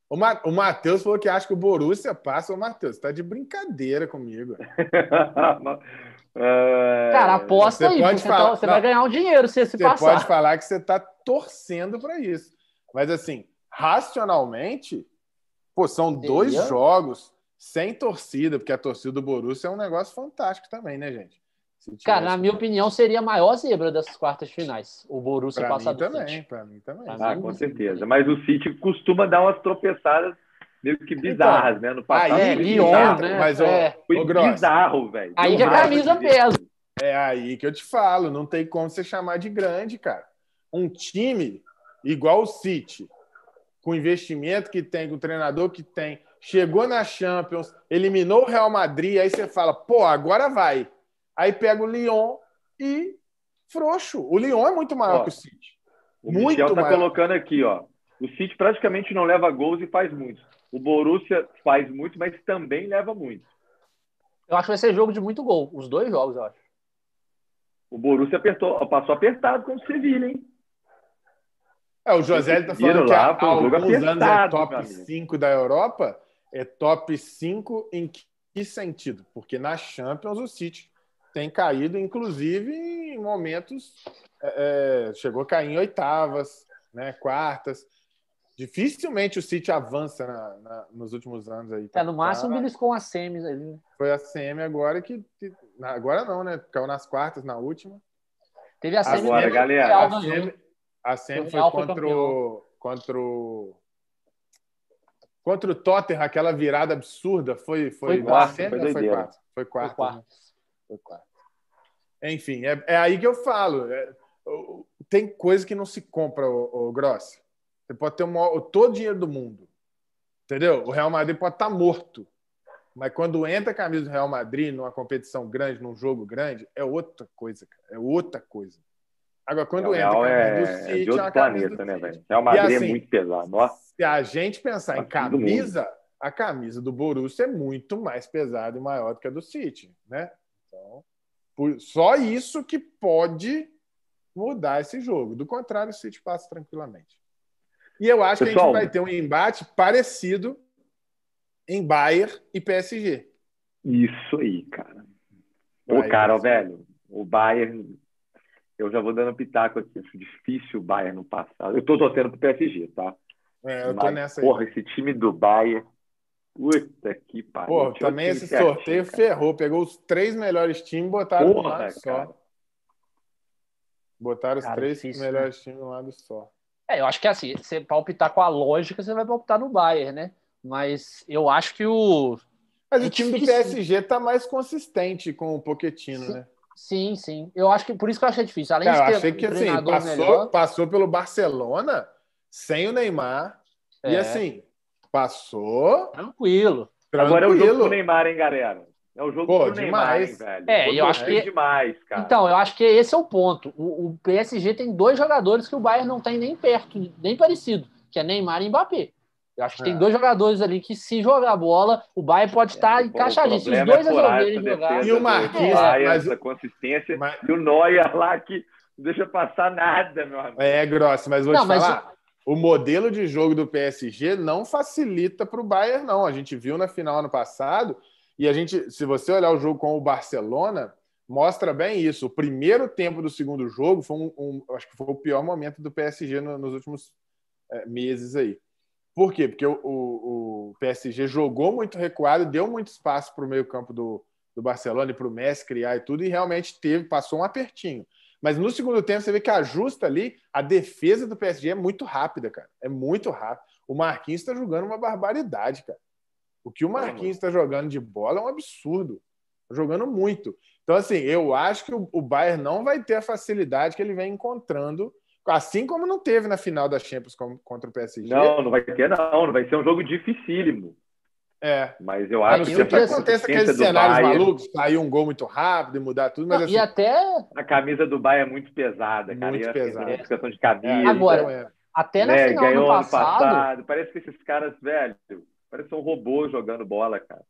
O, Ma o Matheus falou que acha que o Borussia passa. O Matheus, tá de brincadeira comigo. É... Cara, aposta aí, você, falar... você vai ganhar um dinheiro se esse você passar. Você pode falar que você está torcendo para isso. Mas, assim, racionalmente, pô, são dois jogos sem torcida, porque a torcida do Borussia é um negócio fantástico também, né, gente? Cara, na minha opinião, seria a maior zebra dessas quartas finais. O Borussia pra passar mim do também, City. Pra mim também. Ah, com certeza. Mas o City costuma dar umas tropeçadas meio que bizarras, então, né? No passado. Aí, é, Lyon, né? Mas, é. Foi bizarro, velho. Aí que a camisa pesa. É aí que eu te falo. Não tem como você chamar de grande, cara. Um time igual o City, com o investimento que tem, com o treinador que tem, chegou na Champions, eliminou o Real Madrid, aí você fala, pô, agora vai. Aí pega o Lyon e frouxo. O Lyon é muito maior ó, que o City. O muito Michel tá maior. colocando aqui, ó. O City praticamente não leva gols e faz muito. O Borussia faz muito, mas também leva muito. Eu acho que vai ser jogo de muito gol. Os dois jogos, eu acho. O Borussia apertou, passou apertado com o Sevilla, hein? É, o José tá falando lá, que há alguns anos é top 5 da Europa. É top 5 em que sentido? Porque na Champions o City tem caído, inclusive em momentos. É, chegou a cair em oitavas, né, quartas. Dificilmente o City avança na, na, nos últimos anos aí. É, no máximo tá... beliscou a semis ali. Foi a semi agora que, que, Agora não, né? Caiu nas quartas na última. Teve a semi agora, galera. A semi, a semi foi contra o, contra o. Contra o Tottenham, aquela virada absurda. Foi, foi, foi quarto, semi foi, foi quarto? Foi quarto. Foi quarto. Né? Foi quarto. Enfim, é, é, aí que eu falo. É, tem coisa que não se compra, o, o Grossi. Você pode ter uma, todo o dinheiro do mundo. Entendeu? O Real Madrid pode estar morto. Mas quando entra a camisa do Real Madrid numa competição grande, num jogo grande, é outra coisa, cara. É outra coisa. Agora, quando é, entra a camisa é, do City, é de outro é planeta, né, velho? Real Madrid assim, é muito pesado. Nossa. Se a gente pensar em camisa, a camisa do Borussia é muito mais pesada e maior do que a do City, né? Só isso que pode mudar esse jogo. Do contrário, o City passa tranquilamente. E eu acho Pessoal, que a gente vai ter um embate parecido em Bayern e PSG. Isso aí, cara. O cara, velho, o Bayern, eu já vou dando pitaco aqui. Acho difícil o Bayern no passado. Eu tô torcendo pro PSG, tá? É, eu tô Mas, nessa aí. Porra, esse time do Bayern. Puta que pariu. Porra, também esse sorteio ferrou. Pegou os três melhores times e botaram Porra, um lado cara. só. Botaram os cara, três difícil, melhores né? times no lado só. É, eu acho que assim, você palpitar com a lógica, você vai palpitar no Bayern, né? Mas eu acho que o. Mas o time do PSG tá mais consistente com o Pochettino, sim, né? Sim, sim. Eu acho que por isso que eu achei difícil. Além Cara, de ter eu achei que assim, passou, melhor... passou pelo Barcelona sem o Neymar. É. E assim, passou. Tranquilo. tranquilo. Agora é o jogo do Neymar, hein, galera? É o jogo Pô, do demais. Neymar, hein, velho. É, eu acho que demais, cara. Então, eu acho que esse é o ponto. O, o, PSG tem dois jogadores que o Bayern não tem nem perto, nem parecido, que é Neymar e Mbappé. Eu acho que é. tem dois jogadores ali que, se jogar a bola, o Bayern pode estar é, encaixadinho. Se os dois é resolverem jogar. E o Marquinhos, é. mas... essa consistência. Mas... E o Neuer lá que não deixa passar nada, meu amigo. É, grosso, mas vou não, te mas... falar. O modelo de jogo do PSG não facilita para o Bayern, não. A gente viu na final ano passado e a gente, se você olhar o jogo com o Barcelona, mostra bem isso. O primeiro tempo do segundo jogo foi um, um acho que foi o pior momento do PSG no, nos últimos é, meses aí. Por quê? Porque o, o, o, PSG jogou muito recuado, deu muito espaço para o meio-campo do, do Barcelona e para o Messi criar e tudo, e realmente teve, passou um apertinho. Mas no segundo tempo, você vê que ajusta ali, a defesa do PSG é muito rápida, cara. É muito rápido. O Marquinhos está jogando uma barbaridade, cara. O que o Marquinhos está jogando de bola é um absurdo. Tá jogando muito. Então, assim, eu acho que o Bayern não vai ter a facilidade que ele vem encontrando, assim como não teve na final da Champions contra o PSG. Não, não vai ter, não. Não vai ser um jogo dificílimo. É. Mas eu acho que, que aconteça aqueles cenários Bayern... malucos, sair um gol muito rápido e mudar tudo. Mas, não, assim, e até. A camisa do Bayern é muito pesada, cara. Muito pesada. É. questão de camisa. É, agora, então, é. até na né, final ganhou do passado, passado. Parece que esses caras, velho, Parece um robô jogando bola, cara.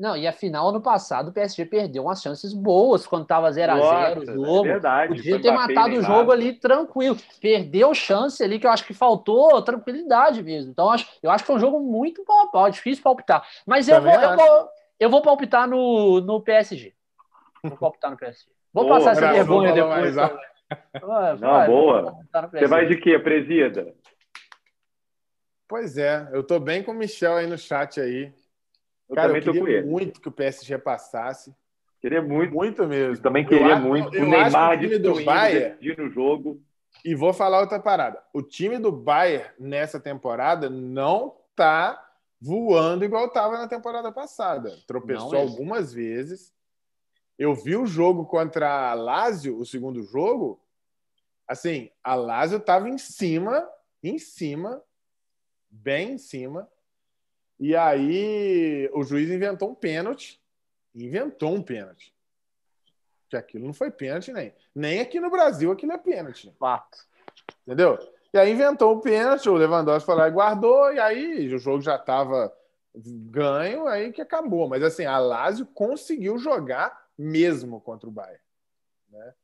Não, e a final ano passado o PSG perdeu umas chances boas quando tava 0x0 o jogo. É verdade. Podia ter matado o jogo ali tranquilo. Perdeu chance ali que eu acho que faltou tranquilidade mesmo. Então eu acho, eu acho que foi um jogo muito pau, difícil palpitar. Mas eu vou, eu vou, eu vou palpitar no, no PSG. Vou palpitar no PSG. Vou boa, passar essa vergonha depois. Vai, Não, boa. Você vai de quê, presida? Pois é, eu tô bem com o Michel aí no chat aí. Eu Cara, também eu queria tô com ele. muito que o PSG passasse. Queria muito. Muito mesmo. Eu também queria eu muito. o Neymar de do Bayern no jogo. E vou falar outra parada. O time do Bayern nessa temporada não tá voando igual estava na temporada passada. Tropeçou algumas vezes. Eu vi o jogo contra a Lazio, o segundo jogo. Assim, a Lazio estava em cima, em cima, bem em cima. E aí o juiz inventou um pênalti. Inventou um pênalti. Que aquilo não foi pênalti nem. Nem aqui no Brasil aquilo é pênalti. Fato. Entendeu? E aí inventou o pênalti, o Lewandowski foi lá e guardou, e aí o jogo já estava ganho, aí que acabou. Mas assim, a Lazio conseguiu jogar mesmo contra o Bayern. Né?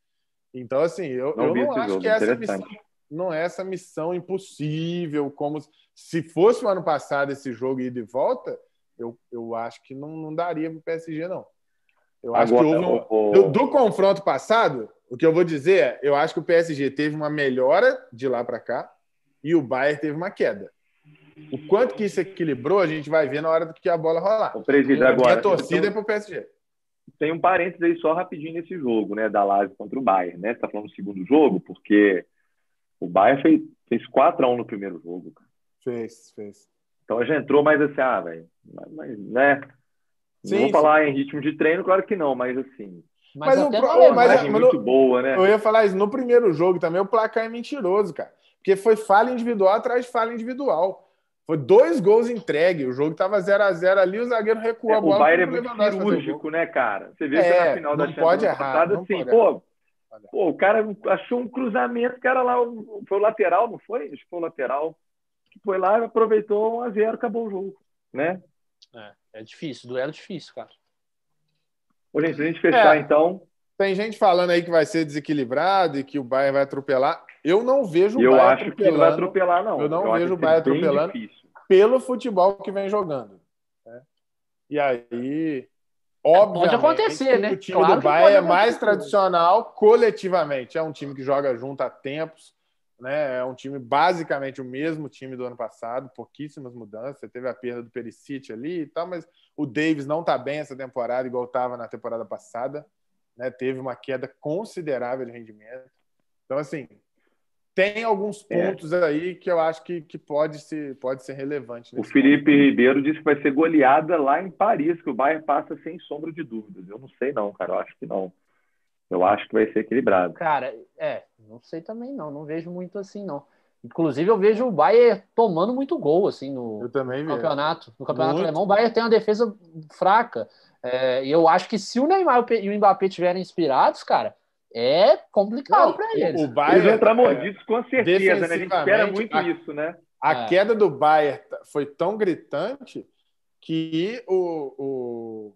Então, assim, eu não, eu não acho jogo, que essa missão não é essa missão impossível, como se fosse o ano passado esse jogo ir de volta, eu, eu acho que não, não daria para o PSG, não. Eu acho Agora, que houve um, do, do, confronto passado, o que eu vou dizer é, eu acho que o PSG teve uma melhora de lá para cá e o Bayern teve uma queda. O quanto que isso equilibrou, a gente vai ver na hora que a bola rolar. O presidente agora. a torcida é para o PSG. Tem um parênteses aí só rapidinho nesse jogo, né, da Lazio contra o Bayern, né? Você tá falando do segundo jogo, porque o Bayern fez, fez 4 a 1 no primeiro jogo. Cara. Fez, fez. Então já entrou mais assim, ah, velho, mas, né? Sim, vou falar em ritmo de treino, claro que não, mas assim. Mas, mas, o, mas, mas muito no, boa, né? Eu ia falar isso no primeiro jogo também, o placar é mentiroso, cara. Porque foi falha individual atrás de falha individual. Foi dois gols entregue. O jogo estava 0 a 0 ali, o zagueiro recuou é, a bola. O Bayern é muito cirúrgico, né, cara? Você vê é, que na final da Champions pode errar, passada, assim, pô, pô, o cara achou um cruzamento, o cara lá, foi o lateral, não foi? Acho que foi o lateral. Foi lá, aproveitou 1 a 0 acabou o jogo, né? É, é difícil, duelo difícil, cara. Ô, gente, a gente fechar, é, então... Tem gente falando aí que vai ser desequilibrado e que o Bayern vai atropelar. Eu não vejo o eu Bayern acho que não vai atropelar, não. Eu não eu vejo o Bayern atropelando difícil. pelo futebol que vem jogando. Né? E aí, obviamente, pode acontecer, né? O time claro do Bayern é mais tradicional coletivamente. É um time que joga junto há tempos. Né? É um time basicamente o mesmo time do ano passado, pouquíssimas mudanças. Você teve a perda do Perisic ali e tal, mas o Davis não está bem essa temporada, igual estava na temporada passada né, teve uma queda considerável de rendimento. Então, assim, tem alguns é. pontos é. aí que eu acho que, que pode, ser, pode ser relevante. O Felipe ponto. Ribeiro disse que vai ser goleada lá em Paris, que o Bayern passa sem sombra de dúvidas. Eu não sei não, cara, eu acho que não. Eu acho que vai ser equilibrado. Cara, é, não sei também não, não vejo muito assim não. Inclusive eu vejo o Bayern tomando muito gol assim no, campeonato. No campeonato muito. alemão, o Bayern tem uma defesa fraca. É, e eu acho que se o Neymar e o Mbappé estiverem inspirados, cara, é complicado para eles. O Bayern, eles vão entrar mordidos com certeza, né? A gente espera muito a, isso, né? A é. queda do Bayern foi tão gritante que o,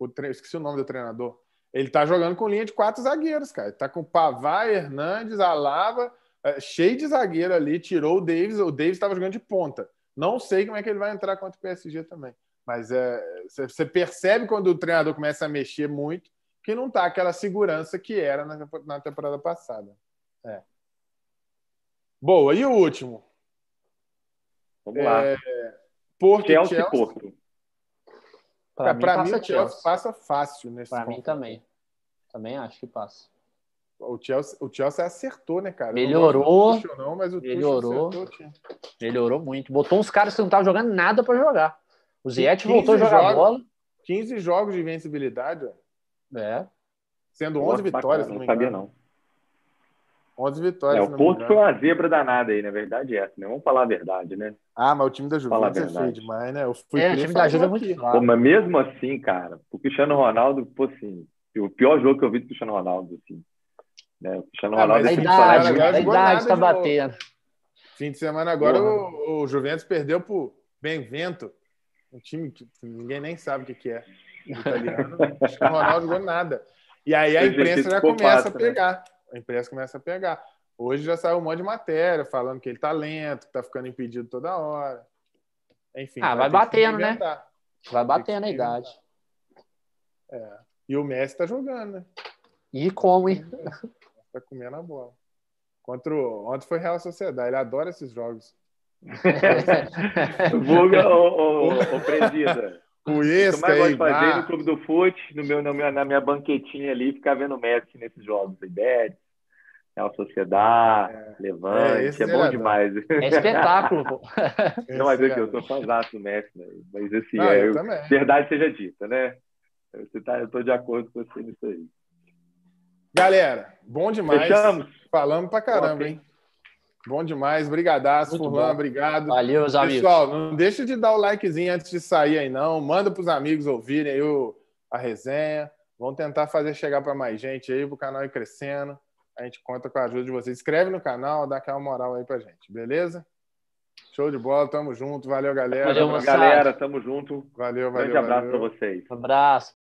o, o esqueci o nome do treinador. Ele tá jogando com linha de quatro zagueiros, cara. Ele tá com Pavá, Hernandes, Alava, é, cheio de zagueiro ali, tirou o Davis. O Davis estava jogando de ponta. Não sei como é que ele vai entrar contra o PSG também. Mas é, você percebe quando o treinador começa a mexer muito que não está aquela segurança que era na, na temporada passada. É. Boa, e o último? Vamos lá. É, Porto Chelsea, Chelsea. Porto. Para mim, mim, o Chelsea passa fácil nesse Para mim também. Também acho que passa. O Chelsea, o Chelsea acertou, né, cara? Melhorou. Não não, mas o melhorou. Acertou, melhorou muito. Botou uns caras que não estavam jogando nada para jogar. O Ziyech voltou a jogar jogos, bola. 15 jogos de invencibilidade. É. Sendo 11 vitórias, bacana, não, não sabia não. 11 vitórias. É, o Porto foi uma zebra danada aí, na verdade é essa, né? Vamos falar a verdade, né? Ah, mas o time da Juventus é feio demais, né? Eu fui é, o time da Juventus é muito claro. Pô, mas mesmo assim, cara, o Cristiano Ronaldo, pô, assim, o pior jogo que eu vi do Cristiano Ronaldo, assim. Né? O Cristiano ah, Ronaldo é a idade, a idade tá batendo. Fim de semana agora o, o Juventus perdeu pro Benvento um time que ninguém nem sabe o que, que é. Italiano. Acho que o Ronaldo jogou nada. E aí a imprensa já começa a né? pegar. A imprensa começa a pegar. Hoje já saiu um monte de matéria falando que ele tá lento, que tá ficando impedido toda hora. Enfim. Ah, vai, vai batendo, né? Vai batendo a idade. É. E o Messi tá jogando, né? E como, hein? Tá comendo a bola. Contra o... Ontem foi Real Sociedade. Ele adora esses jogos. Vulga, ô, ô, ô, presida. O O que eu Esca mais gosto de fazer no Clube do Fute, no meu, na, minha, na minha banquetinha ali, ficar vendo o Messi nesses jogos. Ibéria, Real Sociedade, É, Levante, é, ele bom demais. É espetáculo, pô. Não, mas Esse aqui, eu sou fãzaço do Messi, né? Mas assim, Não, é, eu eu- verdade seja dita, né? Você tá, eu tô de acordo com você nisso aí. Galera, bom demais. Fechamos? Falamos pra caramba, hein? Bom demais. Brigadaço, Muito Furlan. bom. Obrigado. Valeu, meus amigos. Pessoal, não deixa de dar o likezinho antes de sair aí, não. Manda para os amigos ouvirem aí o- a resenha. Vamos tentar fazer chegar para mais gente aí, para o canal ir crescendo. A gente conta com a ajuda de vocês. Inscreve no canal, dá aquela moral aí pra gente, beleza? Show de bola, tamo junto. Valeu, galera. Valeu. Galera, tamo junto. valeu. Grande valeu. abraço pra vocês. Um abraço.